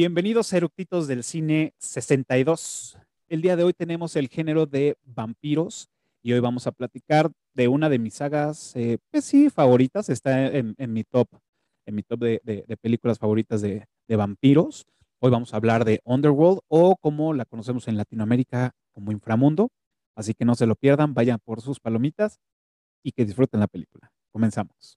Bienvenidos a Eructitos del Cine 62. El día de hoy tenemos el género de vampiros y hoy vamos a platicar de una de mis sagas, eh, pues sí, favoritas. Está en, mi top, en mi top de, películas favoritas de, de, vampiros. Hoy vamos a hablar de Underworld o como la conocemos en Latinoamérica como Inframundo. Así que no se lo pierdan, vayan por sus palomitas y que disfruten la película. Comenzamos.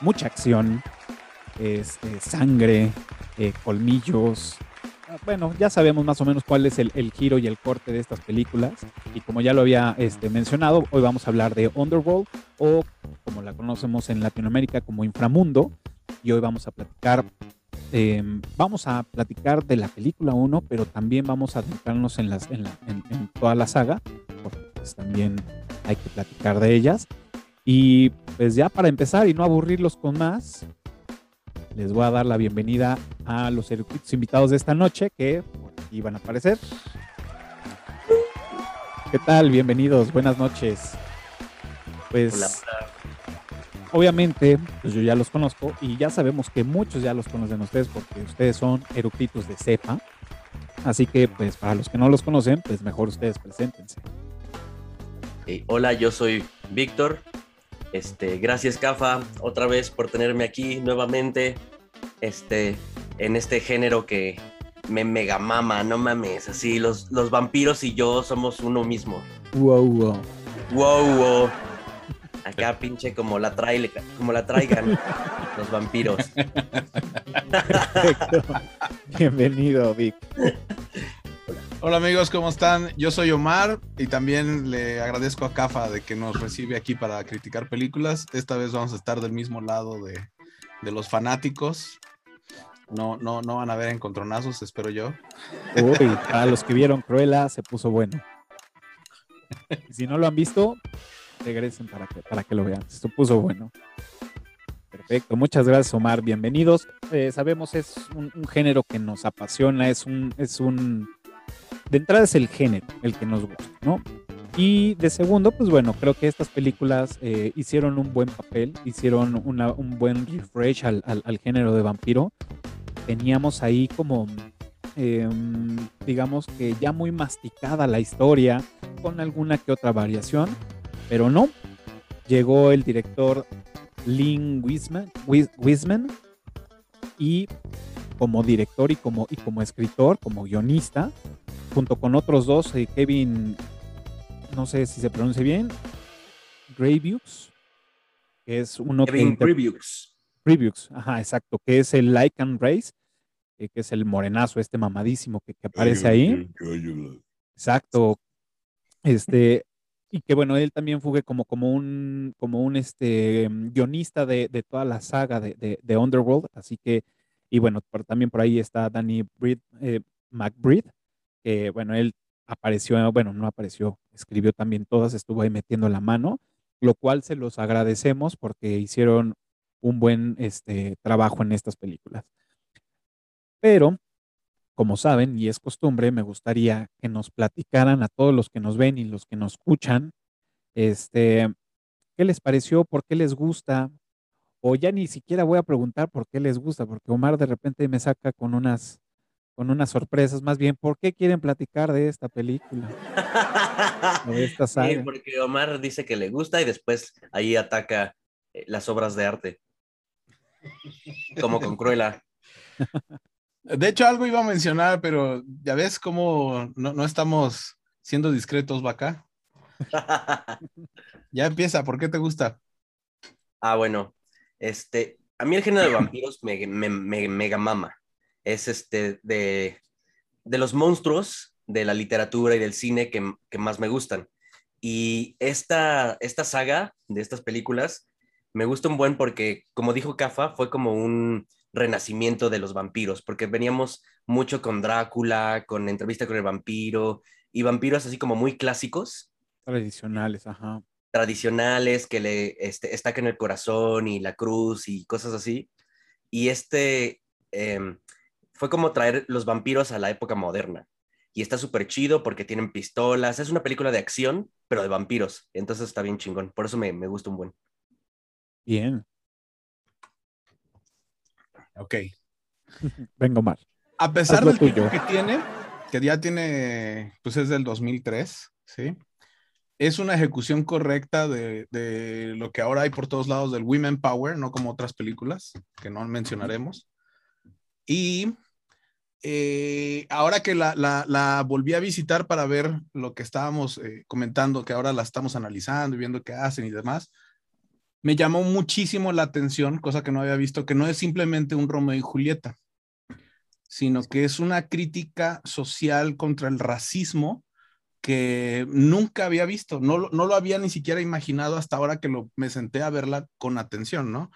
mucha acción, este, sangre, eh, colmillos. Ah, bueno, ya sabemos más o menos cuál es el, giro y el corte de estas películas. Y como ya lo había este, mencionado, hoy vamos a hablar de Underworld o como la conocemos en Latinoamérica como Inframundo. Y hoy vamos a platicar, em, vamos a platicar de la película 1, pero también vamos a adentrarnos en, las, en, en toda la saga, porque pues, también hay que platicar de ellas. Y pues ya para empezar y no aburrirlos con más, les voy a dar la bienvenida a los eruditos invitados de esta noche que iban a aparecer. ¿Qué tal? Bienvenidos, buenas noches. Pues obviamente, pues yo ya los conozco y ya sabemos que muchos ya los conocen ustedes porque ustedes son eructitos de cepa. Así que pues para los que no los conocen, pues mejor ustedes preséntense. hola, yo soy Víctor, este, gracias, Cafa, otra vez por tenerme aquí nuevamente. Este, en este género que me mega mama, no mames. Así, los, los vampiros y yo somos uno mismo. Wow, wow. Wow, wow. Acá pinche como la, traile, como la traigan los vampiros. Bienvenido, Vic. Hola amigos, ¿cómo están? Yo soy Omar y también le agradezco a Cafa de que nos recibe aquí para criticar películas. Esta vez vamos a estar del mismo lado de, los fanáticos. No, no, no van a ver encontronazos, espero yo. Uy, para los que vieron Cruella se puso bueno. si no lo han visto, regresen para que, para que lo vean. Se puso bueno. Perfecto, muchas gracias Omar, bienvenidos. Eh, sabemos es un, un, género que nos apasiona, es un, es un de entrada es el género el que nos gusta, ¿no? Y de segundo, pues bueno, creo que estas películas eh, hicieron un buen papel, hicieron un buen refresh al, género de vampiro. Teníamos ahí como, em, digamos que ya muy masticada la historia, con alguna que otra variación, pero no. Llegó el director Lynn Wiseman y como director y como escritor, como guionista, junto con otros dos, eh, Kevin, no sé si se pronuncia bien, Graviux, que es uno Kevin Graviux. ajá, exacto, que es el Lycan Race, eh, que es el morenazo, este mamadísimo que, aparece ahí. Exacto. Este, y que bueno, él también fue como, como un, como un este, guionista de, toda la saga de, de, Underworld, así que, y bueno, también por ahí está Danny Breed, eh, que bueno, él apareció, bueno, no apareció, escribió también todas, estuvo ahí metiendo la mano, lo cual se los agradecemos porque hicieron un buen este, trabajo en estas películas. Pero, como saben, y es costumbre, me gustaría que nos platicaran a todos los que nos ven y los que nos escuchan, este, ¿qué les pareció? ¿Por qué les gusta? O ya ni siquiera voy a preguntar por qué les gusta, porque Omar de repente me saca con unas con unas sorpresas, más bien, ¿por qué quieren platicar de esta película? de esta Sí, porque Omar dice que le gusta y después ahí ataca eh, las obras de arte. Como con Cruella. De hecho, algo iba a mencionar, pero ya ves cómo no, estamos siendo discretos, vaca. ya empieza, ¿por qué te gusta? Ah, bueno, este, a mí el género de vampiros me, me, me mega mama. Es este de, de los monstruos de la literatura y del cine que, que más me gustan. Y esta, esta saga de estas películas me gusta un buen porque, como dijo Cafa, fue como un renacimiento de los vampiros, porque veníamos mucho con Drácula, con entrevista con el vampiro, y vampiros así como muy clásicos. Tradicionales, ajá. Tradicionales, que le este, en el corazón y la cruz y cosas así. Y este em, fue como traer los vampiros a la época moderna. Y está súper chido porque tienen pistolas. Es una película de acción, pero de vampiros. Entonces está bien chingón. Por eso me, me gusta un buen. Bien. Ok. Vengo mal. A pesar del tiempo que tiene, que ya tiene, pues es del 2003, ¿sí? Es una ejecución correcta de, de, lo que ahora hay por todos lados del Women Power, no como otras películas que no mencionaremos. Y eh, ahora que la, volví a visitar para ver lo que estábamos eh, comentando, que ahora la estamos analizando y viendo qué hacen y demás, me llamó muchísimo la atención, cosa que no había visto, que no es simplemente un Romeo y Julieta, sino que es una crítica social contra el racismo que nunca había visto, no, no lo había ni siquiera imaginado hasta ahora que me senté a verla con atención, ¿no?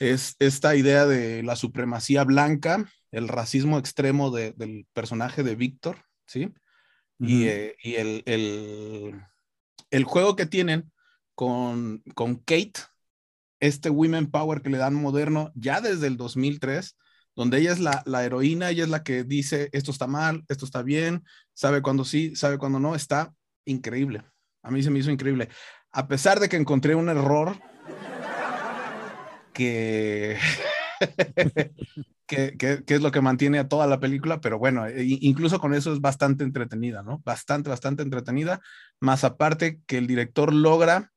Es esta idea de la supremacía blanca, el racismo extremo del personaje de Víctor, ¿sí? Y, eh, y el, el, el, juego que tienen con, con Kate, este Women Power que le dan moderno ya desde el 2003, donde ella es la, la, heroína, ella es la que dice esto está mal, esto está bien, sabe cuando sí, sabe cuando no, está increíble. A mí se me hizo increíble. A pesar de que encontré un error que, que, que, es lo que mantiene a toda la película, pero bueno, e, incluso con eso es bastante entretenida, ¿no? Bastante, bastante entretenida, más aparte que el director logra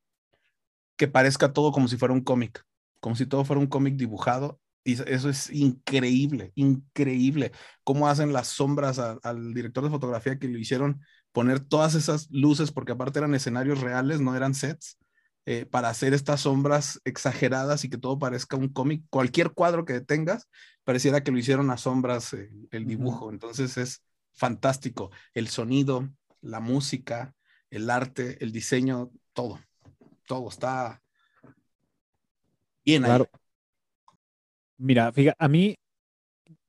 que parezca todo como si fuera un cómic, como si todo fuera un cómic dibujado. Y eso es increíble, increíble. Cómo hacen las sombras al director de fotografía que lo hicieron poner todas esas luces, porque aparte eran escenarios reales, no eran sets, eh, para hacer estas sombras exageradas y que todo parezca un cómic. Cualquier cuadro que tengas, pareciera que lo hicieron a sombras eh, el dibujo. Entonces es fantástico. El sonido, la música, el arte, el diseño, todo todo está bien claro. Mira, fíjate, a mí,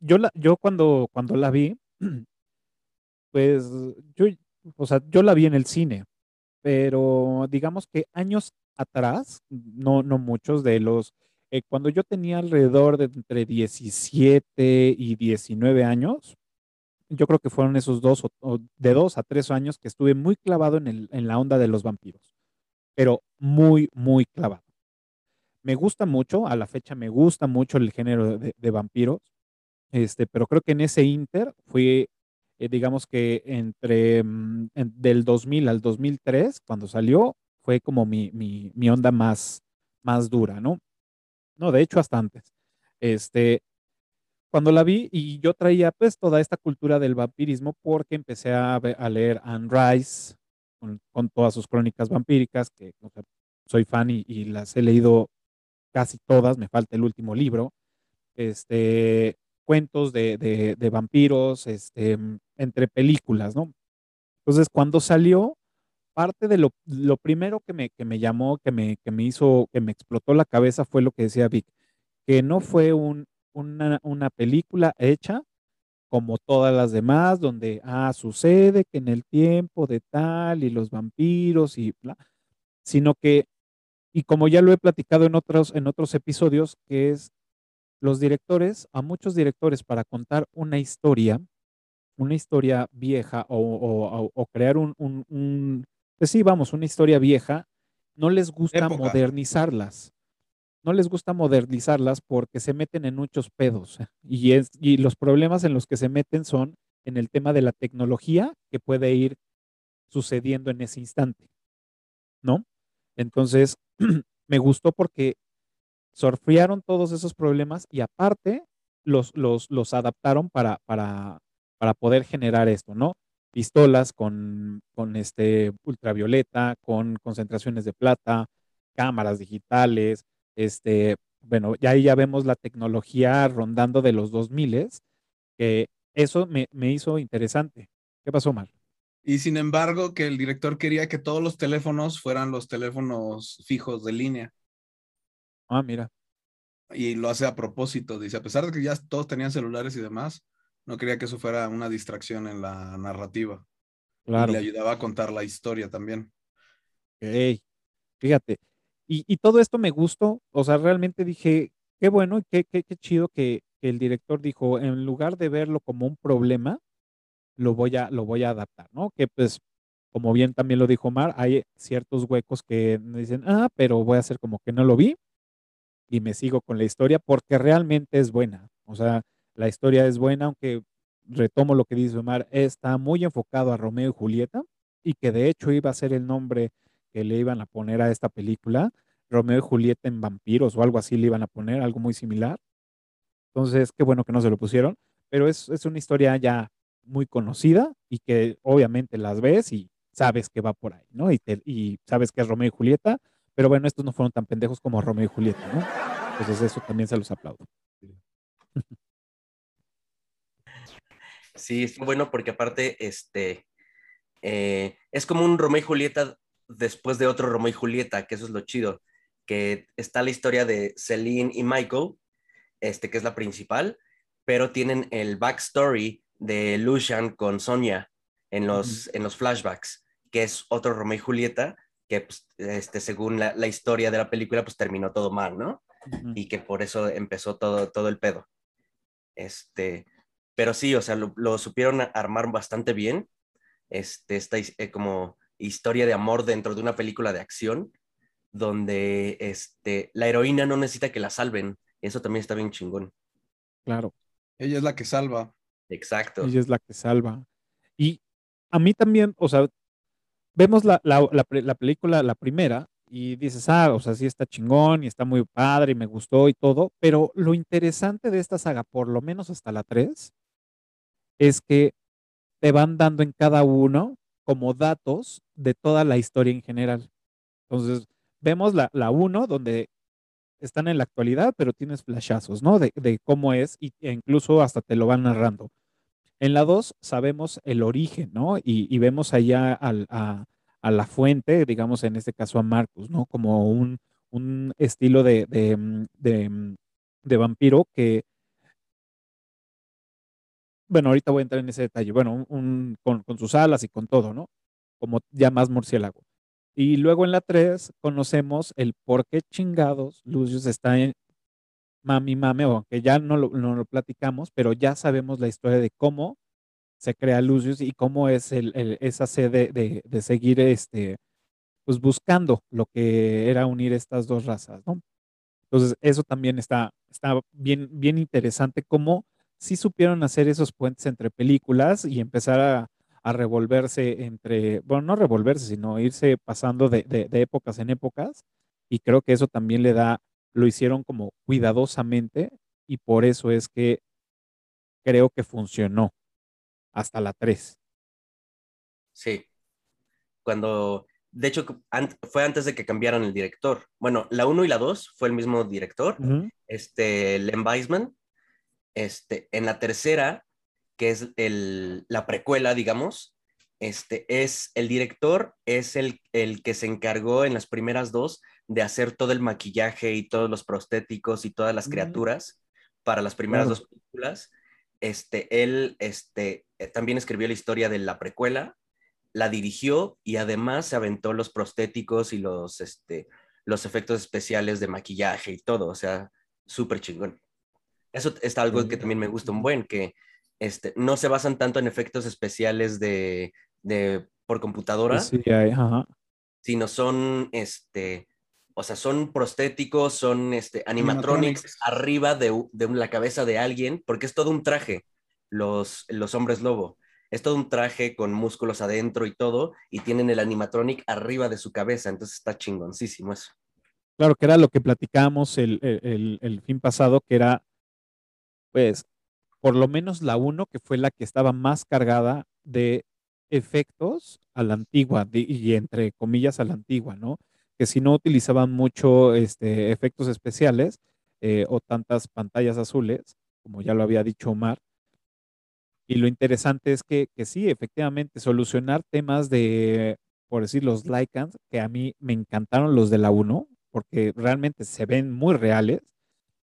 yo, la, yo cuando, cuando la vi, pues yo, o sea, yo la vi en el cine, pero digamos que años atrás, no, no muchos de los, eh, cuando yo tenía alrededor de entre 17 y 19 años, yo creo que fueron esos dos, o, de dos a tres años que estuve muy clavado en, el, en la onda de los vampiros pero muy, muy clavado. Me gusta mucho, a la fecha me gusta mucho el género de, vampiros, este, pero creo que en ese inter fue, eh, digamos que entre mm, del 2000 al 2003, cuando salió, fue como mi, mi, mi, onda más, más dura, ¿no? No, de hecho, hasta antes. Este, cuando la vi y yo traía pues toda esta cultura del vampirismo porque empecé a, leer Anne Rice, con, todas sus crónicas vampíricas, que soy fan y, las he leído casi todas, me falta el último libro, este, cuentos de, de, vampiros, este, entre películas, ¿no? Entonces, cuando salió, parte de lo, lo primero que me, que me llamó, que me, que me hizo, que me explotó la cabeza fue lo que decía Vic, que no fue un, una, una película hecha como todas las demás, donde, ah, sucede que en el tiempo de tal y los vampiros y bla, sino que, y como ya lo he platicado en otros, en otros episodios, que es los directores, a muchos directores para contar una historia, una historia vieja o, o, crear un, un, pues sí, vamos, una historia vieja, no les gusta modernizarlas no les gusta modernizarlas porque se meten en muchos pedos eh, y, es, y los problemas en los que se meten son en el tema de la tecnología que puede ir sucediendo en ese instante, ¿no? Entonces, me gustó porque surfearon todos esos problemas y aparte los, los, los adaptaron para, para, para poder generar esto, ¿no? Pistolas con, con este ultravioleta, con concentraciones de plata, cámaras digitales, este, bueno, ya ahí ya vemos la tecnología rondando de los 2000, que eso me, me hizo interesante. ¿Qué pasó, Mar? Y sin embargo, que el director quería que todos los teléfonos fueran los teléfonos fijos de línea. Ah, mira. Y lo hace a propósito, dice, a pesar de que ya todos tenían celulares y demás, no quería que eso fuera una distracción en la narrativa. Claro. Y le ayudaba a contar la historia también. Ok. Fíjate. Y, y todo esto me gustó. O sea, realmente dije, qué bueno y qué, qué, qué chido que, que el director dijo, en lugar de verlo como un problema, lo voy a, lo voy a adaptar, ¿no? Que pues, como bien también lo dijo Omar, hay ciertos huecos que me dicen, ah, pero voy a hacer como que no lo vi y me sigo con la historia porque realmente es buena. O sea, la historia es buena, aunque retomo lo que dice Omar, está muy enfocado a Romeo y Julieta y que de hecho iba a ser el nombre que le iban a poner a esta película, Romeo y Julieta en vampiros o algo así le iban a poner, algo muy similar. Entonces, qué bueno que no se lo pusieron, pero es, es una historia ya muy conocida y que obviamente las ves y sabes que va por ahí, ¿no? Y, te- y sabes que es Romeo y Julieta, pero bueno, estos no fueron tan pendejos como Romeo y Julieta, ¿no? Entonces eso también se los aplaudo. Sí, es bueno porque aparte, este, eh, es como un Romeo y Julieta después de otro Romeo y Julieta, que eso es lo chido, que está la historia de Celine y Michael, este, que es la principal, pero tienen el backstory de Lucian con Sonia en los, en los flashbacks, que es otro Romeo y Julieta, que pues, este, según la, la historia de la película, pues terminó todo mal, ¿no? Y que por eso empezó todo, todo el pedo. Este, pero sí, o sea, lo, lo supieron armar bastante bien. Este, esta eh, como historia de amor dentro de una película de acción, donde este, la heroína no necesita que la salven. Eso también está bien chingón. Claro. Ella es la que salva. Exacto. Ella es la que salva. Y a mí también, o sea, vemos la, la, la la película, la primera, y dices, ah, o sea, sí está chingón y está muy padre y me gustó y todo, pero lo interesante de esta saga, por lo menos hasta la 3, es que te van dando en cada uno como datos de toda la historia en general. Entonces, vemos la, la 1 donde están en la actualidad, pero tienes flashazos, ¿no? De, de cómo es y, e incluso hasta te lo van narrando. En la 2 sabemos el origen, ¿no? Y, y vemos allá al- a, a la fuente, digamos en este caso a Marcus, ¿no? Como un, un estilo de, de, de vampiro que, bueno, ahorita voy a entrar en ese detalle, bueno, un, con, con sus alas y con todo, ¿no? Como ya más murciélago. Y luego en la 3 conocemos el por qué chingados Lucius está en mami mame, o aunque ya no lo, no lo platicamos, pero ya sabemos la historia de cómo se crea Lucius y cómo es el, el- esa sede de, de seguir este, pues buscando lo que era unir estas dos razas, ¿no? Entonces, eso también está, está bien, bien interesante, cómo sí supieron hacer esos puentes entre películas y empezar a, a revolverse entre, bueno, no revolverse, sino irse pasando de, de- de épocas en épocas. Y creo que eso también le da, lo hicieron como cuidadosamente y por eso es que creo que funcionó hasta la 3. Sí. Cuando, de hecho, an- fue antes de que cambiaran el director. Bueno, la 1 y la 2 fue el mismo director, este, Len Weisman. Este, en la tercera, que es el, la precuela, digamos, este, es el director, es el, el que se encargó en las primeras dos de hacer todo el maquillaje y todos los prostéticos y todas las Mm. criaturas para las primeras Claro. dos películas. Este, él este, eh, también escribió la historia de la precuela, la dirigió y además se aventó los prostéticos y los, este, los efectos especiales de maquillaje y todo, o sea, súper chingón. Eso está algo que también me gusta un buen, que este, no se basan tanto en efectos especiales de, de por computadora, Pues sí, hay- ajá. sino son, este, o sea, son prostéticos, son este, Animatronics. animatronics arriba de, de la cabeza de alguien, porque es todo un traje, los, los hombres lobo. Es todo un traje con músculos adentro y todo, y tienen el animatronic arriba de su cabeza, entonces está chingoncísimo eso. Claro, que era lo que platicábamos el, el- el- el fin pasado, que era, pues, por lo menos la 1, que fue la que estaba más cargada de efectos a la antigua, y entre comillas a la antigua, ¿no? Que si no utilizaban mucho este, efectos especiales, eh, o tantas pantallas azules, como ya lo había dicho Omar. Y lo interesante es que, que sí, efectivamente, solucionar temas de, por decir, los Lycans, que a mí me encantaron los de la 1, porque realmente se ven muy reales.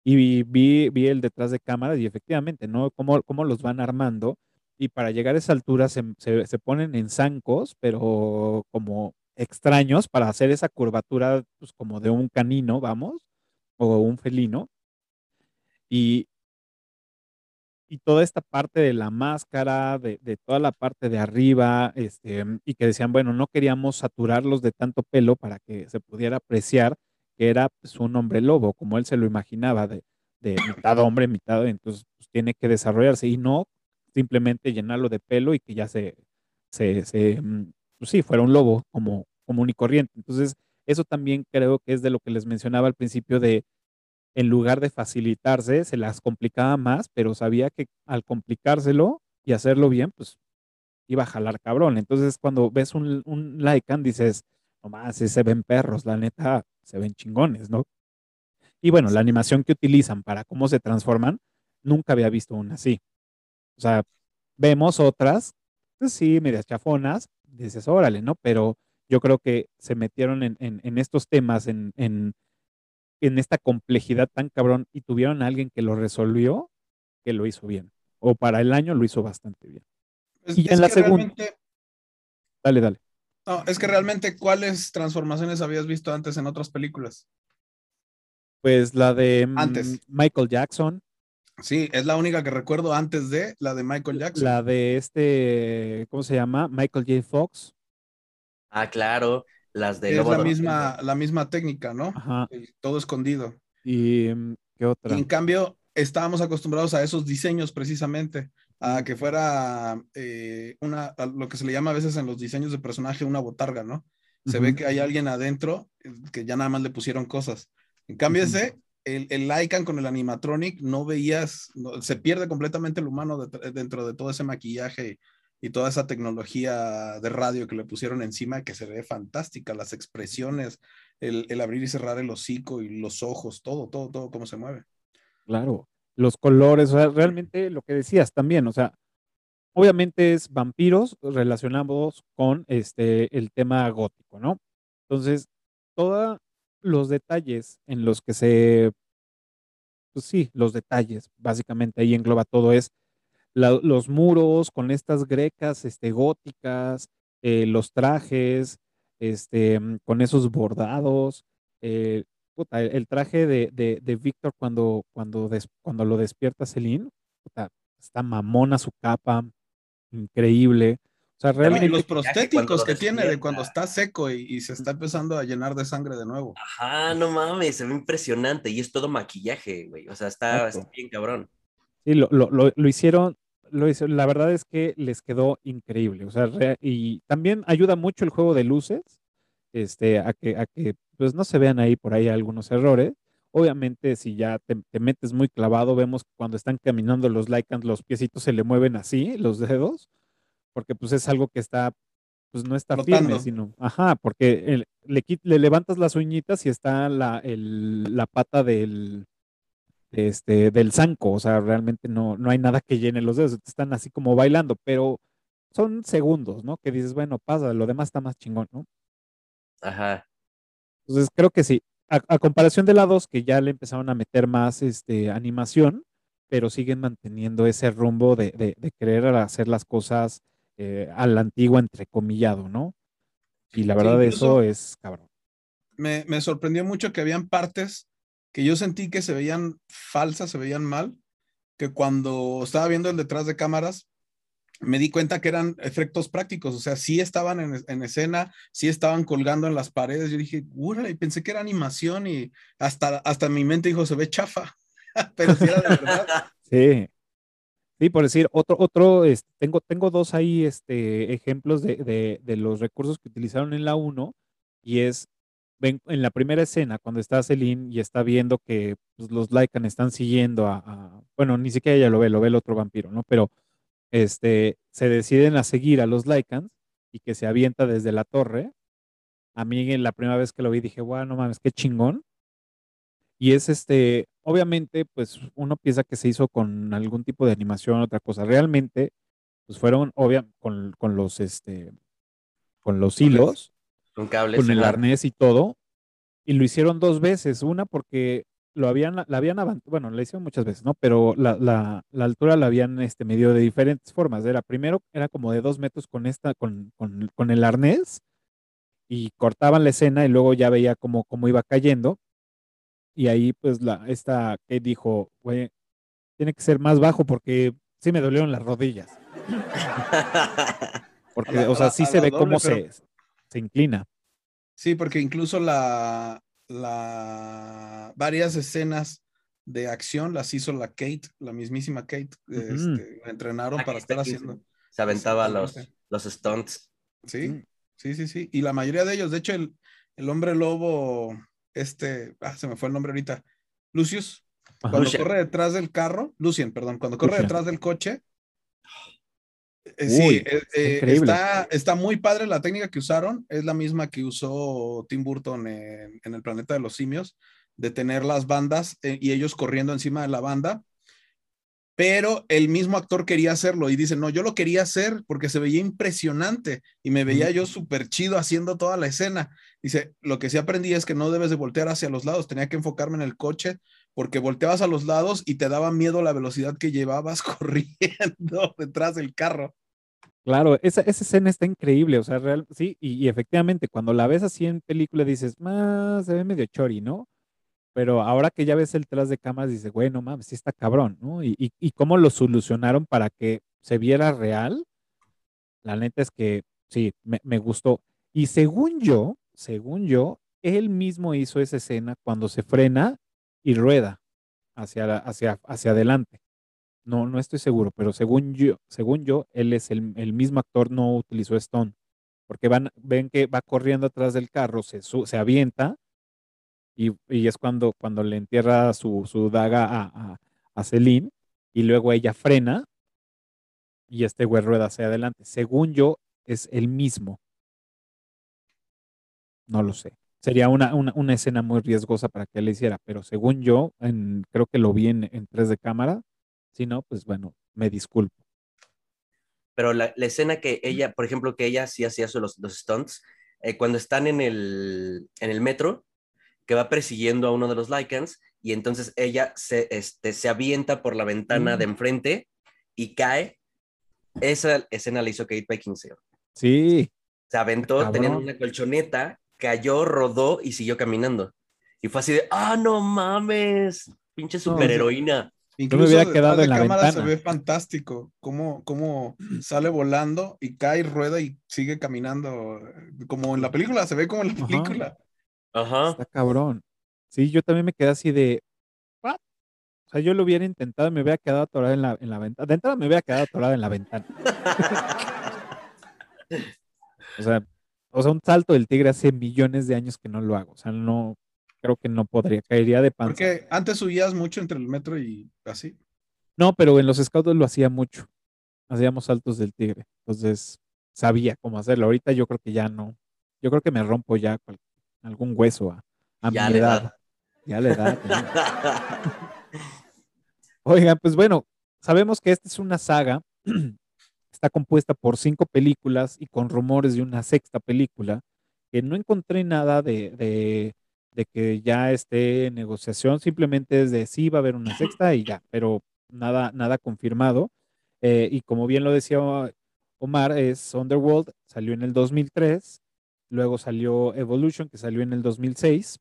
Y vi, vi el detrás de cámaras y efectivamente, ¿no? Cómo, cómo los van armando. Y para llegar a esa altura se, se, ponen en zancos, pero como extraños para hacer esa curvatura, pues como de un canino, vamos, o un felino. Y, y toda esta parte de la máscara, de, de, toda la parte de arriba, este, y que decían, bueno, no queríamos saturarlos de tanto pelo para que se pudiera apreciar que era pues, un hombre lobo, como él se lo imaginaba, de, mitad hombre, mitad, entonces pues, tiene que desarrollarse y no simplemente llenarlo de pelo y que ya se, se, mm, pues sí, fuera un lobo como común y corriente. Entonces, eso también creo que es de lo que les mencionaba al principio de, en lugar de facilitarse, se las complicaba más, pero sabía que al complicárselo y hacerlo bien, pues iba a jalar cabrón. Entonces, cuando ves un, un Lycan, dices, nomás, se ven perros, la neta, se ven chingones, ¿no? Y bueno, la animación que utilizan para cómo se transforman, nunca había visto una así. O sea, vemos otras, pues sí, medias chafonas, dices, órale, ¿no? Pero yo creo que se metieron en, en, en estos temas, en, en, en, esta complejidad tan cabrón y tuvieron a alguien que lo resolvió, que lo hizo bien. O para el año lo hizo bastante bien. Y en la segunda... Realmente... Dale, dale. No, es que realmente, ¿cuáles transformaciones habías visto antes en otras películas? Pues la de antes. Michael Jackson. Sí, es la única que recuerdo antes de la de Michael Jackson. La de este, ¿cómo se llama? Michael J. Fox. Ah, claro, las de es la misma, la misma técnica, ¿no? Ajá. Todo escondido. ¿Y qué otra? Y en cambio, estábamos acostumbrados a esos diseños precisamente, a que fuera eh, una, lo que se le llama a veces en los diseños de personaje una botarga, ¿no? Se uh -huh. ve que hay alguien adentro eh, que ya nada más le pusieron cosas. En cambio, uh -huh. ese, el, el Lycan con el animatronic, no veías, no, se pierde completamente el humano de, dentro de todo ese maquillaje y, y, toda esa tecnología de radio que le pusieron encima, que se ve fantástica, las expresiones, el, el abrir y cerrar el hocico y los ojos, todo, todo, todo, cómo se mueve. Claro, los colores, o sea, realmente lo que decías también, o sea, obviamente es vampiros relacionados con este el tema gótico, ¿no? Entonces, todos los detalles en los que se, pues sí, los detalles, básicamente ahí engloba todo, es los muros con estas grecas este, góticas, eh, los trajes, este, con esos bordados, eh, puta, el, traje de, de, de Víctor cuando, cuando, des, cuando lo despierta Celine, puta, está mamona su capa, increíble. O sea, realmente. Y los prostéticos que tiene de cuando está seco y, y, se está empezando a llenar de sangre de nuevo. Ajá, no mames, se ve impresionante y es todo maquillaje, güey. O sea, está, está bien cabrón. Sí, lo, lo, lo, lo hicieron, lo hicieron, la verdad es que les quedó increíble. O sea, y también ayuda mucho el juego de luces, este, a que, a que pues no se vean ahí por ahí algunos errores. Obviamente, si ya te, te metes muy clavado, vemos cuando están caminando los Lycans, los piecitos se le mueven así, los dedos, porque pues es algo que está, pues no está Flotando. firme, sino, ajá, porque el, le, le, levantas las uñitas y está la, el, la pata del, este, del zanco, o sea, realmente no, no hay nada que llene los dedos, están así como bailando, pero son segundos, ¿no? Que dices, bueno, pasa, lo demás está más chingón, ¿no? Ajá. Entonces creo que sí. A, a, comparación de la 2, que ya le empezaron a meter más este, animación, pero siguen manteniendo ese rumbo de, de, de querer hacer las cosas eh, a la antigua, entrecomillado, ¿no? Y la verdad, sí, eso es cabrón. Me, me, sorprendió mucho que habían partes que yo sentí que se veían falsas, se veían mal, que cuando estaba viendo el detrás de cámaras, me di cuenta que eran efectos prácticos, o sea, sí estaban en, en, escena, sí estaban colgando en las paredes. Yo dije, y pensé que era animación y hasta, hasta mi mente dijo, se ve chafa, pero sí era de verdad. sí. Sí, por decir, otro, otro, este, tengo, tengo dos ahí este, ejemplos de, de, los recursos que utilizaron en la 1 y es, en la primera escena, cuando está Celine y está viendo que pues, los Lycan están siguiendo a, a, bueno, ni siquiera ella lo ve, lo ve el otro vampiro, ¿no? Pero este, se deciden a seguir a los Lycans y que se avienta desde la torre. A mí la primera vez que lo vi dije, wow, no mames, qué chingón. Y es este, obviamente, pues uno piensa que se hizo con algún tipo de animación, otra cosa. Realmente, pues fueron, obvia, con, con los, este, con los hilos, Con cables. con el arnés y todo, y lo hicieron dos veces. Una porque lo habían, la habían bueno, la hicieron muchas veces, ¿no? Pero la, la, la altura la habían este, medido de diferentes formas. Era primero, era como de dos metros con esta, con, con, con el arnés, y cortaban la escena y luego ya veía cómo, cómo iba cayendo. Y ahí, pues, la, esta Kate dijo, güey, tiene que ser más bajo porque sí me dolieron las rodillas. Porque, la- o sea, sí se ve doble, cómo pero- se, se inclina. Sí, porque incluso la, la varias escenas de acción las hizo la Kate, la mismísima Kate. Este, la entrenaron para estar haciendo. Se aventaba los, los stunts. Sí, sí, sí, sí. Y la mayoría de ellos, de hecho, el, el hombre lobo, este, ah, se me fue el nombre ahorita, Lucius, cuando Lucien. corre detrás del carro, Lucien, perdón, cuando corre Lucien. detrás del coche. Eh, Uy, sí, eh, está eh, increíble. está, está muy padre la técnica que usaron, es la misma que usó Tim Burton en, en el planeta de los simios, de tener las bandas eh, y ellos corriendo encima de la banda, pero el mismo actor quería hacerlo y dice, no, yo lo quería hacer porque se veía impresionante y me veía yo súper chido haciendo toda la escena. Dice, lo que sí aprendí es que no debes de voltear hacia los lados, tenía que enfocarme en el coche porque volteabas a los lados y te daba miedo la velocidad que llevabas corriendo detrás del carro. Claro, esa, esa escena está increíble, o sea, real, sí, y, efectivamente, cuando la ves así en película dices, más se ve medio chori, ¿no? Pero ahora que ya ves el tras de cámaras, dices, güey, no mames, sí está cabrón, ¿no? Y, y, y cómo lo solucionaron para que se viera real, la neta es que sí, me, me gustó. Y según yo, según yo, él mismo hizo esa escena cuando se frena y rueda hacia, hacia, hacia adelante. No, no estoy seguro, pero según yo, según yo, él es el, el mismo actor, no utilizó Stone. Porque van, ven que va corriendo atrás del carro, se, su- se avienta y, y es cuando, cuando le entierra su, su daga a, a, a Celine y luego ella frena y este güey rueda hacia adelante. Según yo, es el mismo. No lo sé. Sería una, una, una escena muy riesgosa para que él hiciera, pero según yo, en- creo que lo vi en, en 3 de cámara. Si no, pues bueno, me disculpo. Pero la, la escena que ella, por ejemplo, que ella sí hacía los, los stunts, eh, cuando están en el, en el metro, que va persiguiendo a uno de los Lycans, y entonces ella se, este, se avienta por la ventana Mm. de enfrente y cae. Esa escena la hizo Kate Beckinsale. Sí, Se aventó, tenían una colchoneta, cayó, rodó y siguió caminando. Y fue así de, ah, no mames, pinche superheroína. Incluso hubiera detrás quedado de en la cámara ventana. se ve fantástico, cómo, cómo sale volando y cae, rueda y sigue caminando, como en la película, se ve como en la película. Ajá. está cabrón. Sí, yo también me quedé así de, ¿what? O sea, yo lo hubiera intentado y me hubiera quedado atorada en la, en la ventana. De entrada me hubiera quedado atorada en la ventana. O sea, o sea, un salto del tigre hace millones de años que no lo hago. O sea, no, creo que no podría, caería de panza. Porque antes subías mucho entre el metro y así. No, pero en los scouts lo hacía mucho. Hacíamos saltos del tigre. Entonces, sabía cómo hacerlo. Ahorita yo creo que ya no. Yo creo que me rompo ya cual- algún hueso a, a Ya mi edad. edad. Ya la edad. ¿no? Oigan, pues bueno, sabemos que esta es una saga. Está compuesta por cinco películas y con rumores de una sexta película. Que no encontré nada de, de, que ya esté en negociación. Simplemente es de sí va a haber una sexta y ya, pero nada, nada confirmado. Eh, y como bien lo decía Omar, es Underworld, salió en el 2003. Luego salió Evolution, que salió en el 2006.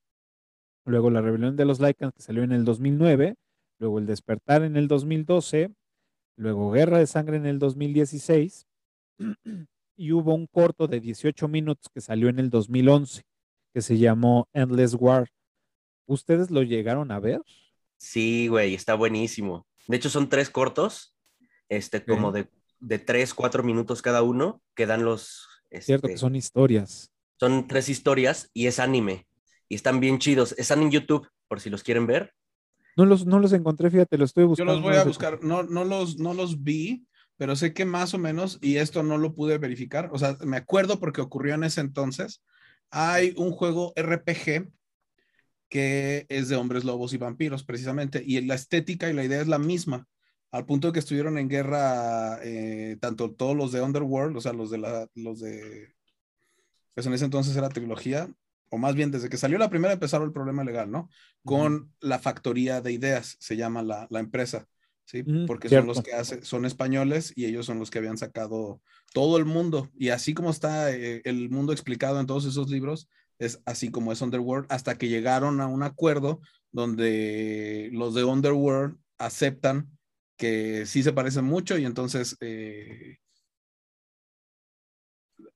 Luego La Rebelión de los Lycans, que salió en el 2009. Luego El Despertar en el 2012. Luego Guerra de Sangre en el 2016. Y hubo un corto de 18 minutos que salió en el 2011, que se llamó Endless War. ¿Ustedes lo llegaron a ver? Sí, güey, está buenísimo. De hecho, son tres cortos, este, como de, de tres, cuatro minutos cada uno, que dan los... Cierto este, que son historias. son tres historias y es anime. Y están bien chidos. Están en YouTube, por si los quieren ver. No los, no los encontré, fíjate, los estoy Yo buscando. los voy a buscar, no, no, los, no los vi, pero sé que más o menos, y esto no lo pude verificar, o sea, me acuerdo porque ocurrió en ese entonces, hay un juego RPG que es de hombres lobos y vampiros, precisamente. Y la estética y la idea es la misma, al punto de que estuvieron en guerra eh, tanto todos los de Underworld, o sea, los de la, los de, pues en ese entonces era trilogía, o más bien desde que salió la primera empezaron el problema legal, ¿no? Con la factoría de ideas, se llama la, la empresa, ¿sí? Porque son los que hacen, son españoles y ellos son los que habían sacado todo el mundo. Y así como está eh, el mundo explicado en todos esos libros, es así como es Underworld, hasta que llegaron a un acuerdo donde los de Underworld aceptan que sí se parecen mucho y entonces eh,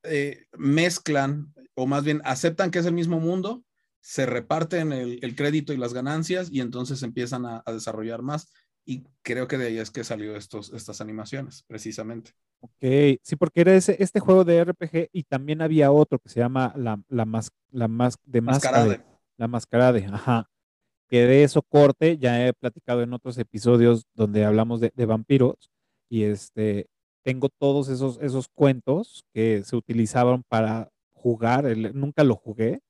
eh, mezclan, o más bien aceptan que es el mismo mundo, se reparten el, crédito y las ganancias y entonces empiezan a, desarrollar más. Y creo que de ahí es que salió estos, estas animaciones, precisamente. Ok, sí, porque era ese, este juego de RPG y también había otro que se llama la, la, mas, la mas, de Mascarade. La Mascarade, ajá. Que de eso corte, ya he platicado en otros episodios donde hablamos de, de vampiros y este, tengo todos esos, esos cuentos que se utilizaban para jugar, nunca lo jugué,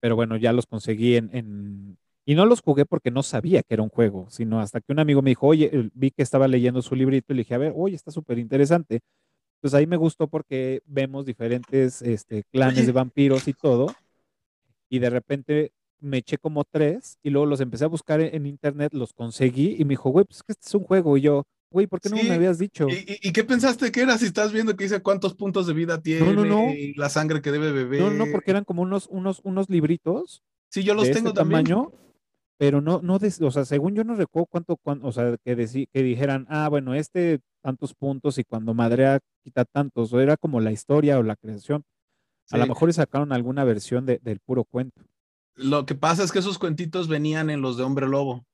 pero bueno, ya los conseguí en, Y no los jugué porque no sabía que era un juego, sino hasta que un amigo me dijo, oye, vi que estaba leyendo su librito y le dije, a ver, oye, está súper interesante. Pues ahí me gustó porque vemos diferentes este, clanes de vampiros y todo. Y de repente me eché como tres y luego los empecé a buscar en, en internet, los conseguí y me dijo, güey, pues es que este es un juego. Y yo, Güey, ¿por qué no me habías dicho? ¿Y, qué pensaste que era si estás viendo que dice cuántos puntos de vida tiene no, no, y la sangre que debe beber? No, no, porque eran como unos, unos, unos libritos. Sí, yo los tengo este también. Tamaño, pero no, no, o sea, según yo no recuerdo cuánto, o sea, que, que dijeran, ah, bueno, este tantos puntos y cuando madrea quita tantos, o era como la historia o la creación. A lo mejor sacaron alguna versión del puro cuento. Lo que pasa es que esos cuentitos venían en los de Hombre Lobo.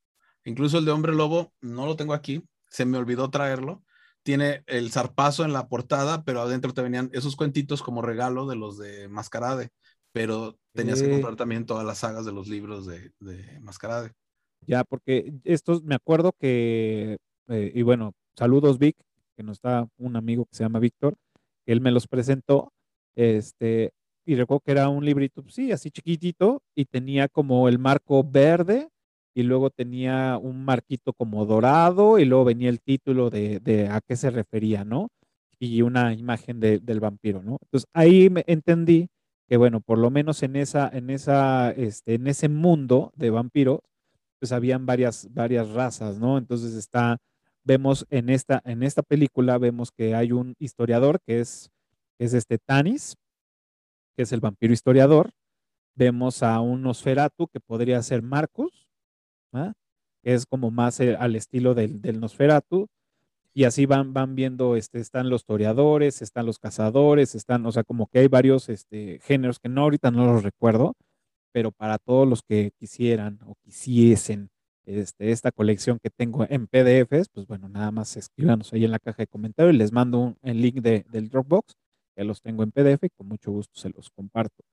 Incluso el de Hombre Lobo, no lo tengo aquí, se me olvidó traerlo. Tiene el zarpazo en la portada, pero adentro te venían esos cuentitos como regalo de los de Mascarade, pero tenías que comprar también todas las sagas de los libros de, de Mascarade. Ya, porque estos, me acuerdo que, eh, y bueno, saludos Vic, que nos está un amigo que se llama Víctor, él me los presentó, este, y recuerdo que era un librito, pues sí, así chiquitito, y tenía como el marco verde y luego tenía un marquito como dorado y luego venía el título de, a qué se refería, ¿no? Y una imagen del vampiro, ¿no? Entonces ahí me entendí que, bueno, por lo menos en, esa, en, esa, este, en ese mundo de vampiros, pues habían varias, varias razas, ¿no? Entonces está, vemos en esta, en esta película, vemos que hay un historiador que es, es este Tanis, que es el vampiro historiador. Vemos a un Nosferatu que podría ser Marcus, es como más eh, al estilo del, del, Nosferatu. Y así van, van viendo, este, están los toreadores, están los cazadores, están, o sea, como que hay varios este, géneros que no ahorita no los recuerdo, pero para todos los que quisieran o quisiesen este, esta colección que tengo en PDFs, pues bueno, nada más escríbanos ahí en la caja de comentarios y les mando un, el link de, del Dropbox, que los tengo en PDF y con mucho gusto se los comparto.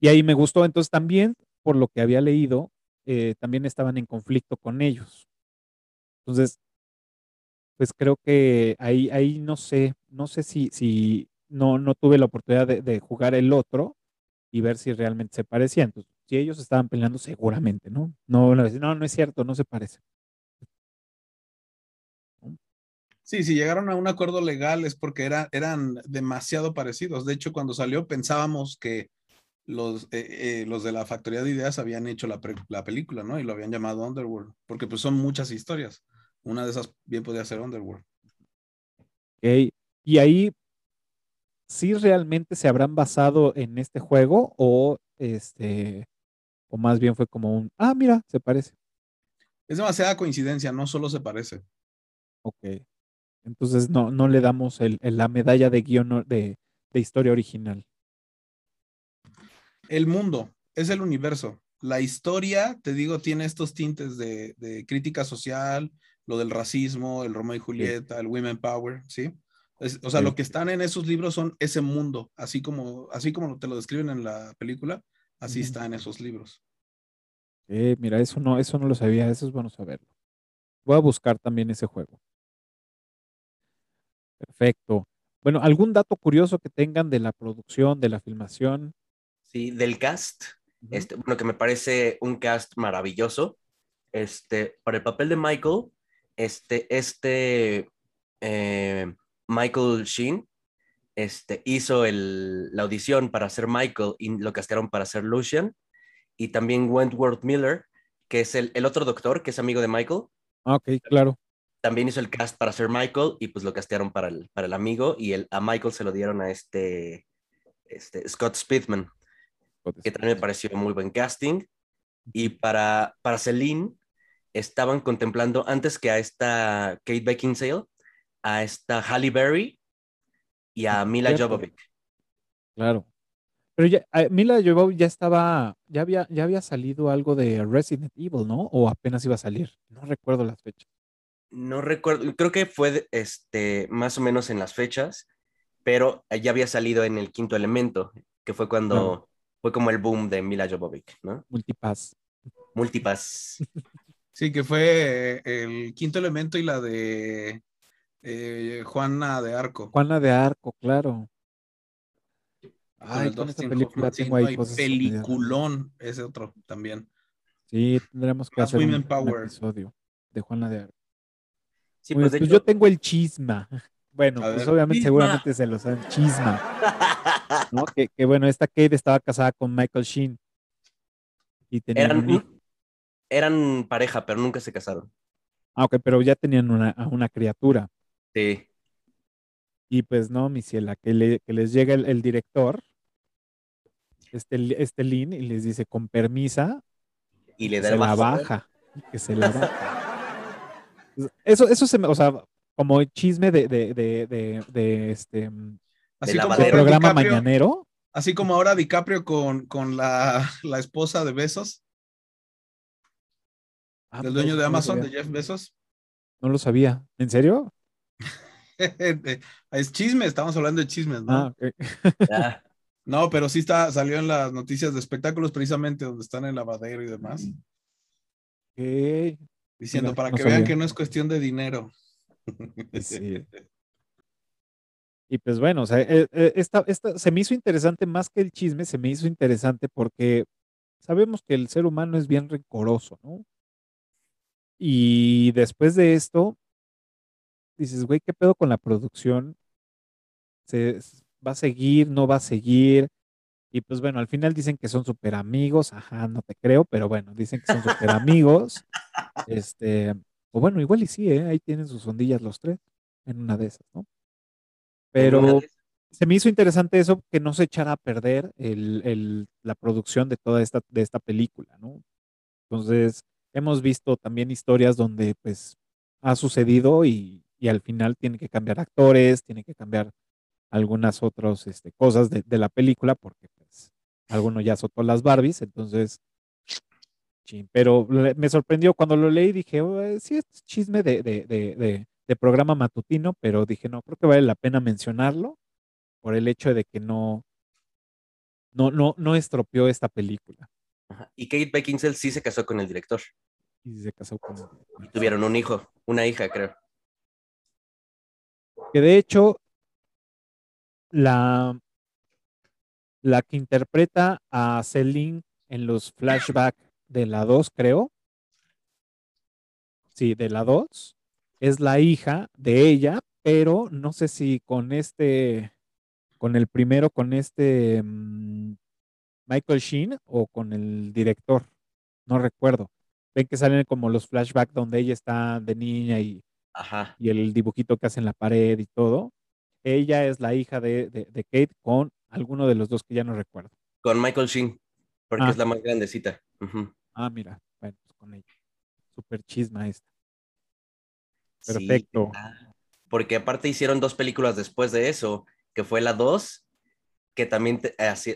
Y ahí me gustó, entonces también, por lo que había leído, eh, también estaban en conflicto con ellos. Entonces, pues creo que ahí, ahí no sé, no sé si, si no, no tuve la oportunidad de, jugar el otro y ver si realmente se parecían. Entonces, si ellos estaban peleando, seguramente, ¿no? No, no, no es cierto, no se parece. Sí, si llegaron a un acuerdo legal es porque era, eran demasiado parecidos. De hecho, cuando salió pensábamos que los, eh, eh, los de la Factoría de Ideas habían hecho la, la, película, ¿no? Y lo habían llamado Underworld, porque pues son muchas historias. Una de esas bien podría ser Underworld. Okay. Y ahí, ¿sí realmente se habrán basado en este juego o este, o más bien fue como un, ah, mira, se parece? Es demasiada coincidencia, no solo se parece. Ok. Entonces no, no le damos el, la medalla de guion de, de historia original el mundo, es el universo. La historia, te digo, tiene estos tintes de, crítica social, lo del racismo, el Romeo y Julieta, el Women Power, ¿sí? o sea, lo que están en esos libros son ese mundo, así como, así como te lo describen en la película, así está en esos libros. Eh, mira, eso no, eso no lo sabía, eso es bueno saberlo. Voy a buscar también ese juego. Perfecto. Bueno, ¿algún dato curioso que tengan de la producción, de la filmación? Sí, del cast. este, bueno, que me parece un cast maravilloso. Este, para el papel de Michael, este, este eh, Michael Sheen este, hizo el, la audición para ser Michael y lo castearon para ser Lucian. Y también Wentworth Miller, que es el, el otro doctor, que es amigo de Michael. Ah, ok, claro. También hizo el cast para ser Michael y pues lo castearon para el, para el amigo y el, a Michael se lo dieron a este, este Scott Spitzman, que también me pareció muy buen casting. Y para, para Celine estaban contemplando antes que a esta Kate Beckinsale, a esta Halle Berry y a Mila Jovovich. Claro. Pero ya, eh, Mila Jovovich ya estaba, ya había, ya había salido algo de Resident Evil, ¿no? O apenas iba a salir. No recuerdo las fechas. No recuerdo, creo que fue este, más o menos en las fechas, pero ya había salido en el quinto elemento, que fue cuando fue como el boom de Mila Jovovich, ¿no? Multipass. Multipass. Sí, que fue eh, el quinto elemento y la de eh, Juana de Arco. Juana de Arco, claro. Ay, con esta película tengo ahí cosas peliculón, ese otro también. Sí, tendremos que hacer un, episodio de Juana de Arco. Sí, pues, pues yo tengo el chisma. Bueno, pues obviamente seguramente se lo saben, chisma. ¿no? Que, que, bueno, esta Kate estaba casada con Michael Sheen. Y tenían un... eran pareja, pero nunca se casaron. Ah, ok, pero ya tenían una, una criatura. Sí. Y pues no, mi ciela, que, le, que les llega el, director, este, este Lin, y les dice con permisa, y le da se la baja, que se la baja. Eso, eso se me, o sea, como chisme de, de, de, de, este así como programa mañanero. Así como ahora DiCaprio con, con la, la esposa de Besos. Ah, del dueño de Amazon, de Jeff Bezos. No lo sabía. ¿En serio? es chisme, estamos hablando de chismes, ¿no? Ah, no, pero sí está, salió en las noticias de espectáculos precisamente donde están en el lavadero y demás. Diciendo, para que vean que no es cuestión de dinero. Y pues bueno, o sea, eh, eh, esta, esta, se me hizo interesante más que el chisme, se me hizo interesante porque sabemos que el ser humano es bien rencoroso, ¿no? Y después de esto, dices, güey, ¿qué pedo con la producción? ¿Se, ¿Va a seguir? ¿No va a seguir? Y pues bueno, al final dicen que son súper amigos, ajá, no te creo, pero bueno, dicen que son súper amigos. Este, o bueno, igual y sí, ¿eh? ahí tienen sus ondillas los tres, en una de esas, ¿no? Pero se me hizo interesante eso, que no se echara a perder el, el, la producción de toda esta, de esta película, ¿no? Entonces, hemos visto también historias donde pues ha sucedido y y al final tiene que cambiar actores, tiene que cambiar algunas otras este, cosas de, la película porque pues alguno ya azotó las Barbies, entonces, pero me sorprendió cuando lo leí, dije, sí, es chisme de, de, de, programa matutino, pero dije, no, creo que vale la pena mencionarlo por el hecho de que no, no, no, no estropeó esta película. Y Kate Beckinsale sí se casó con el director. Y se casó con Y tuvieron un hijo, una hija, creo. Que de hecho, la, la que interpreta a Celine en los flashbacks de la 2, creo. Sí, de la 2. Es la hija de ella, pero no sé si con este, con el primero, con este mm, Michael Sheen o con el director. No recuerdo. Ven que salen como los flashbacks donde ella está de niña y y el dibujito que hace en la pared y todo. Ella es la hija de, Kate con alguno de los dos que ya no recuerdo. Con Michael Sheen, porque ah. es la más grandecita. Ah, mira, bueno, pues con ella. Super chisma esta. Perfecto. Porque aparte hicieron dos películas después de eso, que fue la 2, que también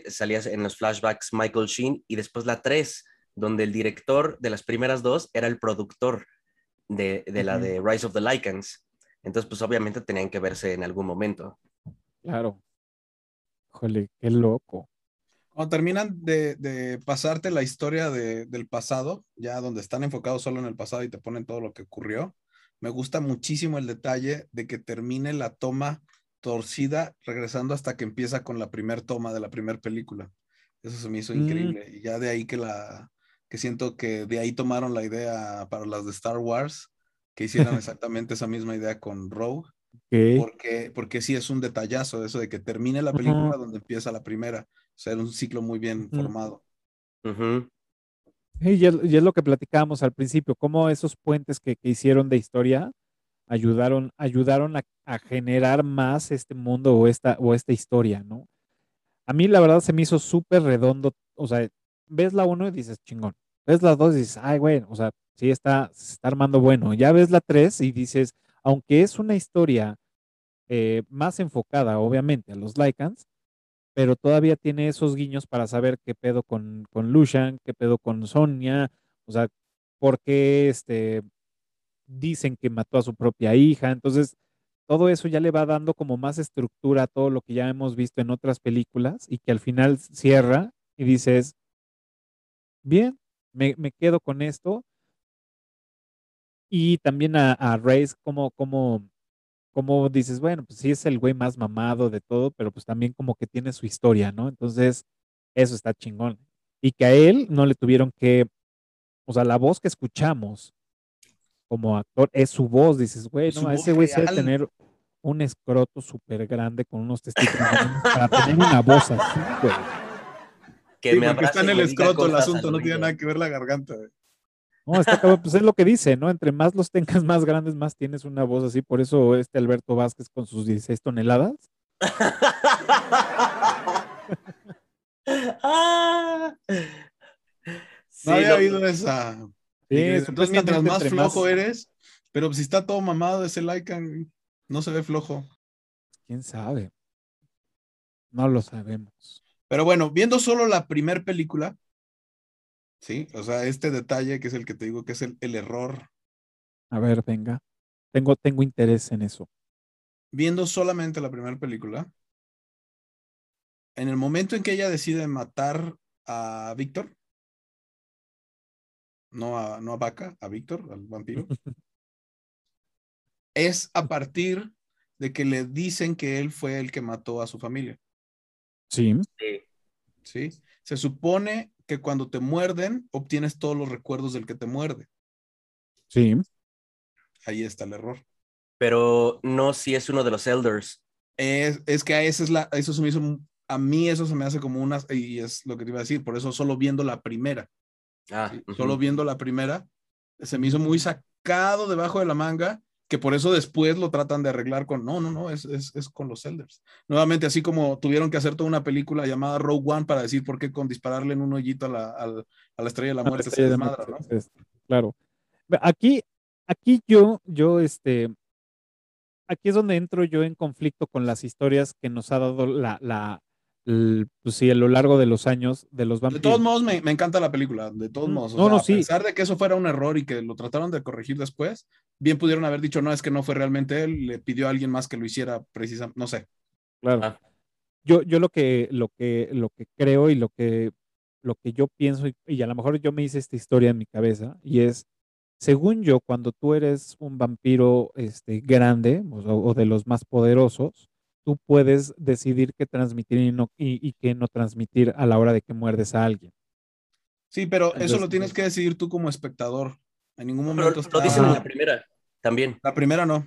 salía en los flashbacks Michael Sheen, y después la 3, donde el director de las primeras dos era el productor de, la de Rise of the Lycans. Entonces, pues obviamente tenían que verse en algún momento. Claro. Jole, qué loco. Cuando terminan de, pasarte la historia del pasado, ya donde están enfocados solo en el pasado y te ponen todo lo que ocurrió, me gusta muchísimo el detalle de que termine la toma torcida regresando hasta que empieza con la primer toma de la primera película. Eso se me hizo Mm. increíble. Y ya de ahí que la, que siento que de ahí tomaron la idea para las de Star Wars, que hicieran exactamente esa misma idea con Rogue, Ok. porque, porque sí es un detallazo eso de que termine la película donde empieza la primera. O sea, era un ciclo muy bien formado. Y es, y es lo que platicábamos al principio, cómo esos puentes que, que hicieron de historia ayudaron, ayudaron a, a generar más este mundo o esta, o esta historia, ¿no? A mí la verdad se me hizo súper redondo, o sea, ves la 1 y dices, chingón, ves la 2 y dices, ay, güey, o sea, sí está, se está armando bueno, ya ves la 3 y dices, aunque es una historia eh, más enfocada, obviamente, a los Lycans, pero todavía tiene esos guiños para saber qué pedo con, con Lucian, qué pedo con Sonia, o sea, por qué este, dicen que mató a su propia hija. Entonces, todo eso ya le va dando como más estructura a todo lo que ya hemos visto en otras películas y que al final cierra y dices, bien, me, me quedo con esto. Y también a, a Reyes, como, como, como dices, bueno, pues sí es el güey más mamado de todo, pero pues también como que tiene su historia, ¿no? Entonces, eso está chingón. Y que a él no le tuvieron que, o sea, la voz que escuchamos como actor es su voz, dices, güey, no, voz ese güey sí debe tener un escroto súper grande con unos testículos para tener una voz así, güey. Que Sí, me porque está en el escroto el asunto, no tiene nada que ver la garganta. güey. No, está pues es lo que dice, ¿no? Entre más los tengas más grandes, más tienes una voz así. Por eso este Alberto Vázquez con sus 16 toneladas. Ah. Sí, No había oído esa. Sí. Entonces, mientras más flojo eres, pero si está todo mamado ese Lycan, no se ve flojo. ¿Quién sabe? No lo sabemos. Pero bueno, viendo solo la primer película, sí, o sea, este detalle que es el que te digo que es el, el error, A ver, venga. Tengo, tengo interés en eso. viendo solamente la primera película, en el momento en que ella decide matar a Víctor, no a, no a Vaca, a Víctor, al vampiro, es a partir de que le dicen que él fue el que mató a su familia. Sí, sí. ¿sí? Se supone que cuando te muerden, obtienes todos los recuerdos del que te muerde. sí. Ahí está el error. Pero no si es uno de los elders. Es, es que a esa es la, eso se me hizo, a mí eso se me hace como una, y es lo que te iba a decir, por eso solo viendo la primera, Ah, ¿sí? ujú. solo viendo la primera, se me hizo muy sacado debajo de la manga, que por eso después lo tratan de arreglar con, no, no, no, es, es, es con los Elders. Nuevamente, así como tuvieron que hacer toda una película llamada Rogue One para decir por qué con dispararle en un hoyito a la, a la estrella de la muerte se estrella de desmadra, muerte, ¿no? es- Claro. Aquí, aquí yo, yo, este, aquí es donde entro yo en conflicto con las historias que nos ha dado la, la, el- pues sí, a lo largo de los años de los De vampiros. todos modos, me, me encanta la película, de todos Mm, modos. o no, sea, no, a sí. pesar de que eso fuera un error y que lo trataron de corregir después, bien pudieron haber dicho, no, es que no fue realmente él, le pidió a alguien más que lo hiciera precisamente, no sé. Claro. Ah. Yo, yo lo que, lo que, lo que creo y lo que, lo que yo pienso, y, y a lo mejor yo me hice esta historia en mi cabeza, y es, según yo, cuando tú eres un vampiro este, grande o, o de los más poderosos, tú puedes decidir qué transmitir y, no, y, y qué no transmitir a la hora de que muerdes a alguien. Sí, pero eso lo tienes pues- que decidir tú como espectador. En ningún Pero momento lo está- dicen en la primera también. La primera no.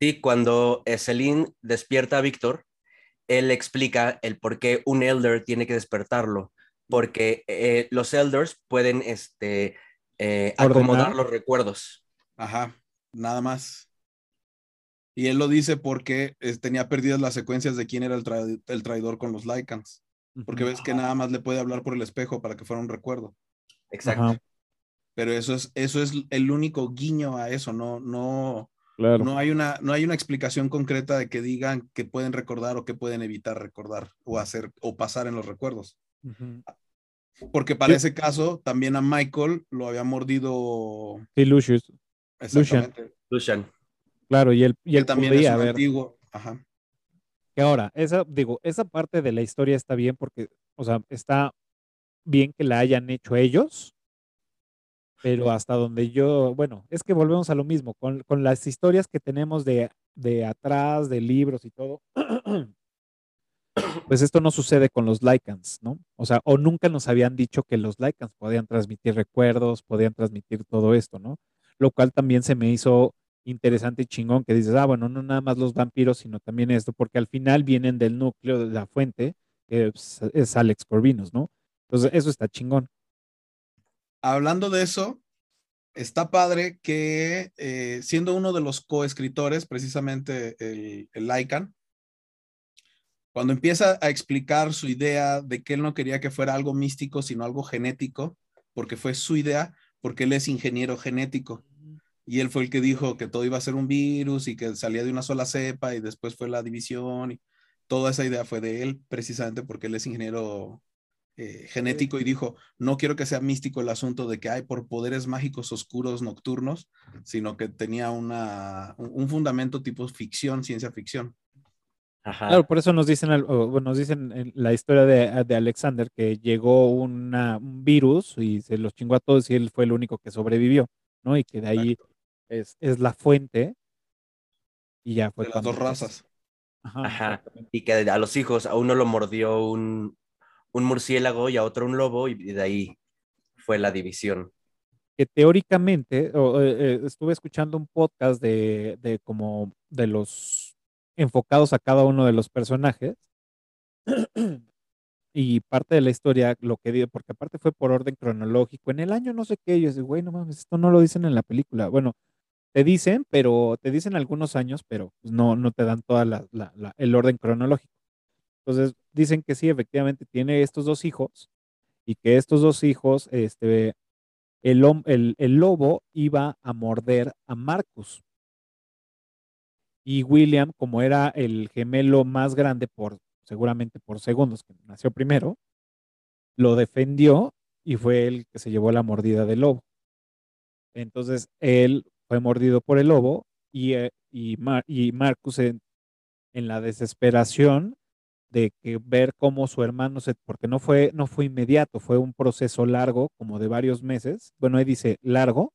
Sí, cuando Celine despierta a Víctor, él explica el por qué un elder tiene que despertarlo. Porque eh, los elders pueden este, eh, acomodar los recuerdos. Ajá, nada más. Y él lo dice porque eh, tenía perdidas las secuencias de quién era el, tra- el traidor con los Lycans. Porque ves que nada más le puede hablar por el espejo para que fuera un recuerdo. Exacto. Ajá, Pero eso es, eso es el único guiño a eso, no, no, claro. no hay una, no hay una explicación concreta de que digan que pueden recordar o que pueden evitar recordar o hacer o pasar en los recuerdos. Porque para ese caso, también a Michael lo había mordido Sí, Lucius, exactamente. Lucian. Claro, y él, y él también podía es un antiguo. Ajá. Que ahora, esa, digo, esa parte de la historia está bien porque, o sea, está bien que la hayan hecho ellos, pero hasta donde yo, bueno, es que volvemos a lo mismo, con, con las historias que tenemos de, de atrás, de libros y todo, pues esto no sucede con los Lycans, ¿no? O sea, o nunca nos habían dicho que los Lycans podían transmitir recuerdos, podían transmitir todo esto, ¿no? Lo cual también se me hizo interesante y chingón que dices, ah, bueno, no nada más los vampiros, sino también esto, porque al final vienen del núcleo de la fuente, que es, Alex Corvinus, ¿no? Entonces, eso está chingón. Hablando de eso, está padre que eh, siendo uno de los coescritores, precisamente el, el cuando empieza a explicar su idea de que él no quería que fuera algo místico, sino algo genético, porque fue su idea, porque él es ingeniero genético y él fue el que dijo que todo iba a ser un virus y que salía de una sola cepa y después fue la división y toda esa idea fue de él precisamente porque él es ingeniero eh, genético y dijo, no quiero que sea místico el asunto de que hay por poderes mágicos oscuros nocturnos, sino que tenía una, un fundamento tipo ficción, ciencia ficción. Claro, por eso nos dicen, nos dicen la historia de, de Alexander que llegó una, un virus y se los chingó a todos y él fue el único que sobrevivió, ¿no? Y que de ahí es, la fuente y ya fue. De las dos razas. Ajá, Y que a los hijos, a uno lo mordió un, murciélago y a otro un lobo, y de ahí fue la división. Que teóricamente, eh, eh, estuve escuchando un podcast de, de como de los enfocados a cada uno de los personajes. y parte de la historia, lo que digo, porque aparte fue por orden cronológico, en el año no sé qué, yo digo, güey, no mames, esto no lo dicen en la película. Bueno, te dicen, pero te dicen algunos años, pero pues, no, no te dan toda la, el orden cronológico. Entonces, dicen que sí, efectivamente tiene estos dos hijos y que estos dos hijos, este, el, el, el lobo iba a morder a Marcus. Y William, como era el gemelo más grande por, seguramente por segundos, que nació primero, lo defendió y fue el que se llevó la mordida del lobo. Entonces, él fue mordido por el lobo y, eh, y, y Marcus en, la desesperación de que ver cómo su hermano se, porque no fue, no fue inmediato, fue un proceso largo, como de varios meses, bueno, ahí dice largo,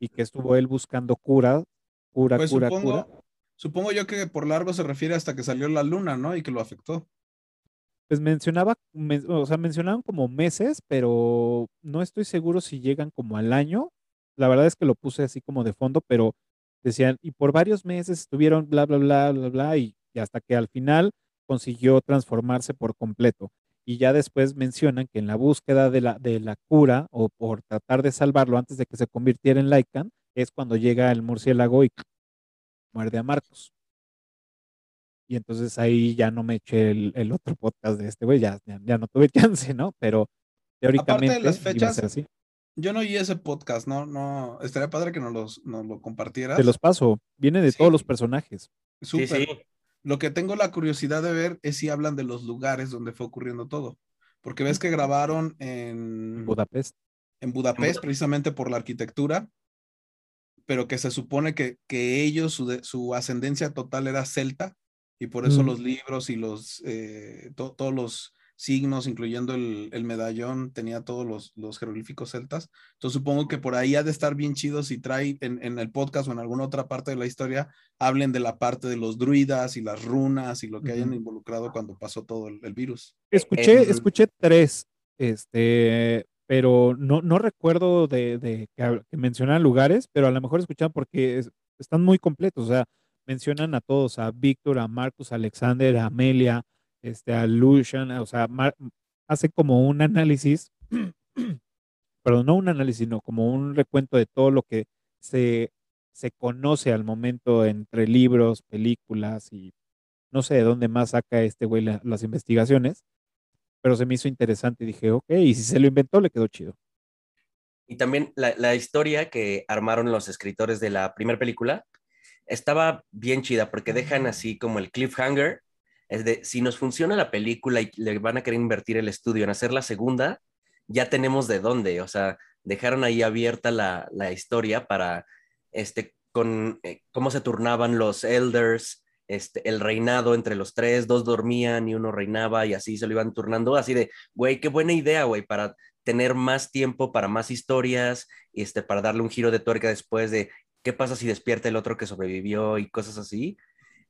y que estuvo él buscando cura, cura, pues cura, cura. Supongo yo que por largo se refiere hasta que salió la luna, ¿no? Y que lo afectó. Pues mencionaba, o sea, mencionaban como meses, pero no estoy seguro si llegan como al año la verdad es que lo puse así como de fondo, pero decían, y por varios meses estuvieron bla, bla, bla, bla, bla, y, hasta que al final consiguió transformarse por completo. Y ya después mencionan que en la búsqueda de la, de la cura o por tratar de salvarlo antes de que se convirtiera en Lycan, es cuando llega el murciélago y muerde a Marcos. Y entonces ahí ya no me eché el, otro podcast de este güey, ya, ya, no tuve chance, ¿no? Pero teóricamente las fechas, iba a ser así. Yo no oí ese podcast, ¿no? no Estaría padre que nos, los, nos lo compartieras. Te los paso. Viene de todos los personajes. Súper. Lo que tengo la curiosidad de ver es si hablan de los lugares donde fue ocurriendo todo. Porque ves que grabaron en Budapest. En Budapest, precisamente por la arquitectura, pero que se supone que, que ellos, su, su ascendencia total era celta, y por eso los libros y los eh, todos los signos, incluyendo el, medallón, tenía todos los, los, jeroglíficos celtas. Entonces supongo que por ahí ha de estar bien chido si trae en, el podcast o en alguna otra parte de la historia, hablen de la parte de los druidas y las runas y lo que hayan involucrado cuando pasó todo el, virus. Escuché, escuché tres, este, pero no, no recuerdo de, que, mencionan lugares, pero a lo mejor escuchan porque están muy completos, o sea, mencionan a todos, a Víctor, a Marcus, a Alexander, a Amelia, este, a Lucian, o sea, hace como un análisis, perdón, no un análisis, sino como un recuento de todo lo que se, se conoce al momento entre libros, películas y no sé de dónde más saca este güey las investigaciones, pero se me hizo interesante y dije, ok, y si se lo inventó, le quedó chido. Y también la, la historia que armaron los escritores de la primera película estaba bien chida porque dejan así como el cliffhanger es de, si nos funciona la película y le van a querer invertir el estudio en hacer la segunda, ya tenemos de dónde, o sea, dejaron ahí abierta la, historia para, este, con eh, cómo se turnaban los elders, este, el reinado entre los tres, dos dormían y uno reinaba y así se lo iban turnando, así de, güey, qué buena idea, güey, para tener más tiempo para más historias, este, para darle un giro de tuerca después de qué pasa si despierta el otro que sobrevivió y cosas así.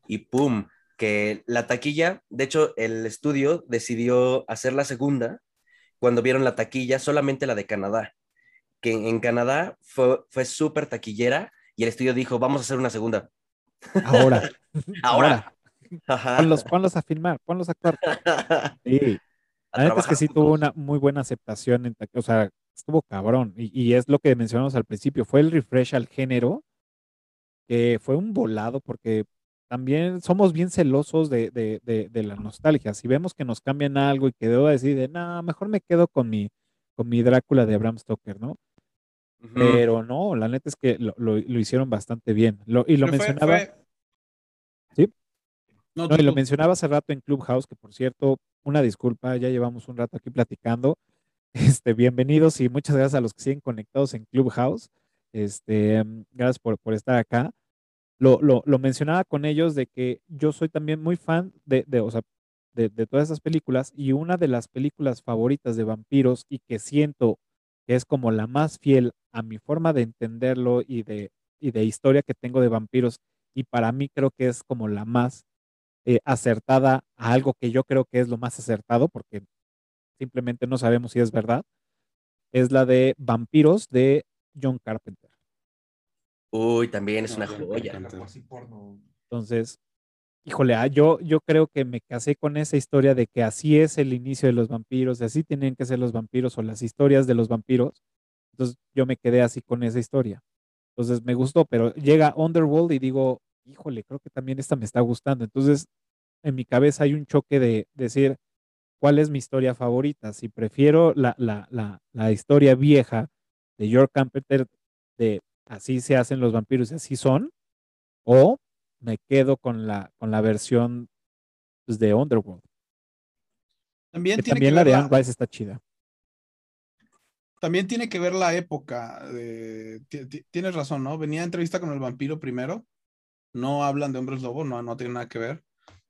Y pum, que la taquilla, de hecho, el estudio decidió hacer la segunda cuando vieron la taquilla, solamente la de Canadá, que en Canadá fue, fue súper taquillera y el estudio dijo, vamos a hacer una segunda. Ahora. Ahora. Ajá. Ponlos, ponlos a filmar, ponlos a actuar. Sí. La neta es que sí tuvo una muy buena aceptación, en, taquilla, o sea, estuvo cabrón. Y, y es lo que mencionamos al principio, fue el refresh al género, que fue un volado porque también somos bien celosos de, de, de, de la nostalgia. Si vemos que nos cambian algo y que debo decir de, no, mejor me quedo con mi, con mi Drácula de Bram Stoker, ¿no? Pero no, la neta es que lo, lo- lo hicieron bastante bien. Lo- y lo Pero mencionaba. fue- Sí. No, y lo mencionaba hace rato en Clubhouse, que por cierto, una disculpa, ya llevamos un rato aquí platicando. Este, bienvenidos y muchas gracias a los que siguen conectados en Clubhouse. Este, gracias por, por estar acá. Lo, lo, lo mencionaba con ellos de que yo soy también muy fan de, de, o sea, de, de todas esas películas y una de las películas favoritas de vampiros y que siento que es como la más fiel a mi forma de entenderlo y de, y de historia que tengo de vampiros y para mí creo que es como la más eh, acertada a algo que yo creo que es lo más acertado, porque simplemente no sabemos si es verdad, es la de Vampiros de John Carpenter. Uy, también es No, una joya. Entonces, híjole, ah, yo, yo creo que me casé con esa historia de que así es el inicio de los vampiros, y así tienen que ser los vampiros o las historias de los vampiros. Entonces, yo me quedé así con esa historia. Entonces, me gustó, pero llega Underworld y digo, híjole, creo que también esta me está gustando. Entonces, en mi cabeza hay un choque de decir, ¿cuál es mi historia favorita? Si prefiero la, la, la, la historia vieja de George Carpenter, de así se hacen los vampiros y así son, o me quedo con la, con la versión pues, de Underworld. También Que tiene también que la ver de la- Anne Rice está chida. También tiene que ver la época. tienes razón, ¿no? Venía entrevista con el vampiro primero. No hablan de hombres lobo, no, no tiene nada que ver.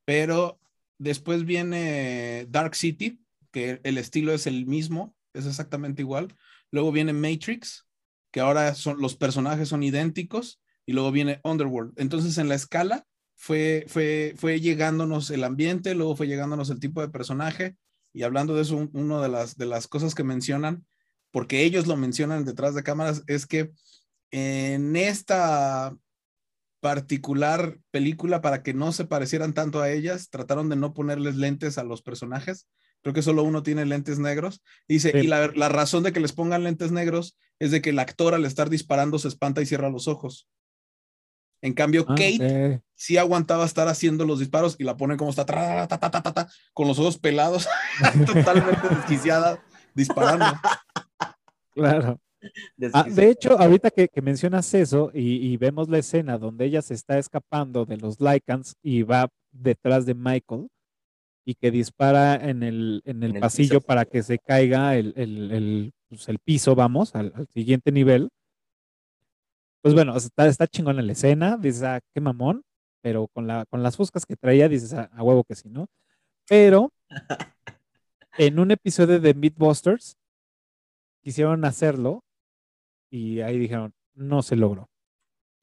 Pero después viene Dark City, que el estilo es el mismo, es exactamente igual. Luego viene Matrix, que ahora son, los personajes son idénticos. Y luego viene Underworld. Entonces, en la escala fue, fue, fue llegándonos el ambiente, luego fue llegándonos el tipo de personaje. Y hablando de eso, un- una de las, de las cosas que mencionan porque ellos lo mencionan detrás de cámaras, es que en esta particular película, para que no se parecieran tanto a ellas, trataron de no ponerles lentes a los personajes. Creo que solo uno tiene lentes negros. Dice, Sí. y la, la razón de que les pongan lentes negros es de que el actor al estar disparando se espanta y cierra los ojos. En cambio, Ah, Kate sí aguantaba estar haciendo los disparos y la ponen como está, tra, ta, ta, ta, ta, ta, con los ojos pelados, totalmente desquiciada, disparando. Claro. Ah, de hecho, ahorita que, que mencionas eso y, y vemos la escena donde ella se está escapando de los Lycans y va detrás de Michael y que dispara en el, en el En el pasillo piso. para que se caiga el, el- el, pues, el piso, vamos, al, al siguiente nivel. Pues bueno, está, está chingona la escena, dices, ah, qué mamón, pero con, la, con las fuscas que traía dices, ah, a huevo que sí, ¿no? Pero en un episodio de Meatbusters quisieron hacerlo y ahí dijeron, no se logró.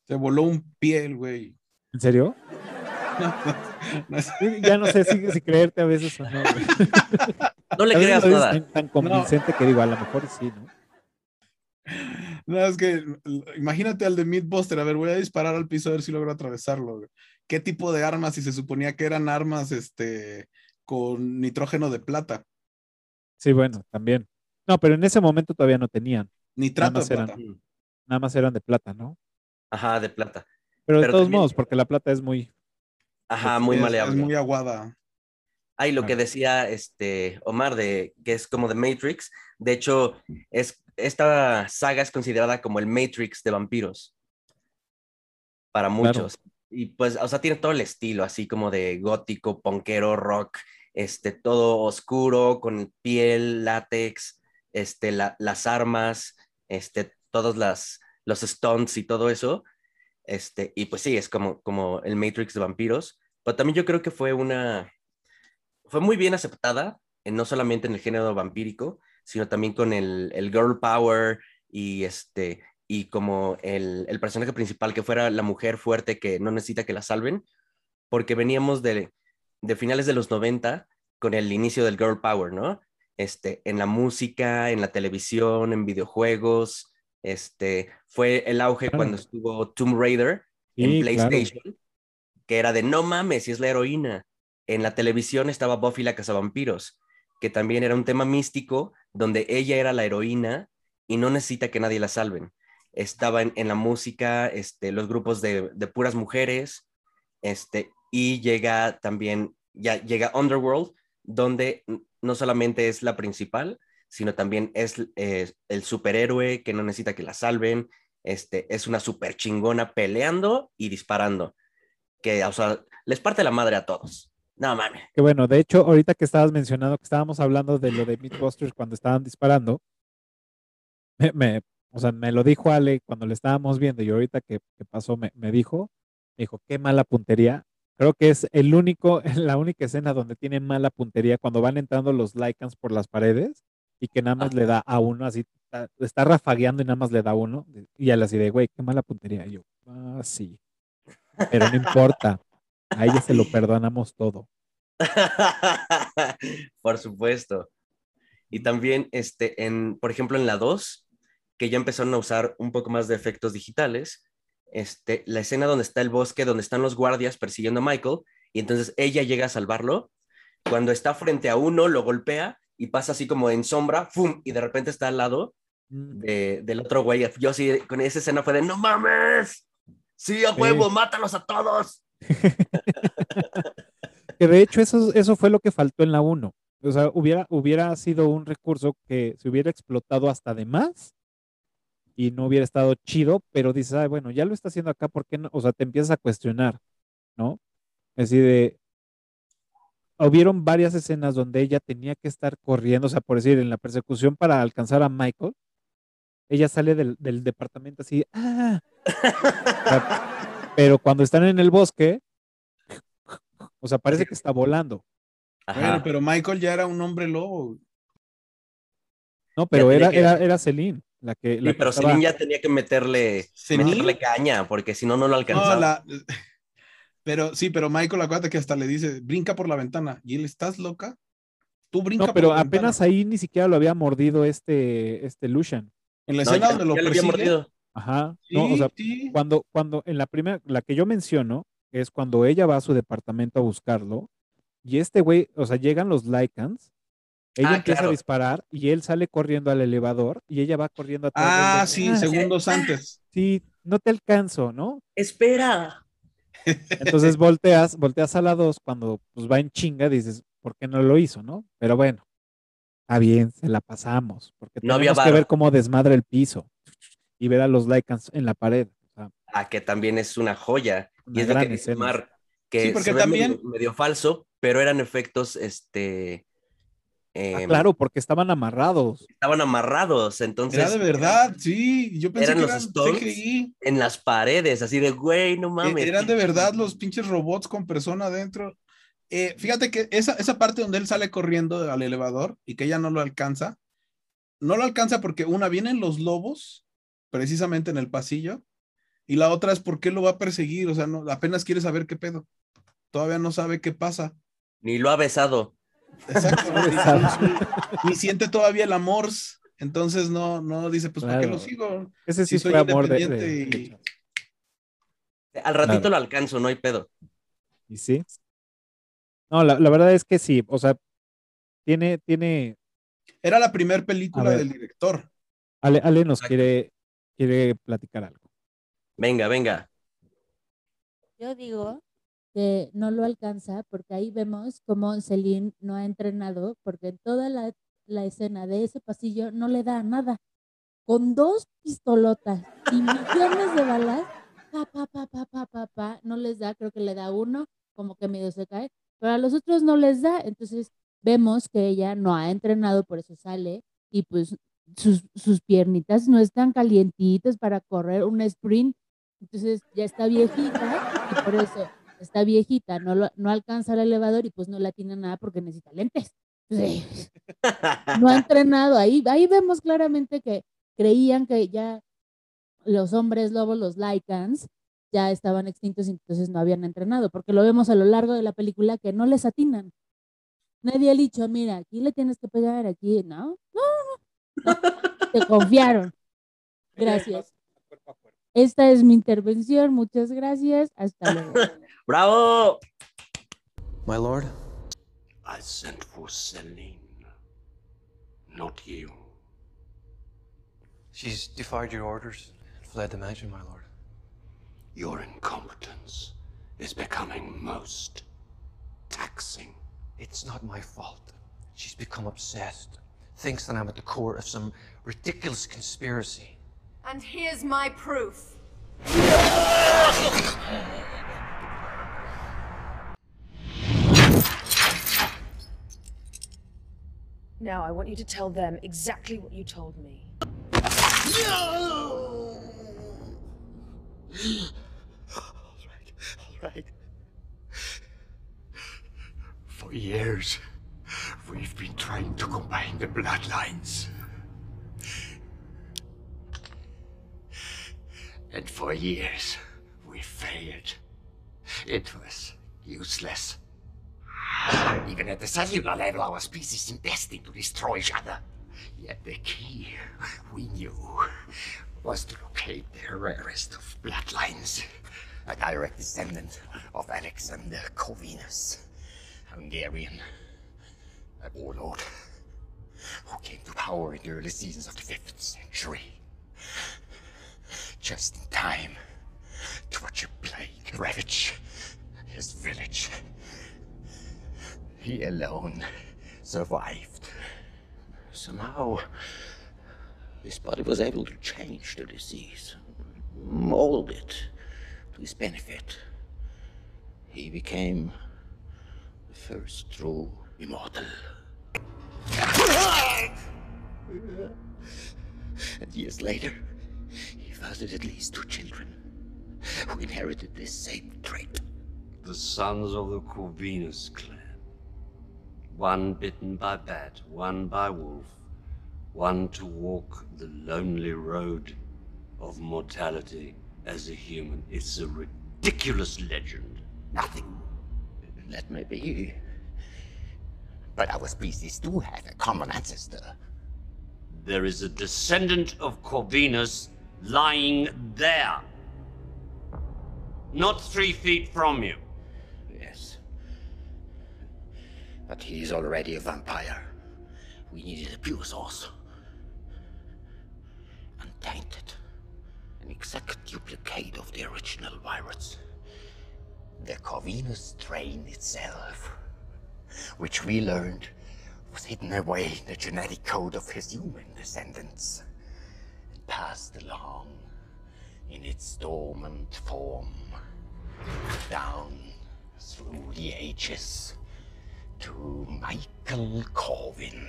Se voló un pie el güey. ¿En serio? No es- Ya no sé si, si creerte a veces o no. güey. No le creas nada. tan, tan convincente que digo, a lo mejor sí, ¿no? No, es que imagínate al de Meatbuster. A ver, voy a disparar al piso a ver si logro atravesarlo. güey. ¿Qué tipo de armas? Si se suponía que eran armas este, con nitrógeno de plata. Sí, bueno, también. No, pero en ese momento todavía no tenían. Nitrato de más eran- plata. Mm. Nada más eran de plata, ¿no? Ajá, de plata. Pero de todos también- modos, porque la plata es muy... Ajá, muy es, maleable. Es muy aguada. Ay, lo Claro. que decía este Omar de que es como de Matrix. De hecho, es esta saga es considerada como el Matrix de vampiros para muchos. Y pues, o sea, tiene todo el estilo, así como de gótico, ponquero, rock, este, todo oscuro, con piel, látex, este, la- las armas, este, todos las, los stunts y todo eso. Este, y pues sí, es como, como el Matrix de vampiros. Pero también yo creo que fue una, fue muy bien aceptada, en- no solamente en el género vampírico, sino también con el, el girl power y este y como el, el personaje principal que fuera la mujer fuerte que no necesita que la salven, porque veníamos de, de finales de los 90 con el inicio del Girl Power, ¿no? Este, en la música, en la televisión, en videojuegos, este, fue el auge cuando estuvo Tomb Raider en PlayStation, que era de no mames, si es la heroína. En la televisión estaba Buffy la cazavampiros, que también era un tema místico donde ella era la heroína y no necesita que nadie la salven. Estaba en, la música, este, los grupos de, de, puras mujeres, este, y llega también, ya llega Underworld, donde no solamente es la principal, sino también es el superhéroe que no necesita que la salven, este, es una super chingona peleando y disparando, que, o sea, les parte la madre a todos. No mames. Que bueno, de hecho, ahorita que estabas mencionando, que estábamos hablando de lo de Mythbusters cuando estaban disparando, me, o sea, me lo dijo Ale cuando le estábamos viendo y ahorita que, pasó me, me, dijo, me dijo, qué mala puntería. Creo que es el único, la única escena donde tienen mala puntería cuando van entrando los Lycans por las paredes y que nada más le da a uno, así está, rafagueando y nada más le da uno. Y él así de, güey, qué mala puntería. Y yo, ah, sí. Pero no importa. A ella se lo perdonamos todo. por supuesto. Y también, este, en, por ejemplo, en la 2, que ya empezaron a usar un poco más de efectos digitales, este, la escena donde está el bosque, donde están los guardias persiguiendo a Michael, y entonces ella llega a salvarlo. Cuando está frente a uno, lo golpea y pasa así como en sombra, ¡fum! Y de repente está al lado mm. del otro güey. Yo sí, con esa escena fue de, ¡no mames! ¡Sí, a huevo! ¡Mátalos a todos! que de hecho eso, eso fue lo que faltó en la 1. O sea, hubiera, hubiera sido un recurso que se hubiera explotado hasta de más y no hubiera estado chido, pero dices, Ay, bueno, ya lo está haciendo acá, ¿por qué no? O sea, te empiezas a cuestionar, ¿no? Es decir, de, hubieron varias escenas donde ella tenía que estar corriendo, o sea, por decir, en la persecución para alcanzar a Michael, ella sale del, departamento así, ¡ah! pero cuando están en el bosque, o sea, parece que está volando. Bueno, pero Michael ya era un hombre lobo. No, pero era, era, era Celine. La que, sí, pero Celine ya tenía que meterle, meterle caña, porque si no, no lo alcanzaba. Pero sí, pero Michael, acuérdate que hasta le dice, brinca por la ventana. Y él, ¿estás loca? Tú brinca no, pero apenas ahí ni siquiera lo había mordido este, este Lucian. En la escena donde lo persigue. mordido. Ajá. no, o sea, cuando, cuando en la primera, la que yo menciono, es cuando ella va a su departamento a buscarlo. Y este güey, o sea, llegan los Lycans ella ah, empieza a disparar y él sale corriendo al elevador y ella va corriendo atrás. Ah, sí, ah, segundos antes. Sí, no te alcanzo, ¿no? Espera. Entonces volteas, volteas a la 2 cuando pues va en chinga, dices, ¿por qué no lo hizo, no? Pero bueno, está bien, se la pasamos, porque no tenemos que ver cómo desmadra el piso y ver a los Lycans en la pared. ah, que también es una joya. y es de que, Mar, que sí, porque también medio, falso, pero eran efectos, este, Ah, em, claro, porque estaban amarrados. Estaban amarrados, entonces. Era de verdad, sí. Yo pensé eran que los eran en las paredes, así de güey, no e, mames. Eran de verdad los pinches robots con persona adentro. Eh, fíjate que esa, esa parte donde él sale corriendo al elevador y que ella no lo alcanza, no lo alcanza porque una vienen los lobos, precisamente en el pasillo, y la otra es porque lo va a perseguir, o sea, no, apenas quiere saber qué pedo. Todavía no sabe qué pasa. Ni lo ha besado. Exacto. ni, siente todavía el amor. Entonces no, no dice, pues, ¿por qué lo sigo? Ese sí soy amor de, Al ratito lo alcanzo, no hay pedo. ¿Y sí? No, la, verdad es que sí. O sea, tiene, tiene. Era la primera película del director. Ale, Ale nos quiere, quiere platicar algo. Venga, venga. Yo digo que no lo alcanza, porque ahí vemos cómo Celine no ha entrenado, porque toda la, escena de ese pasillo no le da nada. Con dos pistolotas y millones de balas, pa, pa, pa, pa, pa, pa, pa, no les da, creo que le da uno, como que medio se cae, pero a los otros no les da, entonces vemos que ella no ha entrenado, por eso sale, y pues sus, sus piernitas no están calientitas para correr un sprint, entonces ya está viejita y por eso está viejita, no, no alcanza el elevador y pues no la tiene nada porque necesita lentes. no ha entrenado. Ahí, ahí vemos claramente que creían que ya los hombres lobos, los Lycans, ya estaban extintos y entonces no habían entrenado, porque lo vemos a lo largo de la película que no les atinan. Nadie ha dicho, mira, aquí le tienes que pegar, aquí, no, no, no, no. te confiaron. Gracias. Esta es mi intervención, muchas gracias, hasta luego. ¡Bravo! My lord, I sent for Celine, not you. she's defied your orders and fled the mansion, my lord. Your incompetence is becoming most taxing. It's not my fault. She's become obsessed. Thinks that I'm at the core of some ridiculous conspiracy. And here's my proof. Now I want you to tell them exactly what you told me. No! All right, all right. For years, we've been trying to combine the bloodlines. And for years, we failed. It was useless. Even at the cellular level, our species seemed destined to destroy each other. Yet the key, we knew, was to locate the rarest of bloodlines. A direct descendant of Alexander Corvinus, Hungarian, a warlord who came to power in the early seasons of the 5th century. Just in time to watch a plague ravage his village. He alone survived. Somehow, his body was able to change the disease, mold it to his benefit. He became the first true immortal. And years later, he fathered at least two children who inherited this same trait. The sons of the Corvinus clan. One bitten by bat, one by wolf, one to walk the lonely road of mortality as a human. It's a ridiculous legend. Nothing. That may be. But our species do have a common ancestor. There is a descendant of Corvinus lying there. Not three feet from you. But he is already a vampire. We needed a pure source. Untainted. An exact duplicate of the original virus. The Corvinus strain itself. Which we learned was hidden away in the genetic code of his human descendants. And passed along in its dormant form. Down through the ages to Michael Corvin.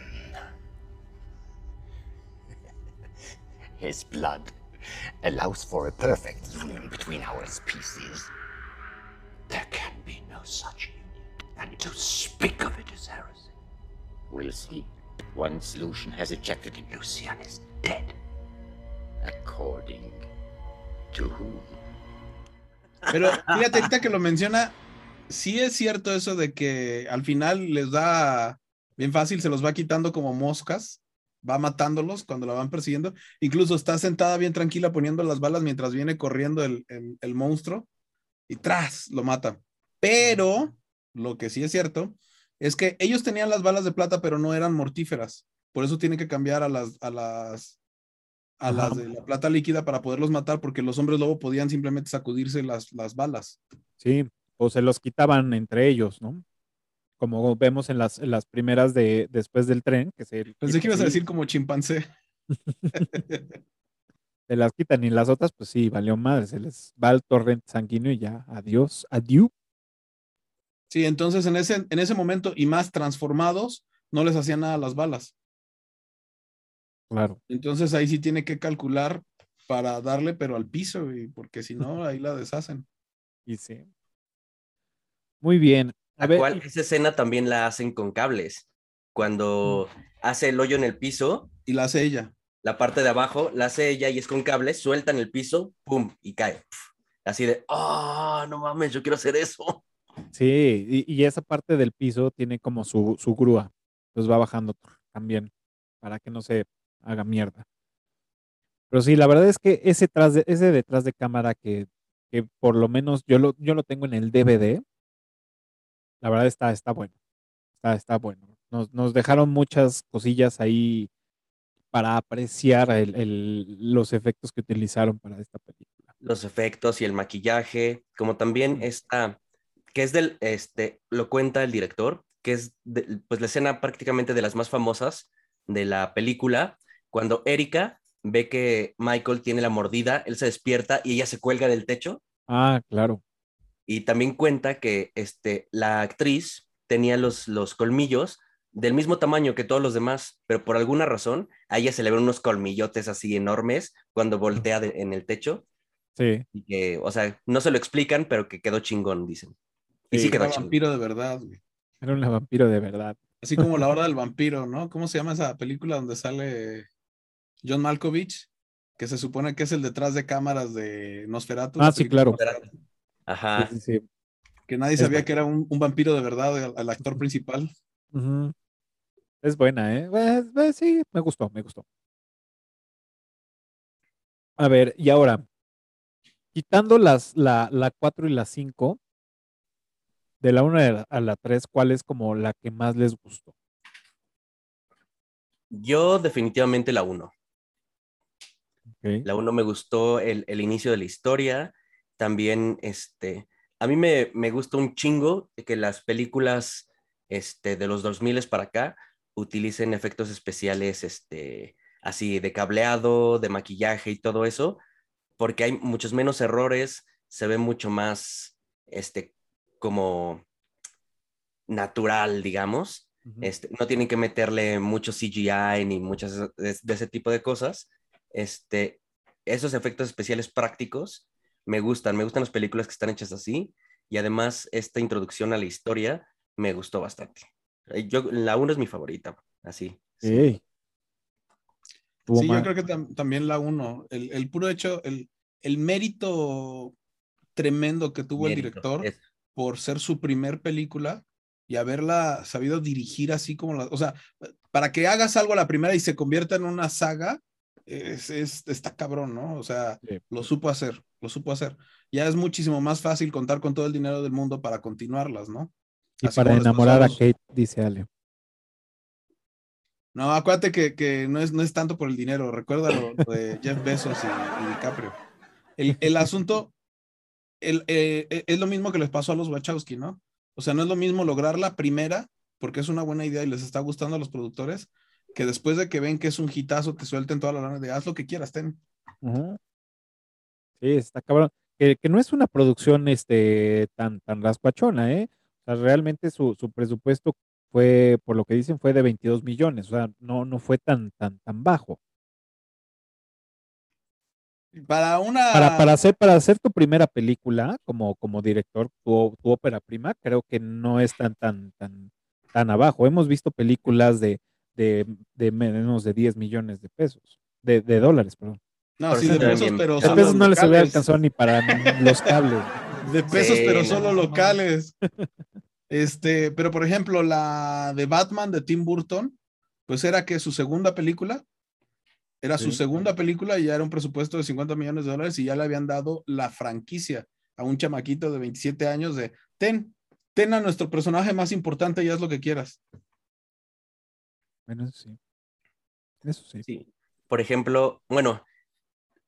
His blood allows for a perfect union between our species. There can be no such union. And to speak of it is heresy. We'll see. One solution has ejected him. Lucian is dead. According to whom? Pero fíjate, ahorita que lo menciona, sí es cierto eso de que al final les da bien fácil, se los va quitando como moscas, va matándolos cuando la van persiguiendo. Incluso está sentada bien tranquila poniendo las balas mientras viene corriendo el, el- el monstruo y tras lo mata. Pero lo que sí es cierto es que ellos tenían las balas de plata, pero no eran mortíferas. Por eso tienen que cambiar a las, a las, a Ajá. las de la plata líquida para poderlos matar, porque los hombres lobo podían simplemente sacudirse las, las balas. Sí, o se los quitaban entre ellos, ¿no? Como vemos en las, en las primeras de después del tren, que se, Pensé que ibas a decir como chimpancé. se las quitan y las otras, pues sí, valió madre, se les va el torrente sanguíneo y ya, adiós, adiós. Sí, entonces en ese, en ese momento y más transformados, no les hacían nada las balas. Claro, Entonces ahí sí tiene que calcular para darle, pero al piso, güey, porque si no, ahí la deshacen. y sí. Muy bien. A A ver, cual esa escena también la hacen con cables. Cuando hace el hoyo en el piso, Y la hace ella. la parte de abajo la hace ella y es con cables, sueltan el piso, pum, y cae. así de, oh, no mames, yo quiero hacer eso. Sí, y, y esa parte del piso tiene como su, su grúa. Entonces va bajando también para que no se haga mierda. Pero sí, la verdad es que ese, tras de, ese detrás de cámara que, que por lo menos yo lo, yo lo tengo en el DVD, la verdad está, está bueno. Está, está bueno. Nos, nos dejaron muchas cosillas ahí para apreciar el- el- los efectos que utilizaron para esta película. Los efectos y el maquillaje, como también esta, que es del, este, lo cuenta el director, que es de- pues la escena prácticamente de las más famosas de la película, cuando Erika ve que Michael tiene la mordida, él se despierta y ella se cuelga del techo Ah, claro. Y también cuenta que este, la actriz tenía los, los colmillos del mismo tamaño que todos los demás, pero por alguna razón a ella se le ven unos colmillotes así enormes cuando voltea de- en el techo. Sí. Y que, o sea, no se lo explican, pero que quedó chingón, dicen. Y sí, Sí, quedó era chingón. vampiro de verdad, güey. Era un vampiro de verdad. Así como La Hora del Vampiro, ¿no? ¿Cómo se llama esa película donde sale John Malkovich? Que se supone que es el detrás de cámaras de Nosferatu. Ah, sí, claro. Nosferatu, Ajá. Sí, sí, sí. Que nadie Es sabía que era un, un vampiro de verdad, el, el actor principal. Ujú. Es buena, ¿eh? Pues, pues, sí, me gustó, me gustó. A ver, y ahora, quitando las, la, la 4 y la 5, de la 1 a la 3, ¿cuál es como la que más les gustó? Yo definitivamente la 1. Ok. La 1 me gustó el, el inicio de la historia. También, este, a mí me, me gusta un chingo que las películas este, de los 2000 para acá utilicen efectos especiales, este, así de cableado, de maquillaje y todo eso, porque hay muchos menos errores, se ve mucho más, este, como natural, digamos. Este, no tienen que meterle mucho CGI ni muchas de, de ese tipo de cosas. Este, esos efectos especiales prácticos me gustan, me gustan las películas que están hechas así y además esta introducción a la historia me gustó bastante. Eh, Yo, la 1 es mi favorita, así. sí. Sí, yo creo que tam- también la uno. El, el puro hecho, el, el mérito tremendo que tuvo el director es- por ser su primer película y haberla sabido dirigir así como la. O sea, para que hagas algo a la primera y se convierta en una saga, es, es- está cabrón, ¿no? O sea, Sí. lo supo hacer, lo supo hacer. Ya es muchísimo más fácil contar con todo el dinero del mundo para continuarlas, ¿no? Y Así para enamorar a Kate, dice Ale. No, acuérdate que, que no, es, no es tanto por el dinero. Recuerda lo, lo de Jeff Bezos y, y DiCaprio. El, el asunto el, eh, eh, es lo mismo que les pasó a los Wachowski, ¿no? O sea, no es lo mismo lograr la primera, porque es una buena idea y les está gustando a los productores, que después de que ven que es un hitazo, te suelten toda la lana de haz lo que quieras, ten. Sí, está cabrón. Que, que no es una producción este, tan, tan rascuachona, ¿eh? O sea, realmente su, su presupuesto fue, por lo que dicen, fue de 22 millones. O sea, no, no fue tan, tan, tan bajo. Para una. Para, para, hacer, para hacer tu primera película como, como director, tu, tu ópera prima, creo que no es tan, tan, tan, tan abajo. Hemos visto películas de, de, de menos de 10 millones de pesos, de, de dólares, perdón. No, Pero sí, de pesos, bien. pero De solo pesos no les locales. alcanzado ni para los cables. De pesos, Sí, pero no, solo no, locales. Este, pero por ejemplo, la de Batman de Tim Burton, pues era que su segunda película, era su segunda película y ya era un presupuesto de 50 millones de dólares y ya le habían dado la franquicia a un chamaquito de 27 años de, ten, ten a nuestro personaje más importante y haz lo que quieras. Bueno, eso sí. Eso sí. Sí. Por ejemplo, bueno,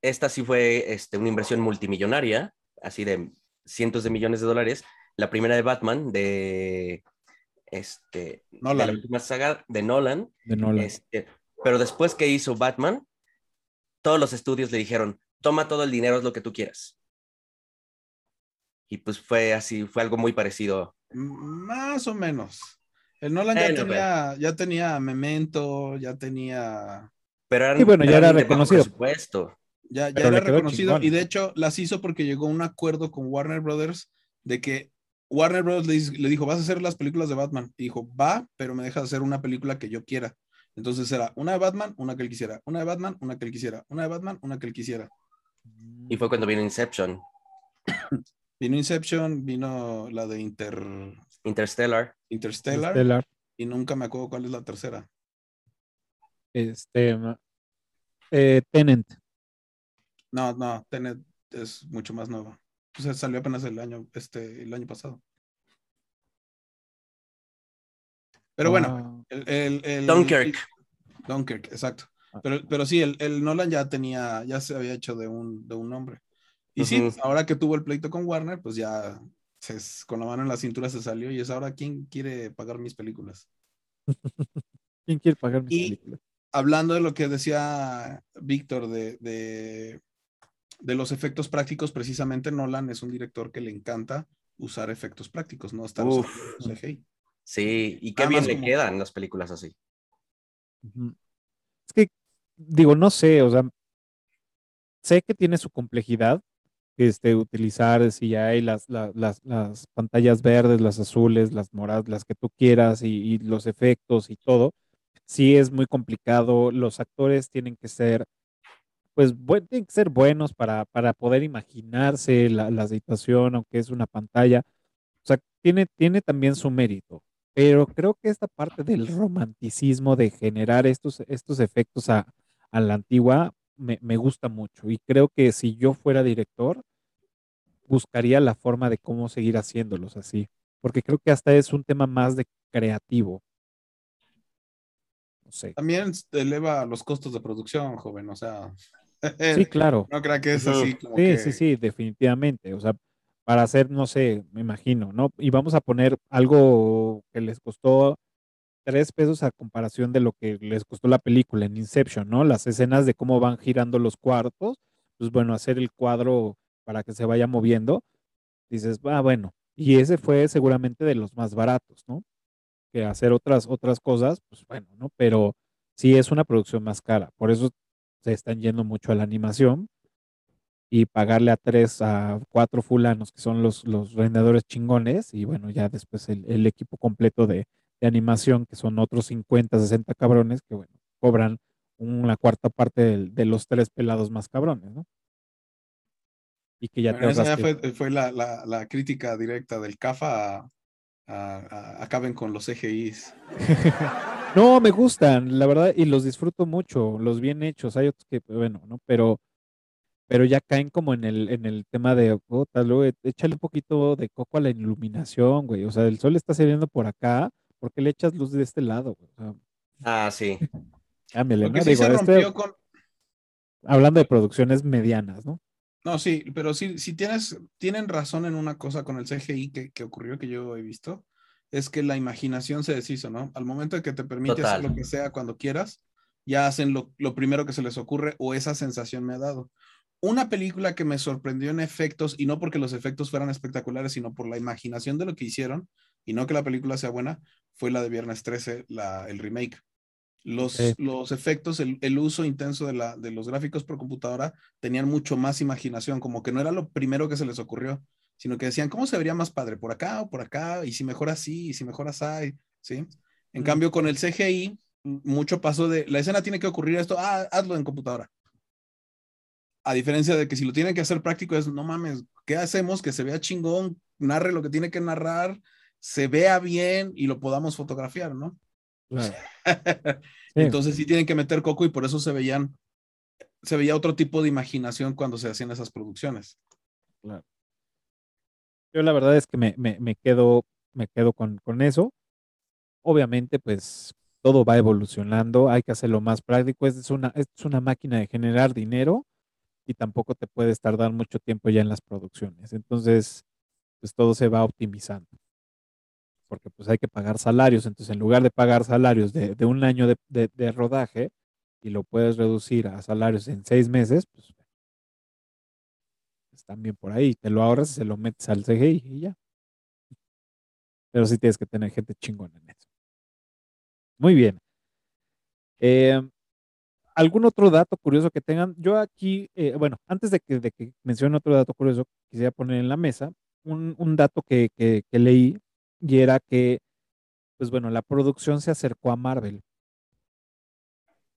esta sí fue este, una inversión multimillonaria, así de cientos de millones de dólares. La primera de Batman, de, este, de Nolan. la última saga de Nolan. De Nolan. Este, pero después que hizo Batman, todos los estudios le dijeron, toma todo el dinero, es lo que tú quieras. Y pues fue así, fue algo muy parecido. Más o menos. El Nolan ya, Bueno, tenía, ya tenía Memento, ya tenía Pero eran, Sí, bueno, ya era reconocido. presupuesto. Ya, ya era reconocido chingón. y de hecho las hizo porque llegó a un acuerdo con Warner Brothers de que Warner Brothers le, le dijo, vas a hacer las películas de Batman. Y dijo, va, pero me dejas hacer una película que yo quiera. Entonces era una de Batman, una que él quisiera, una de Batman, una que él quisiera, una de Batman, una que él quisiera. Y fue cuando vino Inception. Vino Inception, vino la de Inter, Interstellar. Interstellar, Stellar, y nunca me acuerdo cuál es la tercera. este, eh, Tenant. No, no, Tenet es mucho más nueva. O sea, salió apenas el año, este, el año pasado. Pero bueno, el, el- el- Dunkirk. Dunkirk, exacto. Ah. Pero, pero sí, el, el Nolan ya tenía, ya se había hecho de un, de un nombre. Y sí, ahora que tuvo el pleito con Warner, pues ya se- con la mano en la cintura se salió y es ahora quién quiere pagar mis películas. ¿Quién quiere pagar mis Y- películas? Hablando de lo que decía Víctor de, de, de los efectos prácticos, precisamente Nolan es un director que le encanta usar efectos prácticos, no estar Uf. usando CGI. Sí, y qué bien le como- quedan las películas así. Es que, digo, no sé, o sea, sé que tiene su complejidad, este, utilizar CGI, las, la- las, las pantallas verdes, las azules, las moradas, las que tú quieras y, los efectos y todo. Sí es muy complicado, los actores tienen que ser, pues, tienen que ser buenos para, para poder imaginarse la, la situación, aunque es una pantalla. O sea, tiene, tiene también su mérito pero creo que esta parte del romanticismo de generar estos, estos efectos a, a la antigua me, me gusta mucho y creo que si yo fuera director buscaría la forma de cómo seguir haciéndolos así, porque creo que hasta es un tema más de creativo. No sé. También eleva los costos de producción, joven, o sea. Sí, claro. No crea que es así como Sí, que- sí, sí, definitivamente. O sea, para hacer, no sé, me imagino, ¿no? Y vamos a poner algo que les costó tres pesos a comparación de lo que les costó la película en Inception, ¿no? Las escenas de cómo van girando los cuartos, pues bueno, hacer el cuadro para que se vaya moviendo, dices, ah, bueno, y ese fue seguramente de los más baratos, ¿no? Que hacer otras, otras cosas, pues bueno, ¿no? Pero sí es una producción más cara, por eso se están yendo mucho a la animación y pagarle a tres, a cuatro fulanos que son los, los rendedores chingones y bueno, ya después el, el equipo completo de, de animación, que son otros 50, 60 cabrones, que bueno, cobran una cuarta parte de, los tres pelados más cabrones, ¿no? Y que ya Bueno, te esa ya fue, fue la, la- la crítica directa del CAFA a, a- a- acaben con los CGIs. No, me gustan, la verdad, y los disfruto mucho, los bien hechos. Hay otros que, bueno, ¿no? Pero, pero ya caen como en el, en el tema de, puta, luego e- échale un poquito de coco a la iluminación, güey. O sea, el sol está saliendo por acá, ¿por qué le echas luz de este lado? güey? O sea, Ah, sí. cámbiale, ¿no? sí Digo, se este- con. hablando de producciones medianas, ¿no? No, sí, pero sí, si tienes, tienen razón en una cosa con el CGI que, que ocurrió que yo he visto, es que la imaginación se deshizo, ¿no? Al momento de que te permite hacer Total. lo que sea cuando quieras, ya hacen lo, lo primero que se les ocurre o esa sensación me ha dado. Una película que me sorprendió en efectos, y no porque los efectos fueran espectaculares, sino por la imaginación de lo que hicieron, y no que la película sea buena, fue la de Viernes 13, la, el remake. Los, los efectos, el, el uso intenso de, la, de los gráficos por computadora tenían mucho más imaginación, como que no era lo primero que se les ocurrió, sino que decían, ¿cómo se vería más padre? ¿Por acá o por acá? Y si mejor así, y si mejor así, ¿sí? En Mm. cambio, con el CGI, mucho pasó de, la escena tiene que ocurrir esto, ah, hazlo en computadora. A diferencia de que si lo tienen que hacer práctico es, no mames, ¿qué hacemos? Que se vea chingón, narre lo que tiene que narrar, se vea bien y lo podamos fotografiar, ¿no? Claro. Sí. Entonces sí tienen que meter coco y por eso se veían, se veía otro tipo de imaginación cuando se hacían esas producciones. Claro. Yo la verdad es que me, me, me quedo, me quedo con, con eso. Obviamente, pues todo va evolucionando, hay que hacerlo más práctico. Es una, es una máquina de generar dinero y tampoco te puedes tardar mucho tiempo ya en las producciones. Entonces, pues todo se va optimizando. Porque pues hay que pagar salarios. Entonces, en lugar de pagar salarios de, de un año de, de- rodaje y lo puedes reducir a salarios en seis meses, pues están bien por ahí. Te lo ahorras y se lo metes al CGI y ya. Pero sí tienes que tener gente chingona en eso. Muy bien. Eh, ¿Algún otro dato curioso que tengan? Yo aquí, eh, bueno, antes de que, de que mencione otro dato curioso, quisiera poner en la mesa un, un dato que- que leí y era que, pues bueno, la producción se acercó a Marvel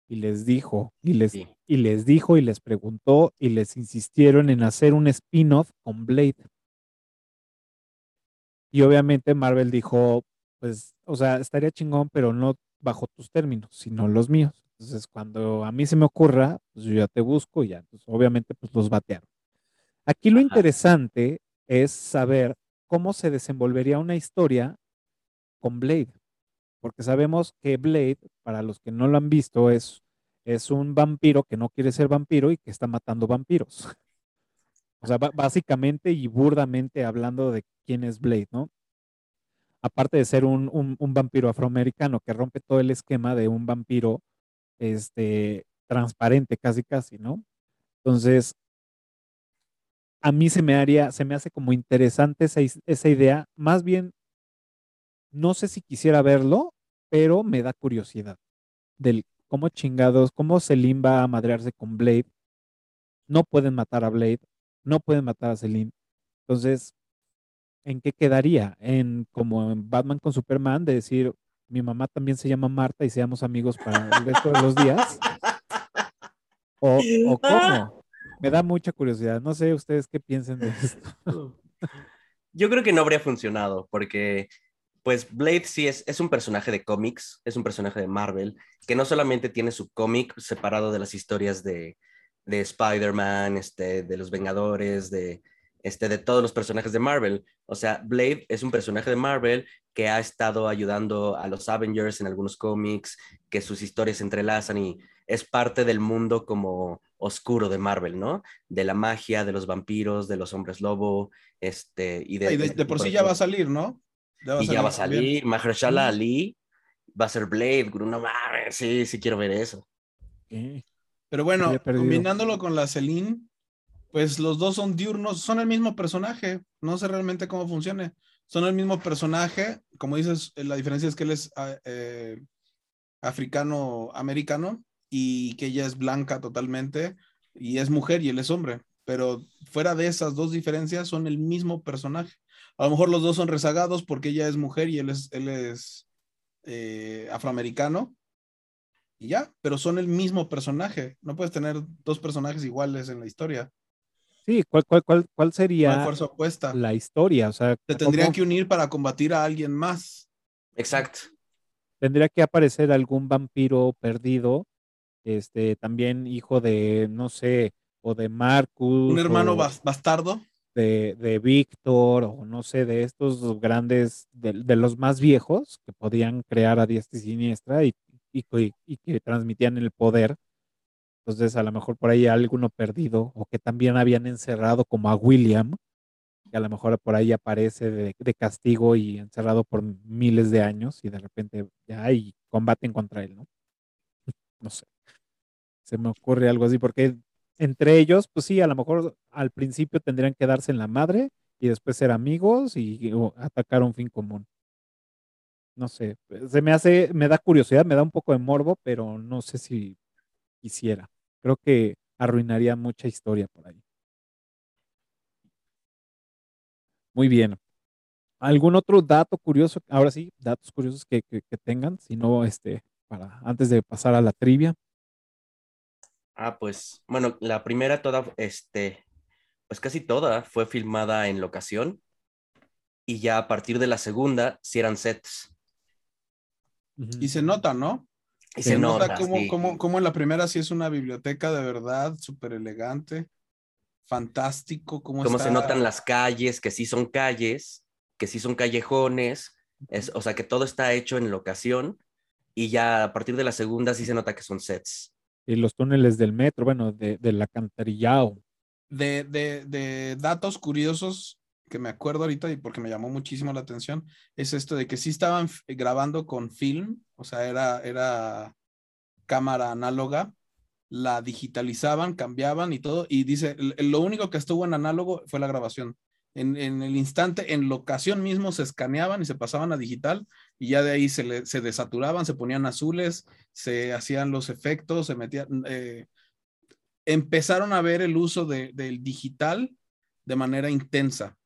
y les dijo, y les, Sí. y les dijo y les preguntó y les insistieron en hacer un spin-off con Blade. Y obviamente Marvel dijo, pues, o sea, estaría chingón, pero no bajo tus términos, sino los míos. Entonces, cuando a mí se me ocurra, pues yo ya te busco y ya, pues, obviamente, pues los batearon. Aquí lo Ajá. interesante es saber cómo se desenvolvería una historia con Blade, porque sabemos que Blade, para los que no lo han visto, es, es un vampiro que no quiere ser vampiro y que está matando vampiros. O sea, básicamente y burdamente hablando de quién es Blade, ¿no? Aparte de ser un, un- un vampiro afroamericano que rompe todo el esquema de un vampiro este, transparente, casi casi, ¿no? Entonces, a mí se me haría, se me hace como interesante esa, idea. Más bien, no sé si quisiera verlo, pero me da curiosidad del cómo chingados, cómo Selim va a madrearse con Blade. No pueden matar a Blade, no pueden matar a Selim. Entonces, ¿en qué quedaría? En como en Batman con Superman, de decir, mi mamá también se llama Marta y seamos amigos para el resto de los días. ¿O, o cómo? Me da mucha curiosidad. No sé ustedes qué piensen de esto. Yo creo que no habría funcionado porque, pues, Blade sí es, es un personaje de cómics, es un personaje de Marvel, que no solamente tiene su cómic separado de las historias de, de Spider-Man, este, de los Vengadores, de, este, de todos los personajes de Marvel. O sea, Blade es un personaje de Marvel que ha estado ayudando a los Avengers en algunos cómics, que sus historias se entrelazan y es parte del mundo como oscuro de Marvel, ¿no? De la magia, de los vampiros, de los hombres lobo, este, y de, Y de, de por sí ya va a salir, ¿no? y ya va a salir. Mahershala Mm. Ali va a ser Blade, guru, no mames, sí, sí quiero ver eso. Pero bueno, combinándolo con la Celine, pues los dos son diurnos, son el mismo personaje. No sé realmente cómo funcione. Son el mismo personaje. Como dices, la diferencia es que él es ah, eh, africano-americano y que ella es blanca totalmente y es mujer y él es hombre. Pero fuera de esas dos diferencias, son el mismo personaje. A lo mejor los dos son rezagados porque ella es mujer y él es, él es eh, afroamericano y ya, pero son el mismo personaje. No puedes tener dos personajes iguales en la historia. Sí, ¿cuál, cuál, cuál, cuál sería fuerza opuesta. la historia? O sea, Se tendrían ¿cómo que unir para combatir a alguien más. Exacto. tendría que aparecer algún vampiro perdido, este, también hijo de, no sé, o de Marcus, Un hermano bastardo. de, de Víctor, o no sé, de estos grandes, de, de los más viejos, que podían crear a diestra y siniestra y, y, que- y que transmitían el poder. Entonces, a lo mejor por ahí alguno perdido, o que también habían encerrado como a William, que a lo mejor por ahí aparece de, de castigo y encerrado por miles de años, y de repente ya y combaten contra él, ¿no? No sé. Se me ocurre algo así, porque entre ellos, pues sí, a lo mejor al principio tendrían que darse en la madre y después ser amigos y atacar un fin común. No sé, se me hace, me da curiosidad, me da un poco de morbo, pero no sé si quisiera. Creo que arruinaría mucha historia por ahí. Muy bien. ¿Algún otro dato curioso? Ahora sí, datos curiosos que, que, que tengan, si no, este, para antes de pasar a la trivia. Ah, pues, bueno, la primera toda, este, pues casi toda fue filmada en locación y ya a partir de la segunda sí eran sets. Y se nota, ¿no? Y se, se nota, nota, como, sí. como, como en la primera sí es una biblioteca de verdad, súper elegante, fantástico. Cómo Cómo está- se notan las calles, que sí son calles, que sí son callejones, es, o sea que todo está hecho en locación y ya a partir de la segunda sí se nota que son sets. Y los túneles del metro, bueno, de, del alcantarillado. de, de, de datos curiosos que me acuerdo ahorita y porque me llamó muchísimo la atención, es esto de que sí estaban grabando con film, o sea, era, era cámara análoga, la digitalizaban, cambiaban y todo, y dice, "L- lo único que estuvo en análogo fue la grabación. En, en el instante, en locación mismo se escaneaban y se pasaban a digital y ya de ahí se, le- se desaturaban, se ponían azules, se hacían los efectos, se metían... eh, empezaron a ver el uso de- del digital de manera intensa.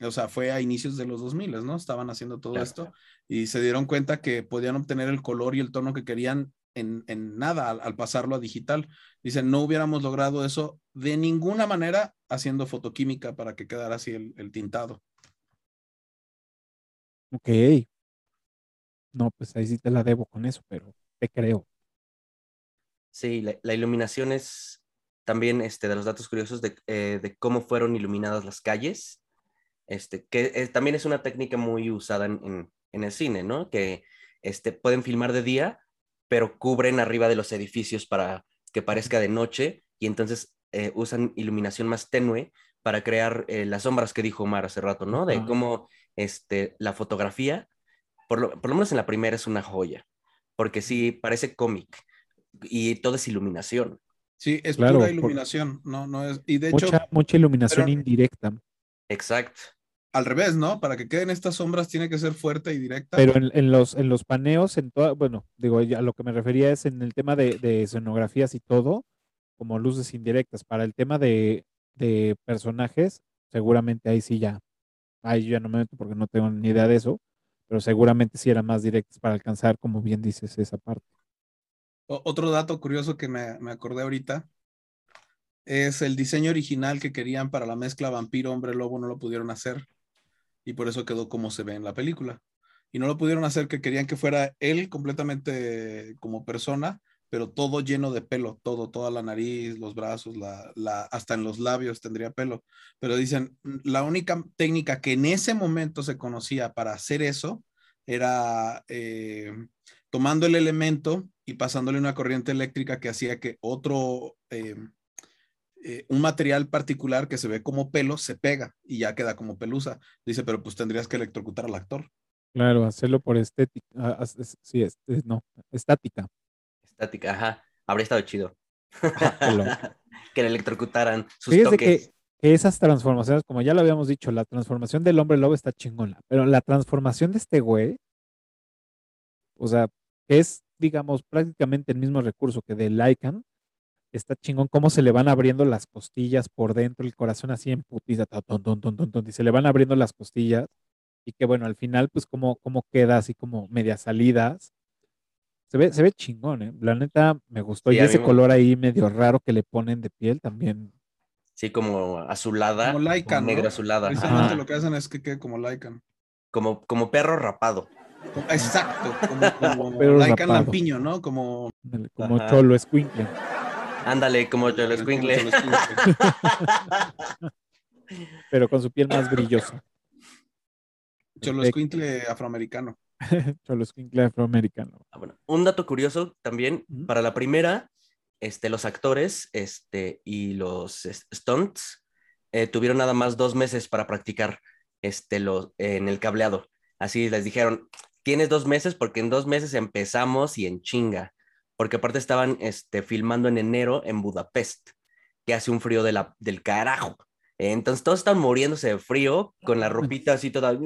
O sea, fue a inicios de los 2000, ¿no? Estaban haciendo todo Claro. esto y se dieron cuenta que podían obtener el color y el tono que querían en, en nada al, al pasarlo a digital. Dicen, no hubiéramos logrado eso de ninguna manera haciendo fotoquímica para que quedara así el, el tintado. Ok. No, pues ahí sí te la debo con eso, pero te creo. Sí, la, la iluminación es también este, de los datos curiosos de, eh, de cómo fueron iluminadas las calles, este, que eh, también es una técnica muy usada en, en- en el cine, ¿no? Que este, pueden filmar de día, pero cubren arriba de los edificios para que parezca de noche y entonces eh, usan iluminación más tenue para crear las sombras que dijo Omar hace rato, ¿no? De cómo este, la fotografía, por lo, por lo menos en la primera es una joya, porque sí parece cómic y todo es iluminación. Sí, es Claro, pura por- iluminación, no, no es. Y de hecho, Mucha, mucha iluminación pero- indirecta. Exacto. al revés, ¿no? Para que queden estas sombras tiene que ser fuerte y directa. Pero en, en los, en los paneos, en toda, bueno, digo, ya a lo que me refería es en el tema de, de escenografías y todo, como luces indirectas. Para el tema de, de personajes, seguramente ahí sí ya, ahí yo ya no me meto porque no tengo ni idea de eso, pero seguramente sí eran más directas para alcanzar, como bien dices, esa parte. Otro dato curioso que me, me acordé ahorita es el diseño original que querían para la mezcla vampiro hombre lobo no lo pudieron hacer y por eso quedó como se ve en la película. Y no lo pudieron hacer que querían que fuera él completamente como persona, pero todo lleno de pelo, todo, toda la nariz, los brazos, la, la, hasta en los labios tendría pelo. Pero dicen, "Mm, la única técnica que en ese momento se conocía para hacer eso era eh, tomando el elemento y pasándole una corriente eléctrica que hacía que otro, eh, eh, un material particular que se ve como pelo se pega y ya queda como pelusa. Dice, pero pues tendrías que electrocutar al actor. Claro, hacerlo por estética, ah, ah, sí, es- no, estática. Estática, ajá. Habría estado chido. Que le electrocutaran sus Fíjese toques. que, esas transformaciones, como ya lo habíamos dicho, la transformación del hombre lobo está chingona, pero la transformación de este güey, o sea, que es, digamos, prácticamente el mismo recurso que de Lycan, está chingón cómo se le van abriendo las costillas por dentro, el corazón así en putiza, ton, ton, ton, ton, ton, y se le van abriendo las costillas, y que bueno, al final, pues cómo, cómo queda así como medias salidas. Se ve, se ve chingón, ¿eh? La neta me gustó. Sí, y ese me- color ahí medio raro que le ponen de piel también Sí, como azulada. Como Lycan, negro ¿no? azulada. Precisamente ajá. lo que hacen es que quede como Lycan. Como, como perro rapado. Exacto, como, como Pero Lycan rapado. Lampiño, ¿no? Como, como Ajá. cholo escuincle. Ándale, como Cholo pero con su piel más brillosa. Cholo escuincle afroamericano. Cholo escuincle afroamericano. Ah, bueno, un dato curioso también, para la primera, este, los actores este, y los stunts eh, tuvieron nada más dos meses para practicar este, lo- en el cableado. Así les dijeron, tienes dos meses porque en dos meses empezamos y en chinga. Porque aparte estaban este, filmando en enero en Budapest, que hace un frío de la, del carajo. Entonces todos están muriéndose de frío, con la ropita así toda,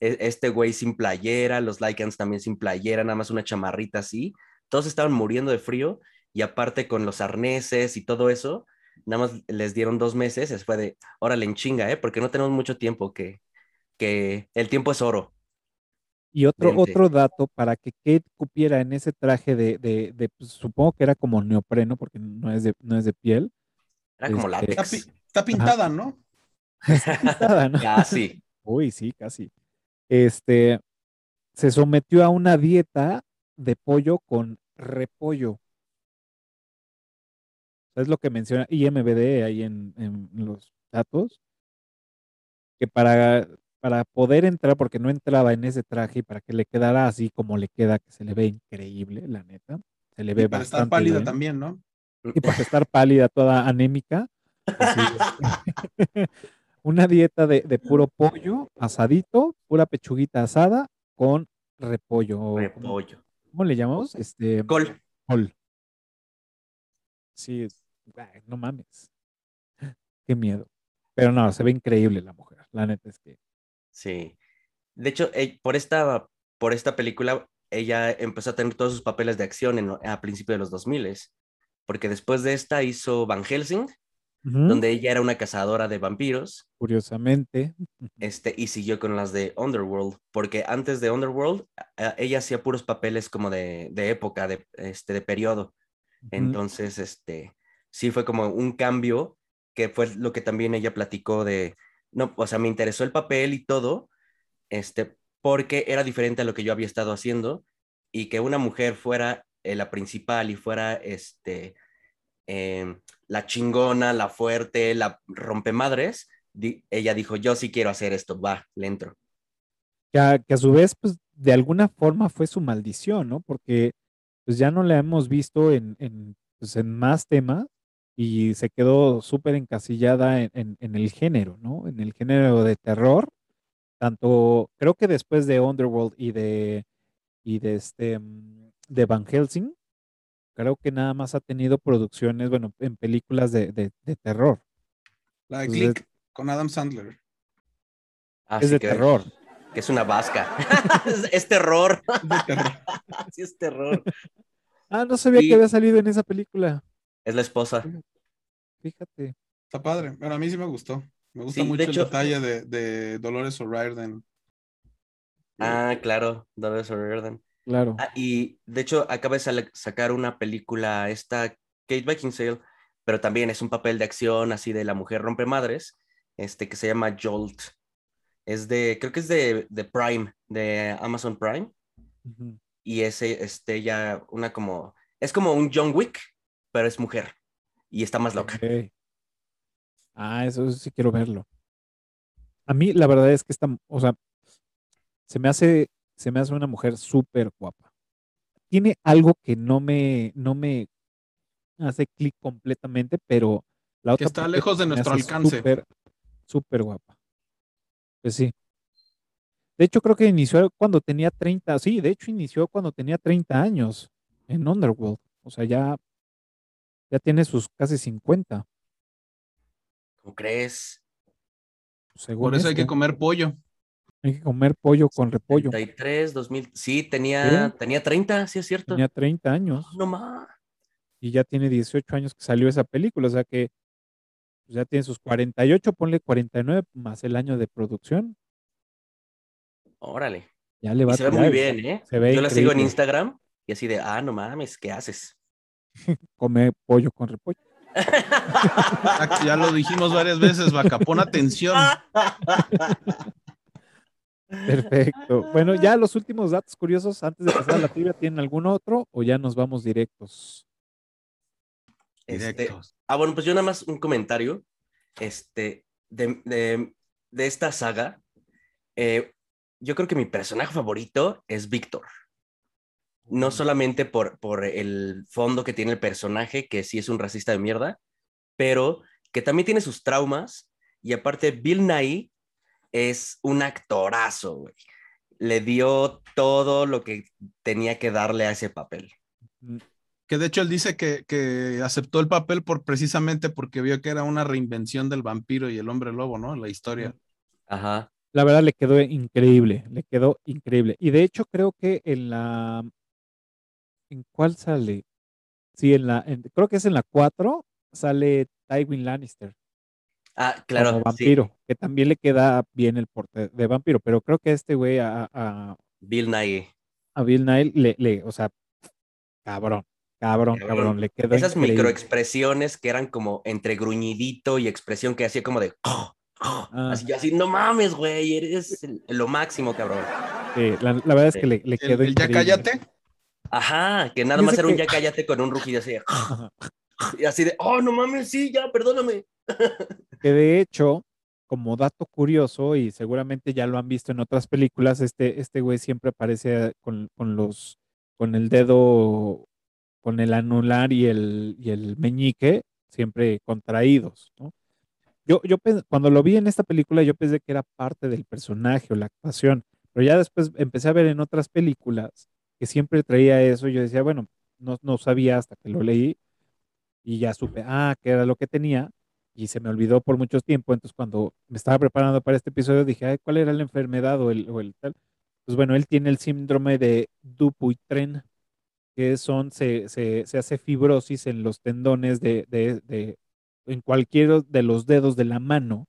este güey sin playera, los Lycans también sin playera, nada más una chamarrita así. Todos estaban muriendo de frío y aparte con los arneses y todo eso, nada más les dieron dos meses, es fue de, órale en chinga, ¿eh? Porque no tenemos mucho tiempo, que, que el tiempo es oro. Y otro, Vente. otro dato para que Kate cupiera en ese traje de, de, de, pues, supongo que era como neopreno, porque no es de, no es de piel. Era como Este, Está, látex. pi- está pintada, ¿no? Pintada, ¿no? Casi. Uy, sí, casi. Este se sometió a una dieta de pollo con repollo. Es lo que menciona IMBD ahí en, en los datos. Que para, para poder entrar, porque no entraba en ese traje y para que le quedara así como le queda, que se le ve increíble, la neta. Se le ve Y para estar bastante pálida bien. también, ¿no? Y para estar pálida, toda anémica. así, este, una dieta de, de puro pollo asadito, pura pechuguita asada con repollo. o ¿Cómo, Repollo. cómo le llamamos? Este, Col. col. Sí, no mames. Qué miedo. Pero no, se ve increíble la mujer. La neta es que. Sí. De hecho, eh, por esta, por esta película, ella empezó a tener todos sus papeles de acción en, a principios de los 2000 porque después de esta hizo Van Helsing, Donde ella era una cazadora de vampiros, Curiosamente. este, y siguió con las de Underworld, porque antes de Underworld, ella hacía puros papeles como de, de época, de, este, de periodo. Entonces, este, sí fue como un cambio, que fue lo que también ella platicó de, no, o sea, me interesó el papel y todo, este, porque era diferente a lo que yo había estado haciendo y que una mujer fuera eh, la principal y fuera este, em, la chingona, la fuerte, la rompemadres, di- ella dijo, yo sí quiero hacer esto, va, le entro. que a, que a su vez, pues, de alguna forma fue su maldición, ¿no? Porque pues ya no la hemos visto en, en, pues, en más temas y se quedó súper encasillada en, en- en el género, ¿no? En el género de terror. Tanto, creo que después de Underworld y de, y de este, mm, de Van Helsing, creo que nada más ha tenido producciones, bueno, en películas de, de- de terror. La de Click con Adam Sandler. Así es de que, terror. Que es una vasca. es, es terror. Sí, es terror. Ah, no sabía Sí. que había salido en esa película. Es la esposa. Fíjate. Está padre, pero a mí sí me gustó. Me gusta Sí, de mucho hecho- el detalle de, de Dolores O'Riordan. Ah, claro, Dolores O'Riordan. Claro. Ah, y de hecho acaba de sacar una película, esta Kate Beckinsale, pero también es un papel de acción así de la mujer rompe madres, este que se llama Jolt. Es de, creo que es de, de Prime, de Amazon Prime, y ese, este, ya una como, es como un John Wick, pero es mujer, y está más loca. Ah, eso sí quiero verlo. A mí la verdad es que esta, o sea, se me hace, se me hace una mujer súper guapa. Tiene algo que no me, no me hace clic completamente, pero la otra está parte lejos de nuestro alcance. Súper, guapa. Pues sí. De hecho, creo que inició cuando tenía 30, sí, de hecho inició cuando tenía 30 años en Underworld. O sea, ya, ya tiene sus casi 50. ¿Cómo crees? Según Por eso hay que comer pollo. Hay que comer pollo con repollo. 33, 2000, sí, tenía, ¿Sí? tenía 30, sí es cierto. Tenía 30 años No más. y ya tiene 18 años que salió esa película. O sea que pues, ya tiene sus 48, ponle 49 más el año de producción. Órale. Ya le Y va a se ve tirar. muy bien, ¿eh? Se ve Yo la sigo en. Instagram y así de, ah, no mames, ¿qué haces? Come pollo con repollo. Ya, ya lo dijimos varias veces, vaca. Pon atención. Perfecto. Bueno, ya los últimos datos curiosos antes de pasar a la trivia, ¿tienen algún otro o ya nos vamos directos? Este, Directos. ah, bueno, pues yo nada más un comentario este, de, de- de esta saga. Eh, yo creo que mi personaje favorito es Víctor. No solamente por, por el fondo que tiene el personaje, que sí es un racista de mierda, pero que también tiene sus traumas. Y aparte, Bill Nye es un actorazo, güey. Le dio todo lo que tenía que darle a ese papel. Mm, Que de hecho él dice que, que aceptó el papel por precisamente porque vio que era una reinvención del vampiro y el hombre lobo, ¿no? La historia. Ajá. La verdad le quedó increíble, le quedó increíble. Y de hecho creo que en la... ¿En cuál sale? Sí, en la... en- creo que es en la 4, sale Tywin Lannister Ah, claro. como sí. vampiro, que también le queda bien el porte de vampiro, pero creo que este güey a, a, Bill Nye. a Bill Nile le, le, o sea, cabrón, cabrón, Cabrón. cabrón, le quedó Esas increíble. microexpresiones que eran como entre gruñidito y expresión que hacía como de. Ah. Así, yo así, no mames, güey, eres el- lo máximo, cabrón. Sí, la, la verdad es que le, le El, quedó el ya increíble. cállate. Ajá, que nada más era un que- ya cállate con un rugido así de. Ajá. Y así de, oh, no mames, sí, ya, perdóname. Que de hecho, como dato curioso, y seguramente ya lo han visto en otras películas, este, este güey siempre aparece con, con los, con el dedo, con el anular y el, y el meñique, siempre contraídos, ¿no? Yo, yo cuando lo vi en esta película, yo pensé que era parte del personaje o la actuación, pero ya después empecé a ver en otras películas que siempre traía eso, yo decía, bueno, no, no sabía hasta que lo leí, y ya supe, ah, que era lo que tenía, y se me olvidó por mucho tiempo. Entonces, cuando me estaba preparando para este episodio, dije, Ay, ¿cuál era la enfermedad o el, o el tal? Pues bueno, él tiene el síndrome de Dupuytren, que son, se, se, se hace fibrosis en los tendones de, de, de, en cualquiera de los dedos de la mano.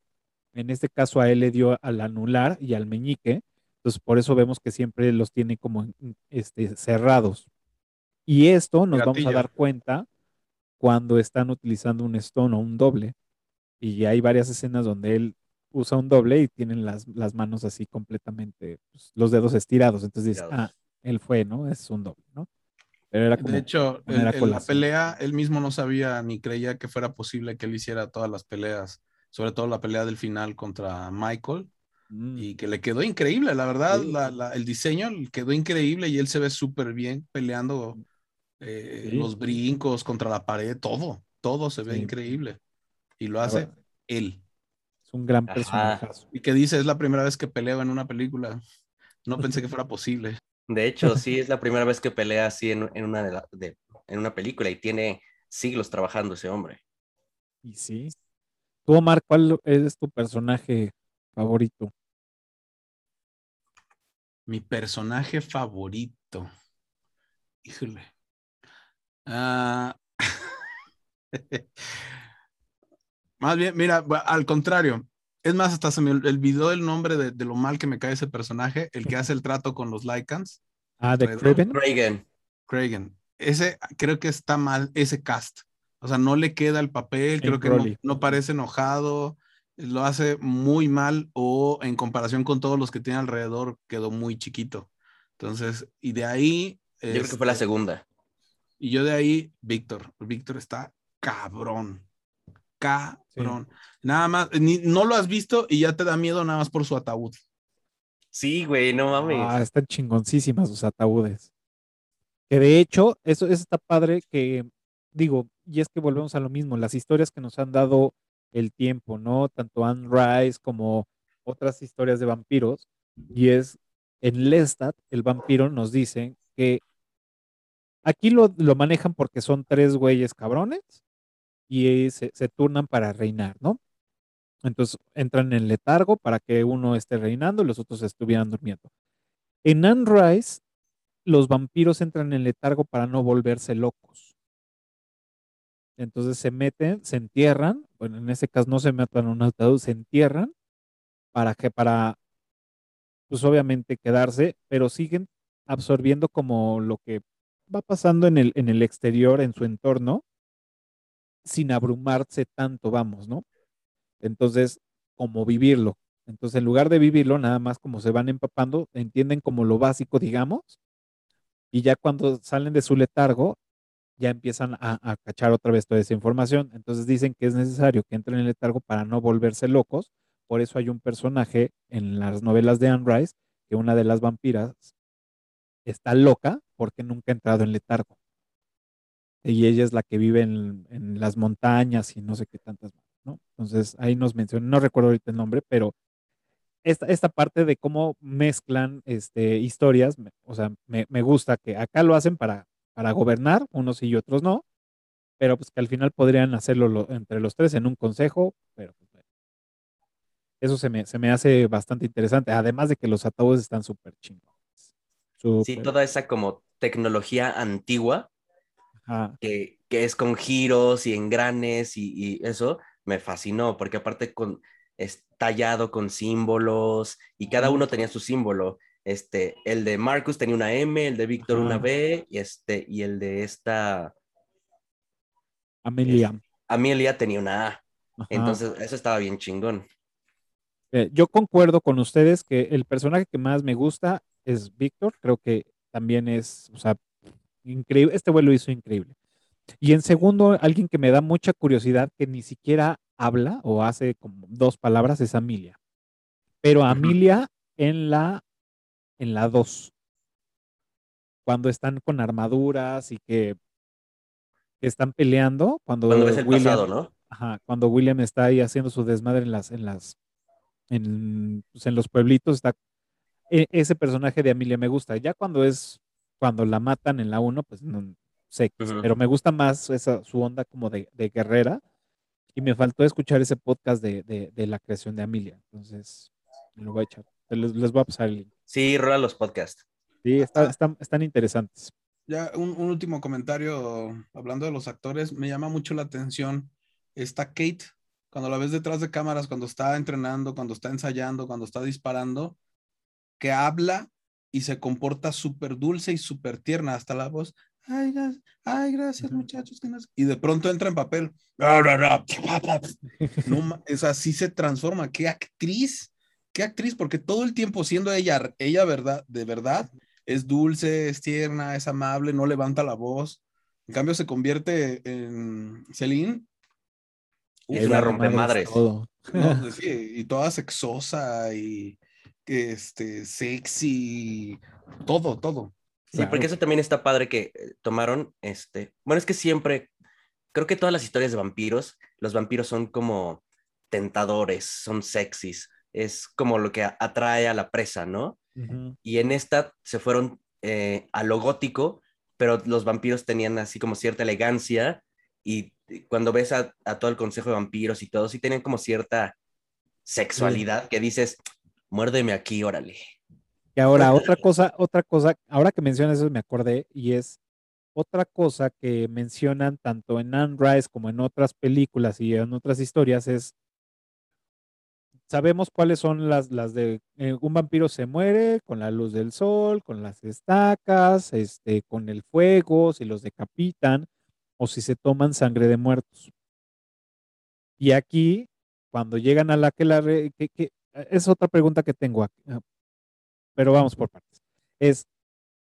En este caso, a él le dio al anular y al meñique. Entonces, por eso vemos que siempre los tiene como este, cerrados. Y esto nos vamos a dar cuenta cuando están utilizando un stone o un doble. Y hay varias escenas donde él usa un doble y tienen las, las manos así completamente, pues, los dedos estirados. Entonces dices, ah, él fue, ¿no? Es un doble, ¿no? Pero era como. De hecho, en, la pelea, él mismo no sabía ni creía que fuera posible que él hiciera todas las peleas, sobre todo la pelea del final contra Michael, Mm, y que le quedó increíble, la verdad, Sí. la- la- el diseño quedó increíble y él se ve súper bien peleando eh, Sí. los brincos contra la pared, todo, todo se ve Sí. increíble. Y lo hace él. Es un gran personaje. Y que dice, es la primera vez que peleo en una película. No pensé que fuera posible. De hecho, sí, es la primera vez que pelea así en, en una, de la- de- en una película y tiene siglos trabajando ese hombre. Y sí. Tú, Omar, ¿cuál es tu personaje favorito? Mi personaje favorito. Híjole. Ah, Más bien, mira, al contrario. Es más, hasta se me ol- olvidó el nombre de, de lo mal que me cae ese personaje, el que hace el trato con los Lycans, Ah, de. Craven. Reagan. Kragan. Ese creo que está mal, ese cast. O sea, no le queda el papel, creo que no, no parece enojado, lo hace muy mal o en comparación con todos los que tiene alrededor quedó muy chiquito. Entonces, y de ahí... Yo creo que fue la este, segunda. Y yo de ahí, Víctor. Víctor está cabrón. Cabrón. Nada más, ni, no lo has visto y ya te da miedo nada más por su ataúd. Sí, güey, no mames. Ah, están chingoncísimas sus ataúdes. Que de hecho, eso, eso está padre que, digo, y es que volvemos a lo mismo, las historias que nos han dado el tiempo, ¿no? Tanto Anne Rice como otras historias de vampiros, y es en Lestat, el vampiro nos dice que aquí lo, lo manejan porque son tres güeyes cabrones y se, turnan para reinar, ¿no? Entonces entran en letargo para que uno esté reinando y los otros estuvieran durmiendo. En Anne Rice, los vampiros entran en letargo para no volverse locos. Entonces se meten, se entierran, bueno, en ese caso no se meten en un ataúd, se entierran para que, para, pues obviamente quedarse, pero siguen absorbiendo como lo que va pasando en el, en el exterior, en su entorno, sin abrumarse tanto, vamos, ¿no? Entonces, como vivirlo. Entonces, en lugar de vivirlo, nada más como se van empapando, entienden como lo básico, digamos, y ya cuando salen de su letargo, ya empiezan a, a cachar otra vez toda esa información. Entonces dicen que es necesario que entren en letargo para no volverse locos. Por eso hay un personaje en las novelas de Anne Rice, que una de las vampiras está loca porque nunca ha entrado en letargo. Y ella es la que vive en, en las montañas y no sé qué tantas más, ¿no? Entonces ahí nos mencionan, no recuerdo ahorita el nombre, pero esta, esta parte de cómo mezclan este, historias, me- o sea, me, me gusta que acá lo hacen para, para gobernar, unos sí y otros no, pero pues que al final podrían hacerlo lo- entre los tres en un consejo, pero pues, eso se me, se me hace bastante interesante, además de que los ataúdes están súper chingones. Sí, Súper, toda esa como tecnología antigua ajá. que, que es con giros y engranes y, y eso me fascinó porque aparte con es tallado con símbolos y cada uno tenía su símbolo. Este, el de Marcus tenía una M, el de Víctor una. B y este y el de esta Amelia. Amelia tenía una A. ajá. Entonces, eso estaba bien chingón. Eh, yo concuerdo con ustedes que el personaje que más me gusta es Víctor. Creo que también es, o sea, increíble. Este güey lo hizo increíble. Y en segundo, alguien que me da mucha curiosidad, que ni siquiera habla o hace como dos palabras, es Amelia. Pero Amelia en la en la 2. Cuando están con armaduras y que, que están peleando, cuando, Cuando ves el William, pasado, ¿no? Ajá, cuando William está ahí haciendo su desmadre en las, en las, en, pues, en los pueblitos, está ese personaje de Amelia me gusta. Ya cuando es, cuando la matan en la 1, pues no sé, pero me gusta más esa, su onda como de, de guerrera. Y me faltó escuchar ese podcast de, de, de la creación de Amelia. Entonces, me lo voy a echar. Les, les voy a pasar el link. Sí, rola los podcasts. Sí, está- están, están interesantes. Ya, un, un último comentario, hablando de los actores, me llama mucho la atención esta Kate, cuando la ves detrás de cámaras, cuando está entrenando, cuando está ensayando, cuando está disparando, que habla y se comporta súper dulce y súper tierna, hasta la voz, Ay, gra- ay, gracias, muchachos. que no sé-". Y de pronto entra en papel. No, es así se transforma. ¿Qué actriz? ¿Qué actriz? Porque todo el tiempo siendo ella, ella verdad, de verdad, es dulce, es tierna, es amable, no levanta la voz. En cambio, se convierte en Celine. Es Uf, una la rompemadres. Todo. no, sí, y toda sexosa y este, sexy, todo, todo. Sí, porque eso también está padre que eh, tomaron, este, bueno, es que siempre, creo que todas las historias de vampiros, los vampiros son como tentadores, son sexys, es como lo que a- atrae a la presa, ¿no? Y en esta se fueron eh, a lo gótico, pero los vampiros tenían así como cierta elegancia y cuando ves a, a todo el consejo de vampiros y todo, sí tienen como cierta sexualidad que dices, muérdeme aquí, órale. Y ahora, otra cosa, otra cosa, ahora que mencionas eso me acordé, y es otra cosa que mencionan tanto en Anne Rice como en otras películas y en otras historias es, sabemos cuáles son las, las de, eh, un vampiro se muere con la luz del sol, con las estacas, este, con el fuego, si los decapitan o si se toman sangre de muertos. Y aquí, cuando llegan a la que la, que- es otra pregunta que tengo aquí, ah, pero vamos por partes. Es,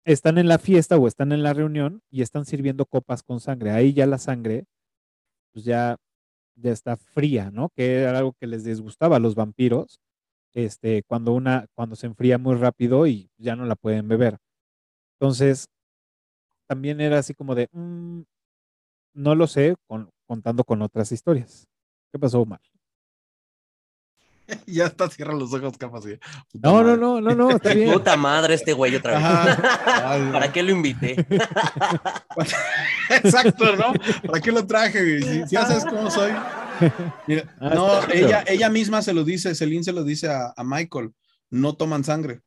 están en la fiesta o están en la reunión y están sirviendo copas con sangre. Ahí ya la sangre, pues ya, ya está fría, ¿no? Que era algo que les disgustaba a los vampiros, este, cuando una, cuando se enfría muy rápido y ya no la pueden beber. Entonces, también era así como de, "Mm, no lo sé, con- contando con otras historias. ¿Qué pasó, Omar? Ya está, cierra los ojos, capaz. No, no, no, no, no, está bien. Puta madre este güey otra vez. Ajá. ¿Para qué lo invité? Exacto, ¿no? ¿Para qué lo traje? güey? Si, si ya sabes cómo soy. Mira, Ah, no, ella, ella misma se lo dice, Celine se lo dice a, a Michael, no toman sangre.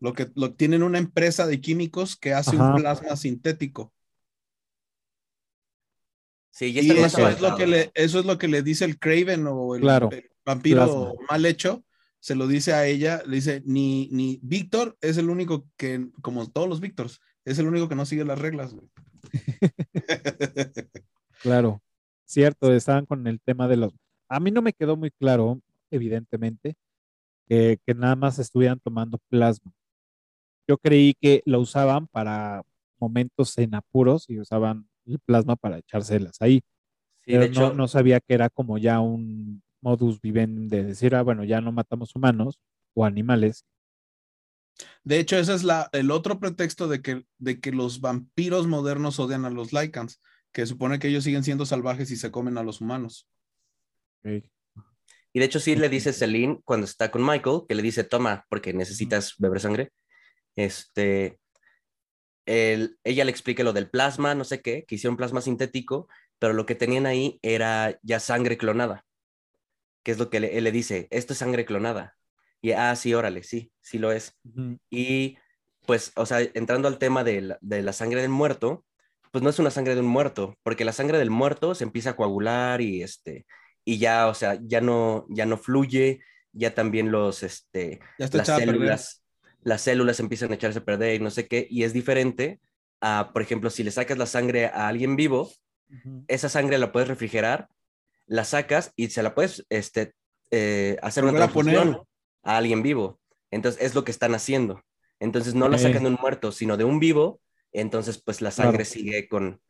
Lo que lo, tienen una empresa de químicos que hace Ajá. un plasma sintético. Sí, ya Y eso es, lo que le, eso es lo que le dice el Craven o el, Claro, el vampiro plasma. mal hecho. Se lo dice a ella, le dice, ni, ni Víctor es el único que, como todos los Víctors, es el único que no sigue las reglas. güey. Claro, cierto, estaban con el tema de los... A mí no me quedó muy claro, evidentemente, que, que nada más estuvieran tomando plasma. Yo creí que lo usaban para momentos en apuros y usaban el plasma para echárselas ahí. Sí, pero de hecho, no, no sabía que era como ya un modus vivendi de decir, ah, bueno, ya no matamos humanos o animales. De hecho, ese es la, el otro pretexto de que, de que los vampiros modernos odian a los Lycans, que supone que ellos siguen siendo salvajes y se comen a los humanos. Y de hecho sí le dice Celine cuando está con Michael, que le dice, toma, porque necesitas beber sangre. Este, ella le explica lo del plasma, no sé qué, que hicieron plasma sintético, pero lo que tenían ahí era ya sangre clonada, que es lo que le- él le dice, esto es sangre clonada. Y, ah, sí, órale, sí, sí lo es. Y pues, o sea, entrando al tema de la, de la sangre del muerto, pues no es una sangre de un muerto, porque la sangre del muerto se empieza a coagular y este, y ya, o sea, ya no, ya no fluye, ya también los, este, las células, las células empiezan a echarse a perder y no sé qué, y es diferente a, por ejemplo, si le sacas la sangre a alguien vivo, esa sangre la puedes refrigerar, la sacas y se la puedes, este, eh, hacer una a transfusión a alguien vivo. Entonces es lo que están haciendo. Entonces no la sacan de un muerto, sino de un vivo. Entonces pues la Claro. sangre sigue con,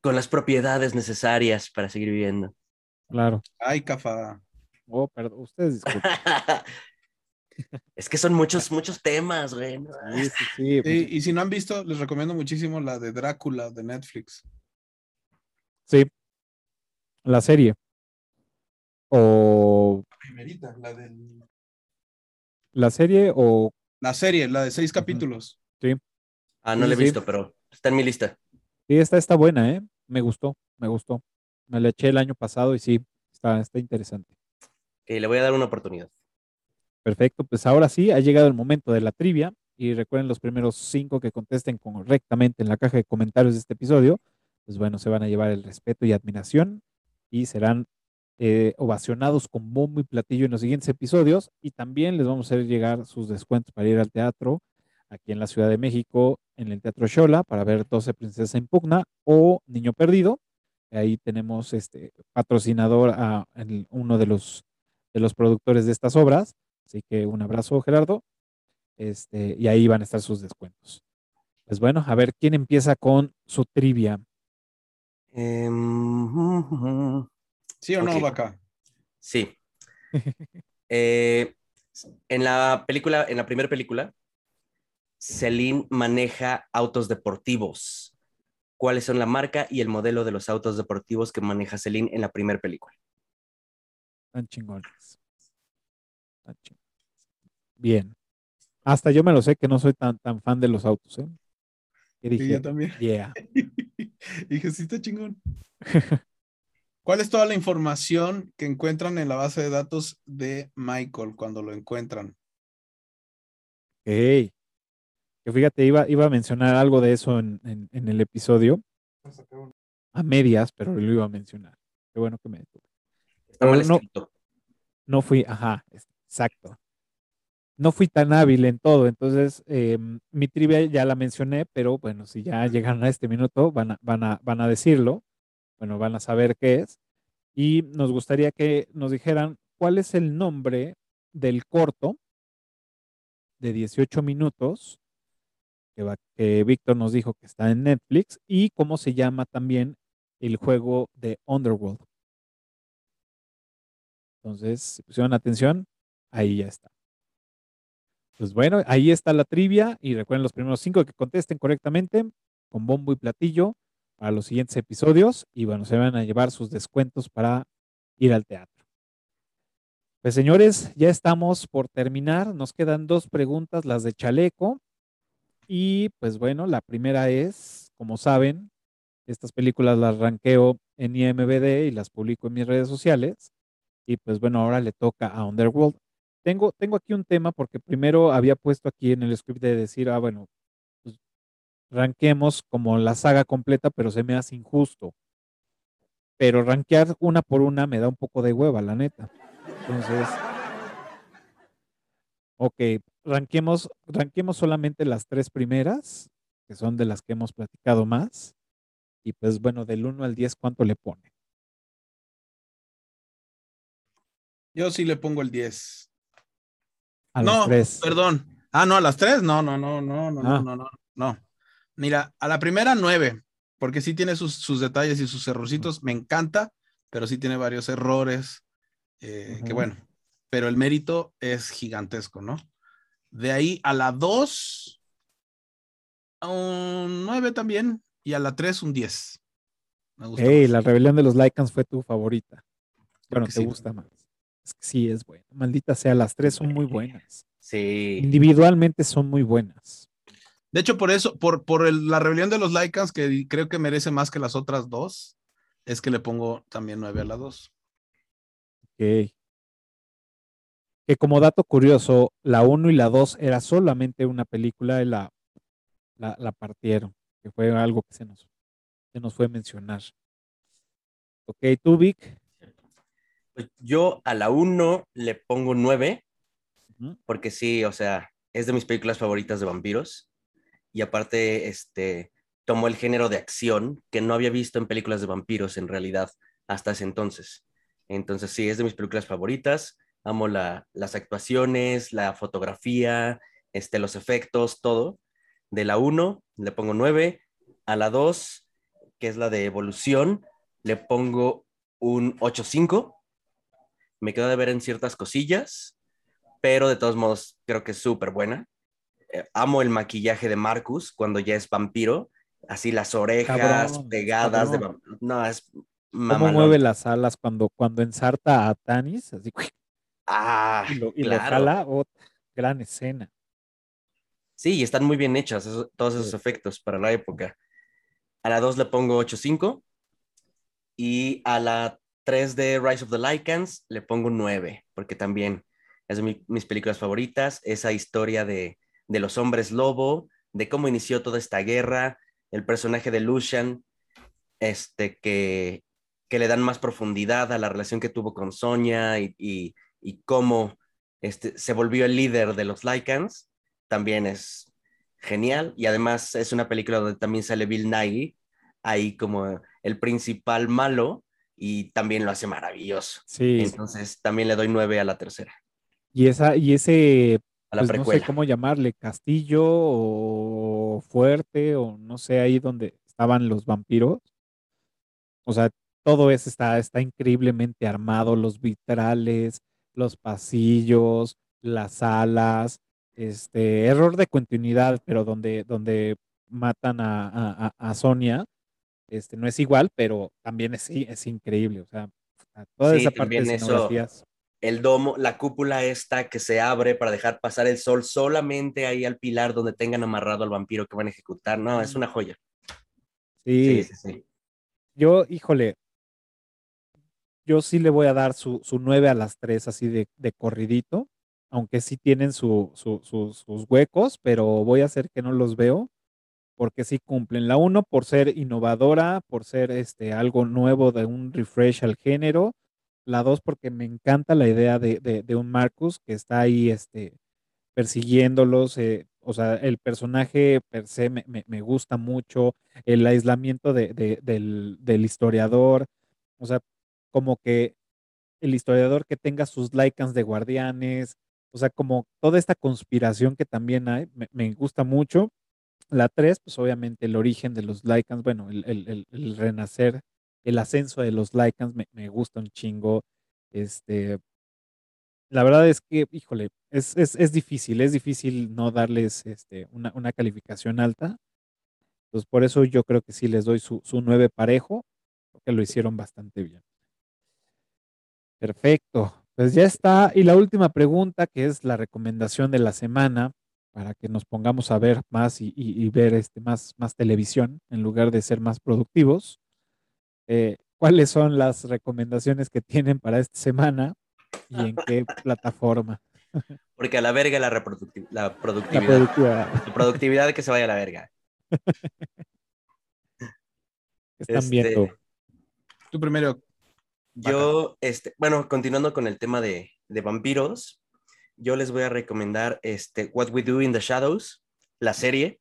con las propiedades necesarias para seguir viviendo. Claro. Ay, cafa. Oh, perdón, ustedes disculpen. es que son muchos, muchos temas, güey. ¿no? Sí, sí, sí, pues, Y, y si no han visto, les recomiendo muchísimo la de Drácula de Netflix. sí. La serie. O Primerita, la del... la serie o La serie, la de seis capítulos. Ah, no Sí, la he sí. visto, pero está en mi lista. Sí, esta está buena, ¿eh? Me gustó, me gustó. Me la eché el año pasado y sí, está, está interesante. Que le voy a dar una oportunidad. Perfecto, pues ahora sí, ha llegado el momento de la trivia y recuerden los primeros cinco que contesten correctamente en la caja de comentarios de este episodio, pues bueno, se van a llevar el respeto y admiración y serán eh, ovacionados con bombo y platillo en los siguientes episodios y también les vamos a hacer llegar sus descuentos para ir al teatro aquí en la Ciudad de México, en el Teatro Xola, para ver 12 Princesas en Pugna o Niño Perdido. Ahí tenemos este patrocinador a uno de los, de los productores de estas obras. Así que un abrazo, Gerardo. Este, y ahí van a estar sus descuentos. Pues bueno, a ver quién empieza con su trivia. Em, ¿Sí o no, Ok. Vaca? Sí. Eh, en la película, en la primera película, Celine maneja autos deportivos. ¿Cuáles son la marca y el modelo de los autos deportivos que maneja Celine en la primera película? Tan chingones. Tan chingones. Bien. Hasta yo me lo sé que no soy tan, tan fan de los autos, ¿eh? ¿Qué Sí, dije? yo también. Yeah. Dije, sí, está chingón. ¿Cuál es toda la información que encuentran en la base de datos de Michael cuando lo encuentran? Ok. Que fíjate, iba, iba a mencionar algo de eso en, en- en el episodio. A medias, pero lo iba a mencionar. Qué bueno que me detuve. Está mal no, escrito. no fui, ajá, exacto. No fui tan hábil en todo, entonces eh, mi trivia ya la mencioné, pero bueno, si ya llegaron a este minuto, van a, van a, van a decirlo, bueno, van a saber qué es. Y nos gustaría que nos dijeran cuál es el nombre del corto de 18 minutos que, Víctor nos dijo que está en Netflix y cómo se llama también el juego de Underworld. Entonces, si pusieron atención, ahí ya está. Pues bueno, ahí está la trivia y recuerden los primeros cinco que contesten correctamente con bombo y platillo para los siguientes episodios y bueno, se van a llevar sus descuentos para ir al teatro. Pues señores, ya estamos por terminar. Nos quedan dos preguntas, las de chaleco. Y pues bueno, la primera es, como saben, estas películas las ranqueo en IMBD y las publico en mis redes sociales. Y pues bueno, ahora le toca a Underworld. Tengo, tengo aquí un tema porque primero había puesto aquí en el script de decir, ah, bueno, ranquemos como la saga completa, pero se me hace injusto. Pero rankear una por una me da un poco de hueva, la neta. Entonces, ok, ranquemos, ranquemos solamente las tres primeras, que son de las que hemos platicado más. Y pues bueno, del 1 al 10, ¿cuánto le pone? Yo sí le pongo el 10. A las no, tres. perdón. Ah, no, a las 3. No, no, no, no, no, Ah. no, no, no. Mira, a la primera 9, porque sí tiene sus, sus detalles y sus errorcitos. Me encanta, pero sí tiene varios errores. eh, Que bueno, pero el mérito es gigantesco, ¿no? De ahí a la 2, un 9 también, y a la 3 un 10. Me gusta Ey, más. la rebelión de los Lycans fue tu favorita. Bueno, te sí. gusta más. Es que sí, es buena. Maldita sea, las tres son muy buenas. Sí. Individualmente son muy buenas. De hecho, por eso, por, por el- la rebelión de los Lycans, que creo que merece más que las otras dos, es que le pongo también 9 a la 2. Ok. Que como dato curioso, la 1 y la 2 era solamente una película y la, la, la partieron, que fue algo que se nos, se nos fue a mencionar. Ok, tú, Vic. Pues yo a la 1 le pongo 9, Ujú. porque sí, o sea, es de mis películas favoritas de vampiros. Y aparte, este, tomó el género de acción que no había visto en películas de vampiros en realidad hasta ese entonces. Entonces sí, es de mis películas favoritas. Amo la- las actuaciones, la fotografía, este, los efectos, todo. De la 1 le pongo 9. A la 2, que es la de evolución, le pongo un 8.5 me quedo de ver en ciertas cosillas, pero de todos modos creo que es súper buena. Eh, amo el maquillaje de Marcus cuando ya es vampiro, así las orejas Cabrón, pegadas de cabrón. vam- No, es ¿Cómo mamalón. mueve las alas cuando, cuando ensarta a Tanis? Así, Ah, y lo, y lo jala. oh, gran escena. Sí, y están muy bien hechas todos esos Sí. efectos para la época. A la 2 le pongo 8.5 y a la 3 de Rise of the Lycans le pongo un 9, porque también es de mi- mis películas favoritas, esa historia de, de los hombres lobo, de cómo inició toda esta guerra, el personaje de Lucian, este, que, que le dan más profundidad a la relación que tuvo con Sonia y, y, y cómo este, se volvió el líder de los Lycans, también es, genial. Y además es una película donde también sale Bill Nighy, ahí como el principal malo, y también lo hace maravilloso. Sí. Entonces también le doy nueve a la tercera, Y esa, y ese, a la pues no sé cómo llamarle, castillo o fuerte, o no sé, ahí donde estaban los vampiros. O sea, todo eso está, está increíblemente armado, los vitrales, los pasillos, las salas, este, error de continuidad, pero donde, donde matan a, a- a- Sonia, este, no es igual, pero también es, es increíble, o sea, toda Sí, esa parte de eso. El domo, la cúpula esta que se abre para dejar pasar el sol solamente ahí al pilar donde tengan amarrado al vampiro que van a ejecutar. No, es una joya. Sí, Sí, sí, sí. yo, híjole, yo sí le voy a dar su, su 9 a las 3 así de, de corridito, aunque sí tienen su, su- sus- sus huecos, pero voy a hacer que no los veo, porque sí cumplen. La 1 por ser innovadora, por ser este, algo nuevo de un refresh al género. La 2 porque me encanta la idea de, de- un Marcus que está ahí este, persiguiéndolos. eh, o sea, el personaje per se me, me- gusta mucho, el aislamiento de- de- del, del historiador, o sea, como que el historiador que tenga sus Lycans de guardianes, o sea, como toda esta conspiración que también hay, me, me gusta mucho. La 3, pues obviamente el origen de los Lycans, bueno, el- el- el renacer, el ascenso de los Lycans me, gusta un chingo. Este, la verdad es que, híjole, es, es, es difícil, es difícil no darles este, una, una calificación alta. Pues por eso yo creo que sí les doy su, su 9 parejo, porque lo hicieron bastante bien. Perfecto. Pues ya está. Y la última pregunta, que es la recomendación de la semana, para que nos pongamos a ver más y, y- y ver este, más, más televisión en lugar de ser más productivos. Eh, ¿Cuáles son las recomendaciones que tienen para esta semana y en qué plataforma? Porque a la verga la, reproducti- la La productividad. La productividad que se vaya a la verga. están Este, viendo. Tú primero. Yo, este, bueno, continuando con el tema de, de vampiros, yo les voy a recomendar este, What We Do in the Shadows, la serie.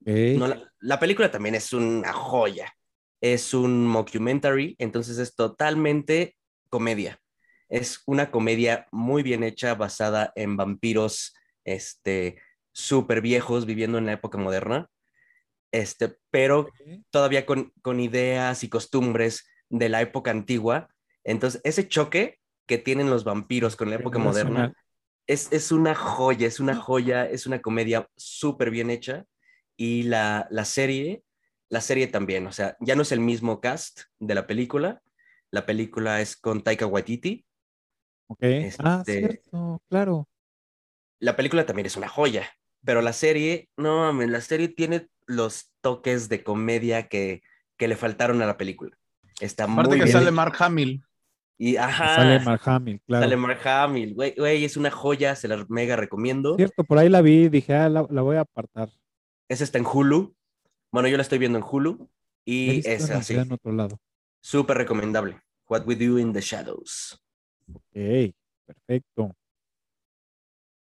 Ok. No, la, la película también es una joya. Es un mockumentary, entonces es totalmente comedia. Es una comedia muy bien hecha, basada en vampiros este, súper viejos viviendo en la época moderna, este, pero todavía con, con ideas y costumbres de la época antigua. Entonces, ese choque que tienen los vampiros con la época moderna es, es una joya, es una joya, es una comedia súper bien hecha. Y la, la serie, la serie también, o sea, ya no es el mismo cast de la película. La película es con Taika Waititi. Ok. Ah, Este, cierto, claro. La película también es una joya, pero la serie, no mames, la serie tiene los toques de comedia que, que le faltaron a la película. Está Aparte muy que bien sale. Mark Hamill. Y ajá, Sale Mark Hamill, claro. sale Mark Hamill, güey, güey, es una joya, se la mega recomiendo. Cierto, por ahí la vi dije, ah, la, la voy a apartar. Esa está en Hulu. Bueno, yo la estoy viendo en Hulu y es así, en otro lado. súper recomendable. What We Do in the Shadows. Ok, perfecto.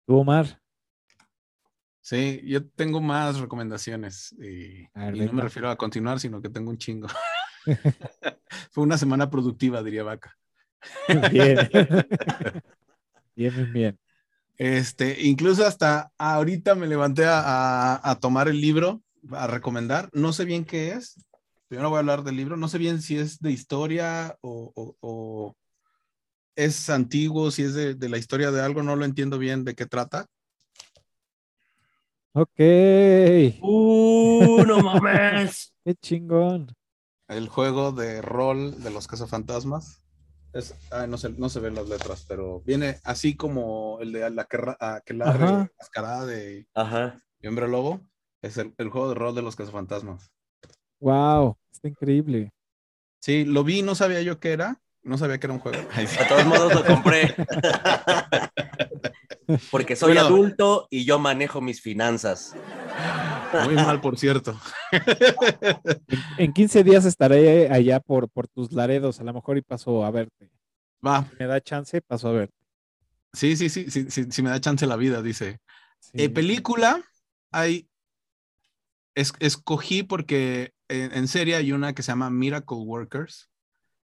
¿Tú, Omar? Sí, yo tengo más recomendaciones y, A ver, y no me refiero a continuar, sino que tengo un chingo. Fue una semana productiva, diría Vaca. Bien. bien, bien, bien. Este, incluso hasta ahorita me levanté a, a- a tomar el libro, a recomendar. No sé bien qué es. Yo no voy a hablar del libro. No sé bien si es de historia o, o- o es antiguo, si es de, de la historia de algo. No lo entiendo bien de qué trata. Ok. ¡Uh, no mames! Qué chingón. El juego de rol de los cazafantasmas. Es, no, se, no se ven las letras, pero viene así como el de la que, Ajá. Mascarada de Ajá. Hombre Lobo. Es el, el juego de rol de los cazafantasmas. Wow, está increíble. Sí, lo vi, no sabía yo qué era. No sabía que era un juego. De todos modos lo compré. Porque soy Bueno. adulto y yo manejo mis finanzas. Muy mal, por cierto. En, en 15 días estaré allá por, por tus laredos, a lo mejor y paso a verte. Va. Si me da chance, paso a verte. Sí, sí, sí, sí, sí, sí me da chance la vida, dice. Sí. Eh, película, hay, es- escogí porque en, en serie hay una que se llama Miracle Workers,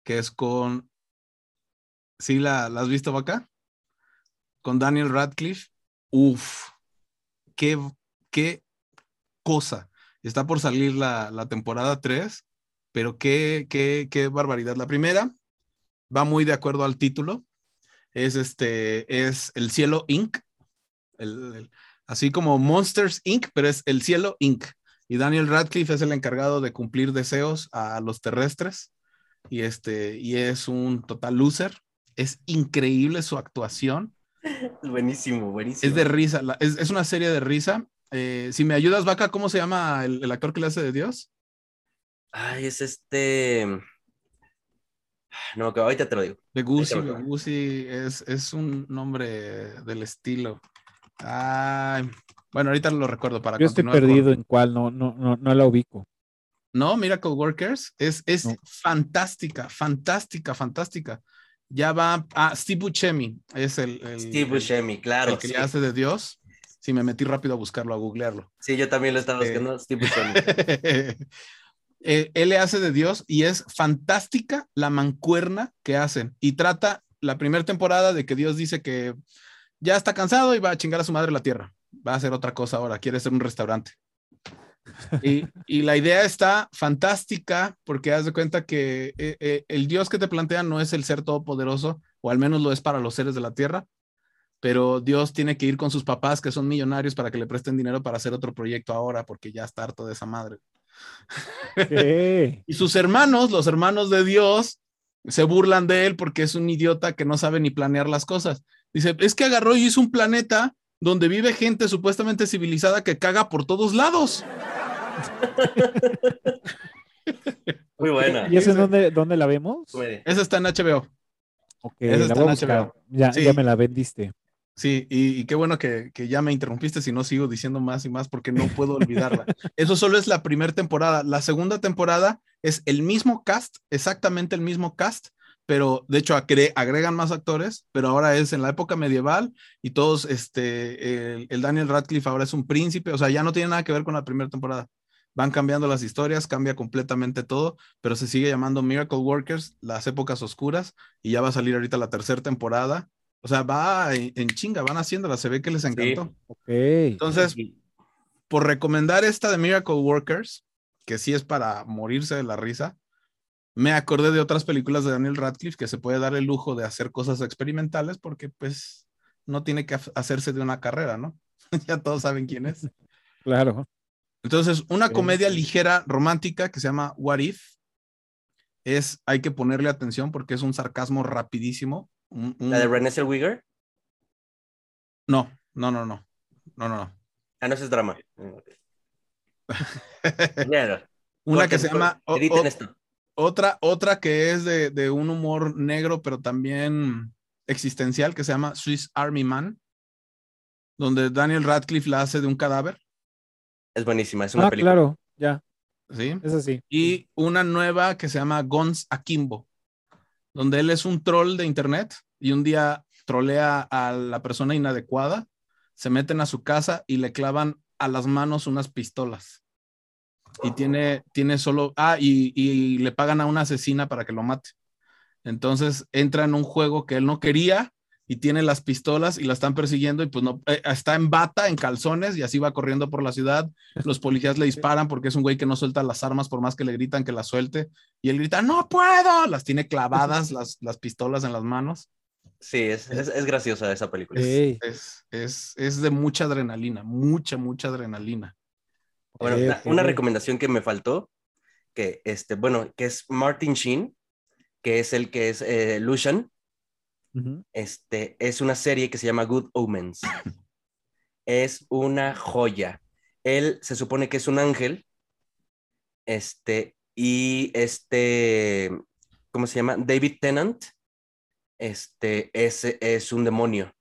que es con, ¿sí la, has visto acá? Con Daniel Radcliffe. Uf, qué, qué cosa. Está por salir la, la temporada 3, pero qué, qué, qué barbaridad. La primera va muy de acuerdo al título. Es este, es El Cielo Inc. El- así como Monsters Inc., pero es El Cielo Inc. Y Daniel Radcliffe es el encargado de cumplir deseos a los terrestres. Y este, y es un total loser. Es increíble su actuación. Buenísimo, buenísimo. Es de risa. la- es, es una serie de risa. Eh, si me ayudas, Vaca, ¿cómo se llama el, el actor que le hace de Dios? Ay, es este. No, que ahorita te lo digo. Te lo- Begusi es, es un nombre del estilo. Ay, bueno, ahorita lo recuerdo para Yo estoy con- perdido en cuál, no, no, no, no la ubico. No, Miracle Workers es, es No. fantástica, fantástica, fantástica. Ya va a Steve Buscemi, es el, el- Steve Buscemi, claro. el que sí. le hace de Dios. Sí, me metí rápido a buscarlo, a googlearlo. Sí, yo también lo estaba Eh. buscando. Steve Buscemi. Eh, él le hace de Dios y es fantástica la mancuerna que hacen. Y trata la primera temporada de que Dios dice que ya está cansado y va a chingar a su madre la tierra. Va a hacer otra cosa ahora, quiere hacer un restaurante. Y, y la idea está fantástica porque haz de cuenta que eh, eh, el Dios que te plantea no es el ser todopoderoso, o al menos lo es para los seres de la tierra, pero Dios tiene que ir con sus papás que son millonarios para que le presten dinero para hacer otro proyecto ahora porque ya está harto de esa madre. Y sus hermanos, los hermanos de Dios, se burlan de él porque es un idiota que no sabe ni planear las cosas. Dice, es que agarró y hizo un planeta donde vive gente supuestamente civilizada que caga por todos lados. Muy buena. ¿Y eso en dónde, dónde la vemos? Esa está en HBO. Ok, Esa la está en. HBO. Ya, Sí. ya me la vendiste. Sí, y, y qué bueno que, que ya me interrumpiste, si no sigo diciendo más y más porque no puedo olvidarla. Eso solo es la primera temporada. La segunda temporada es el mismo cast, exactamente el mismo cast, pero de hecho agre- agregan más actores, pero ahora es en la época medieval y todos, este, el, el Daniel Radcliffe ahora es un príncipe, o sea, ya no tiene nada que ver con la primera temporada. Van cambiando las historias, cambia completamente todo, pero se sigue llamando Miracle Workers, las épocas oscuras, y ya va a salir ahorita la tercera temporada. O sea, va en, en chinga, van haciéndola, se ve que les encantó. Entonces, por recomendar esta de Miracle Workers, que sí es para morirse de la risa, me acordé de otras películas de Daniel Radcliffe que se puede dar el lujo de hacer cosas experimentales porque pues no tiene que ha- hacerse de una carrera, ¿no? ya todos saben quién es. Claro. Entonces, una comedia ligera, romántica, que se llama What If, es, hay que ponerle atención porque es un sarcasmo rapidísimo. un- un- ¿La de Renée Zellweger? No, no, no, no, no, no, no. Ah, no, ese es drama. Ya, Una que se llama... o- editen o- esto. Otra, otra que es de, de un humor negro, pero también existencial, que se llama Swiss Army Man, donde Daniel Radcliffe la hace de un cadáver, Es buenísima, es una Ah, película. claro, ya, ¿sí? es así. Y una nueva que se llama Guns Akimbo, donde él es un troll de internet y un día trolea a la persona inadecuada, se meten a su casa y le clavan a las manos unas pistolas. Y tiene, tiene solo, ah, y, y le pagan a una asesina para que lo mate. Entonces entra en un juego que él no quería y tiene las pistolas y la están persiguiendo y pues no, eh, está en bata, en calzones y así va corriendo por la ciudad. Los policías le disparan porque es un güey que no suelta las armas por más que le gritan que las suelte. Y él grita, no puedo. Las tiene clavadas las, las pistolas en las manos. Sí, es, es, es graciosa esa película. Es, es, es de mucha adrenalina, mucha, mucha adrenalina. Bueno, una, recomendación que me faltó, que este, bueno, que es Martin Sheen, que es el que es eh, Lucian, este, es una serie que se llama Good Omens. es una joya. Él se supone que es un ángel, este, y este, ¿cómo se llama? David Tennant, este, es, es un demonio.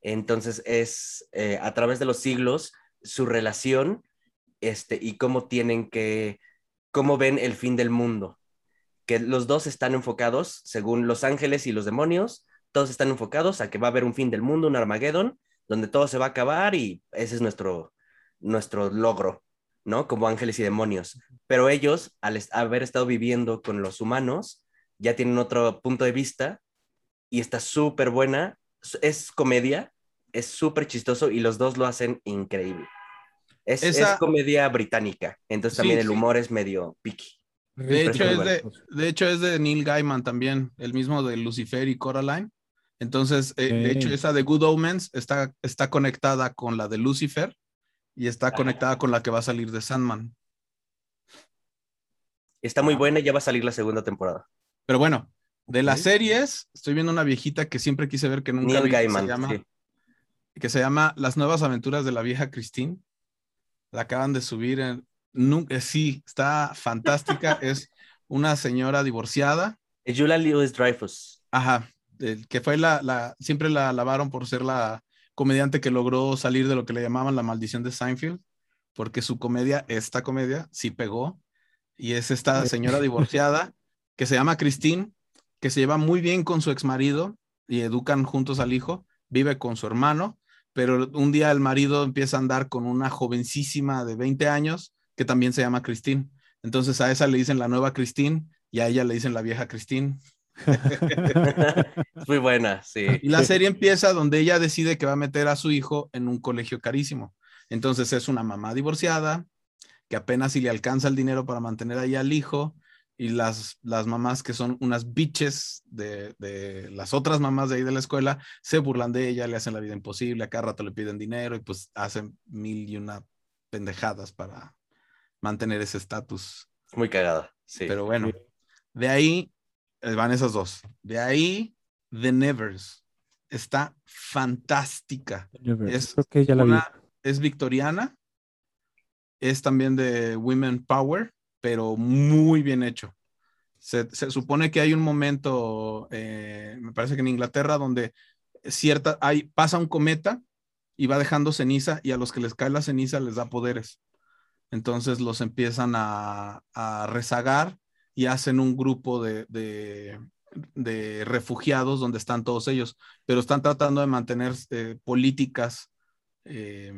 Entonces es eh, a través de los siglos su relación este, y cómo tienen que, cómo ven el fin del mundo. Que los dos están enfocados, según los ángeles y los demonios, todos están enfocados a que va a haber un fin del mundo, un Armagedón, donde todo se va a acabar y ese es nuestro, nuestro logro, ¿no? Como ángeles y demonios. Pero ellos, al est- haber estado viviendo con los humanos, ya tienen otro punto de vista y está súper buena. Es comedia, es súper chistoso y los dos lo hacen increíble. Es, Esa- es comedia británica, entonces Sí, también el sí. humor es medio picky. De hecho, es de, bueno. de hecho, es de Neil Gaiman también, el mismo de Lucifer y Coraline. Entonces, eh, de hecho, esa de Good Omens está, está conectada con la de Lucifer y está conectada con la que va a salir de Sandman. Está muy buena y ya va a salir la segunda temporada. Pero bueno, de las series, estoy viendo una viejita que siempre quise ver que nunca Neil vi, que Gaiman, se llama, sí. que se llama Las nuevas aventuras de la vieja Christine. La acaban de subir en nunca, sí, está fantástica, es una señora divorciada Es Julia Lewis Dreyfus. Ajá, el que fue la, la, siempre la alabaron por ser la comediante que logró salir de lo que le llamaban la maldición de Seinfeld, porque su comedia, esta comedia, sí pegó, y es esta señora divorciada que se llama Christine, que se lleva muy bien con su ex marido y educan juntos al hijo, vive con su hermano, pero un día el marido empieza a andar con una jovencísima de 20 años que también se llama Christine. Entonces a esa le dicen la nueva Christine y a ella le dicen la vieja Christine. Muy buena, sí. Y la serie empieza donde ella decide que va a meter a su hijo en un colegio carísimo. Entonces es una mamá divorciada que apenas si le alcanza el dinero para mantener ahí al hijo y las, las mamás que son unas bitches de, de las otras mamás de ahí de la escuela se burlan de ella, le hacen la vida imposible, a cada rato le piden dinero y pues hacen mil y una pendejadas para mantener ese estatus. Muy cagada, sí. Pero bueno, de ahí eh, van esas dos. De ahí, The Nevers. Está fantástica. Es ya la vi. es victoriana. Es también de Women Power, pero muy bien hecho. Se, supone que hay un momento, eh, me parece que en Inglaterra, donde cierta, hay, pasa un cometa y va dejando ceniza y a los que les cae la ceniza les da poderes. Entonces los empiezan a, rezagar y hacen un grupo de refugiados donde están todos ellos, pero están tratando de mantener eh, políticas eh,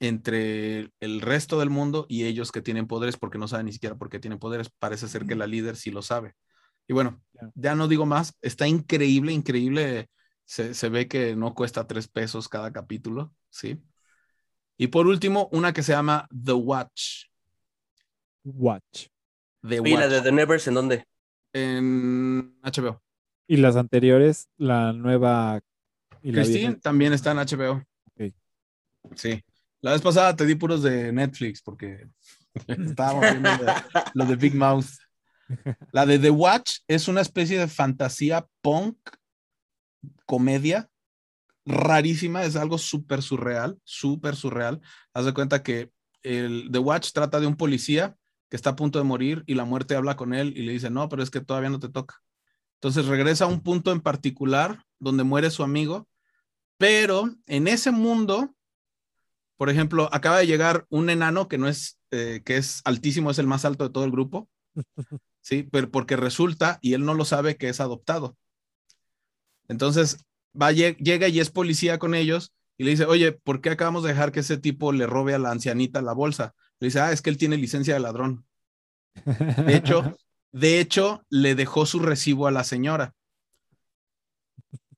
entre el resto del mundo y ellos que tienen poderes porque no saben ni siquiera por qué tienen poderes. Parece ser que la líder sí lo sabe. Y bueno, ya no digo más, está increíble, increíble. Se, se ve que no cuesta tres pesos cada capítulo, ¿sí? Y por último, una que se llama The Watch. Watch. The ¿Y la Watch. de The Nevers en dónde? En HBO. Y las anteriores, la nueva y Christine también está en HBO. Ok. Sí. La vez pasada te di puros de Netflix porque estábamos viendo de- lo de Big Mouth. La de The Watch es una especie de fantasía punk, comedia, rarísima, es algo súper surreal, súper surreal. Haz de cuenta que el The Watch trata de un policía que está a punto de morir y la muerte habla con él y le dice, no, pero es que todavía no te toca. Entonces regresa a un punto en particular donde muere su amigo, pero en ese mundo, por ejemplo, acaba de llegar un enano que no es, eh, que es altísimo, es el más alto de todo el grupo, sí, pero porque resulta, y él no lo sabe, que es adoptado. Entonces, va, lle- llega y es policía con ellos y le dice, oye, ¿por qué acabamos de dejar que ese tipo le robe a la ancianita la bolsa? Le dice, ah, es que él tiene licencia de ladrón. De hecho, de hecho, le dejó su recibo a la señora.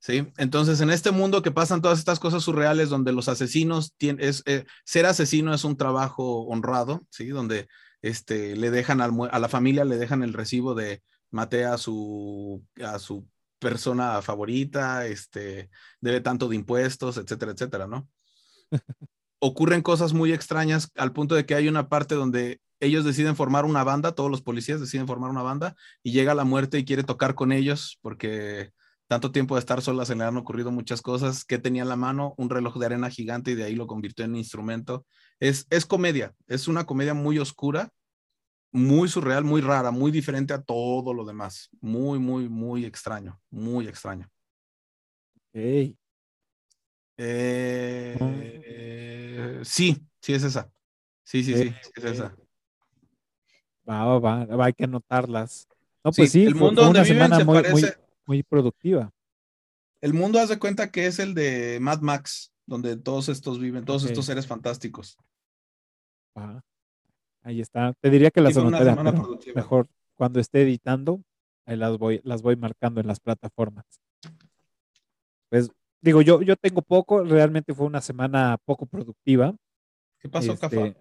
¿Sí? Entonces, en este mundo que pasan todas estas cosas surreales donde los asesinos tienen, es, eh, ser asesino es un trabajo honrado, ¿sí? Donde este, le dejan al a la familia, le dejan el recibo de maté a su, a su persona favorita, este, debe tanto de impuestos, etcétera, etcétera, ¿no? Ocurren cosas muy extrañas al punto de que hay una parte donde ellos deciden formar una banda, todos los policías deciden formar una banda y llega la muerte y quiere tocar con ellos porque tanto tiempo de estar solas se le han ocurrido muchas cosas. que tenía en la mano? Un reloj de arena gigante y de ahí lo convirtió en instrumento. Es, es comedia, es una comedia muy oscura, muy surreal, muy rara, muy diferente a todo lo demás. Muy, muy, muy extraño, muy extraño. Ok. Eh, eh, sí, sí es esa. Sí, sí, sí, sí es esa. Va, va, va, hay que anotarlas. No, pues sí, el mundo donde una viven semana se muy, muy, parece- muy productiva. El mundo haz de cuenta que es el de Mad Max, donde todos estos viven, todos estos seres fantásticos. Opa. Ahí está. Te diría que las Sí, anoté, productiva. mejor cuando esté editando, ahí las voy, las voy marcando en las plataformas. Pues digo, yo, yo tengo poco, realmente fue una semana poco productiva. ¿Qué pasó, Este, Cafa?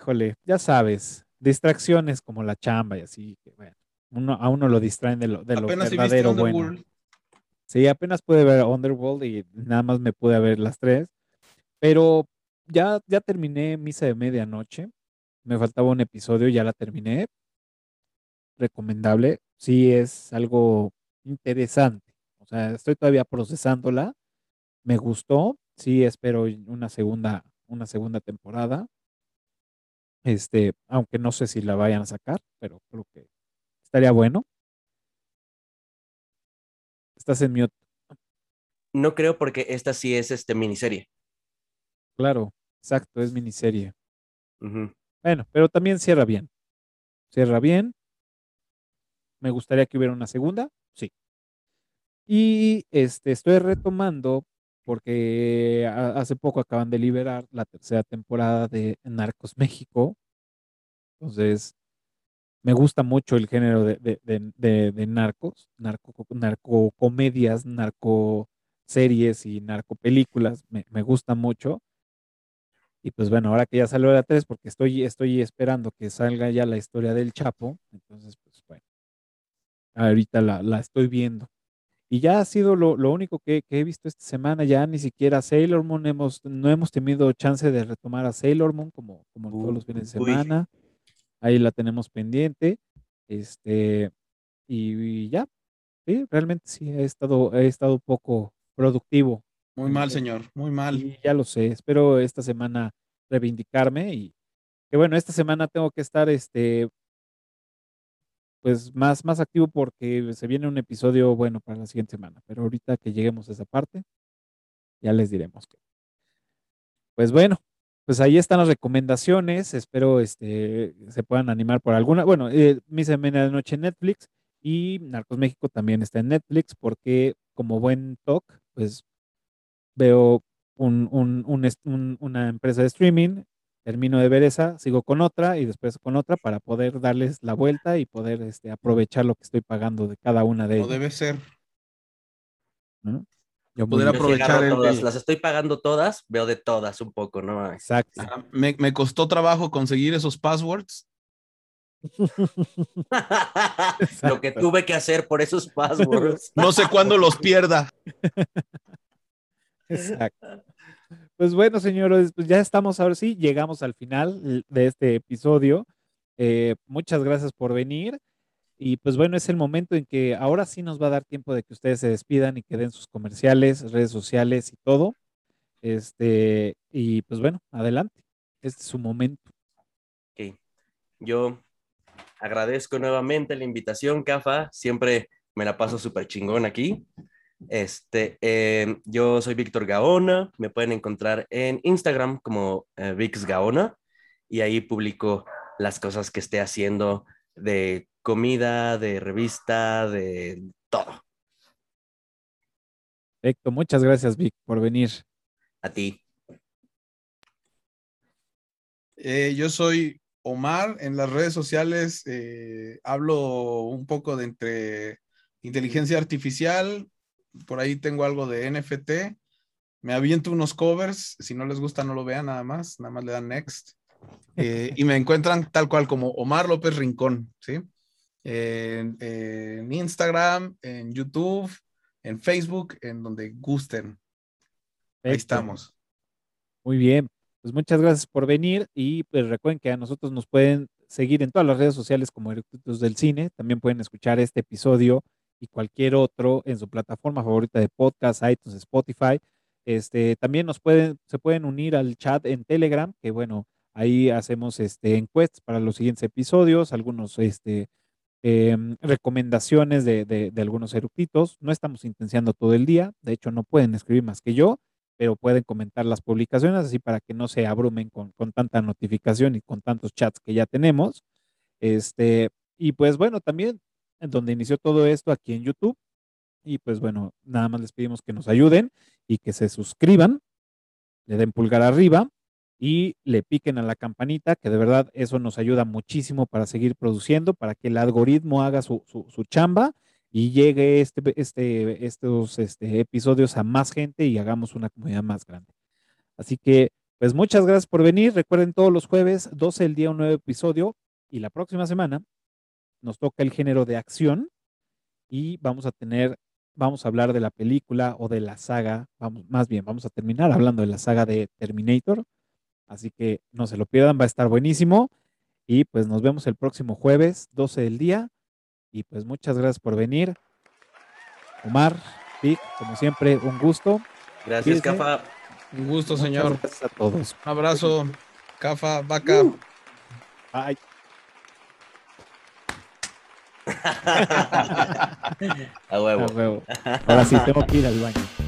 Híjole, ya sabes, distracciones como la chamba y así, que bueno, uno, a uno lo distraen de lo, de lo verdadero bueno. Sí, apenas pude ver Underworld y nada más me pude ver las tres, pero ya, ya terminé Misa de Medianoche, me faltaba un episodio, ya la terminé, recomendable, sí es algo interesante, o sea, estoy todavía procesándola, me gustó, sí espero una segunda, una segunda temporada, este, aunque no sé si la vayan a sacar, pero creo que estaría bueno. Estás en mute. No creo porque esta sí es este miniserie. Claro, exacto, es miniserie. Bueno, pero también cierra bien. Cierra bien. Me gustaría que hubiera una segunda, sí. Y este, estoy retomando porque hace poco acaban de liberar la tercera temporada de Narcos México. Entonces, me gusta mucho el género de, de, de- de- de narcos, narco, narcocomedias, narcoseries y narcopelículas. Me, me gusta mucho. Y pues bueno, ahora que ya salió la 3, porque estoy, estoy esperando que salga ya la historia del Chapo, entonces pues bueno, ahorita la, la estoy viendo. Y ya ha sido lo, lo único que, que he visto esta semana, ya ni siquiera Sailor Moon, hemos, no hemos tenido chance de retomar a Sailor Moon como, como todos los fines de Uy. Ahí la tenemos pendiente. Este, y, y ya, sí, realmente sí, he estado, he estado poco productivo Muy mal, señor, muy mal. y ya lo sé, espero esta semana reivindicarme y que bueno, esta semana tengo que estar este pues más, más activo porque se viene un episodio bueno para la siguiente semana, pero ahorita que lleguemos a esa parte, ya les diremos que. Pues bueno, pues ahí están las recomendaciones, espero este se puedan animar por alguna, bueno, eh, mi semana de noche en Netflix y Narcos México también está en Netflix porque como buen talk, pues veo un, un- un una empresa de streaming, termino de ver esa, sigo con otra y después con otra para poder darles la vuelta y poder este, aprovechar lo que estoy pagando de cada una de No ellas. debe ser. ¿no? Yo Poder. Yo aprovechar todas, el- las estoy pagando todas, veo de todas un poco, ¿no? Exacto. Ah, Me, me costó trabajo conseguir esos passwords. Lo que tuve que hacer por esos passwords. No sé cuándo los pierda. Exacto. Pues bueno, señores, pues ya estamos ahora sí, llegamos al final de este episodio. Eh, muchas gracias por venir. Y pues bueno, es el momento en que ahora sí nos va a dar tiempo de que ustedes se despidan y que den sus comerciales, redes sociales y todo. Este, y pues bueno, adelante. Este es su momento. Ok. Yo agradezco nuevamente la invitación, Cafa. Siempre me la paso súper chingón aquí. Este, eh, yo soy Víctor Gaona. Me pueden encontrar en Instagram como eh, Vix Gaona y ahí publico las cosas que esté haciendo de comida, de revista, de todo. Perfecto, muchas gracias, Vic, por venir. A ti. Eh, yo soy Omar. En las redes sociales eh, hablo un poco de entre inteligencia artificial. Por ahí tengo algo de NFT. Me aviento unos covers. Si no les gusta, no lo vean nada más. Nada más le dan next. Eh, y me encuentran tal cual como Omar López Rincón, ¿sí? En, en Instagram, en YouTube, en Facebook, en donde gusten. Ahí estamos. Muy bien, pues muchas gracias por venir y pues recuerden que a nosotros nos pueden seguir en todas las redes sociales como Eructitos del Cine. También pueden escuchar este episodio y cualquier otro en su plataforma favorita de podcast, iTunes, Spotify. Este, también nos pueden, se pueden unir al chat en Telegram, que bueno, ahí hacemos este, encuestas para los siguientes episodios, algunos este, em, recomendaciones de, algunos eructitos. No estamos intenciando todo el día, de hecho no pueden escribir más que yo, pero pueden comentar las publicaciones así para que no se abrumen con, con tanta notificación y con tantos chats que ya tenemos. Este, y pues bueno, también en donde inició todo esto aquí en YouTube. Y pues bueno, nada más les pedimos que nos ayuden y que se suscriban, le den pulgar arriba y le piquen a la campanita, que de verdad eso nos ayuda muchísimo para seguir produciendo, para que el algoritmo haga su, su, chamba y llegue este, este, estos este, episodios a más gente y hagamos una comunidad más grande. Así que, pues muchas gracias por venir. Recuerden todos los jueves, 12 el día, un nuevo episodio. Y la próxima semana nos toca el género de acción y vamos a tener, vamos a hablar de la película o de la saga, vamos, más bien, vamos a terminar hablando de la saga de Terminator. Así que no se lo pierdan, va a estar buenísimo. Y pues nos vemos el próximo jueves, 12 del día. Y pues muchas gracias por venir. Omar, Vic, como siempre, un gusto. Gracias. Cafa. Un gusto, Muchas señor. Gracias a todos. Un abrazo. Cafa, vaca. Bye. A huevo. A huevo. Ahora sí, tengo que ir al baño.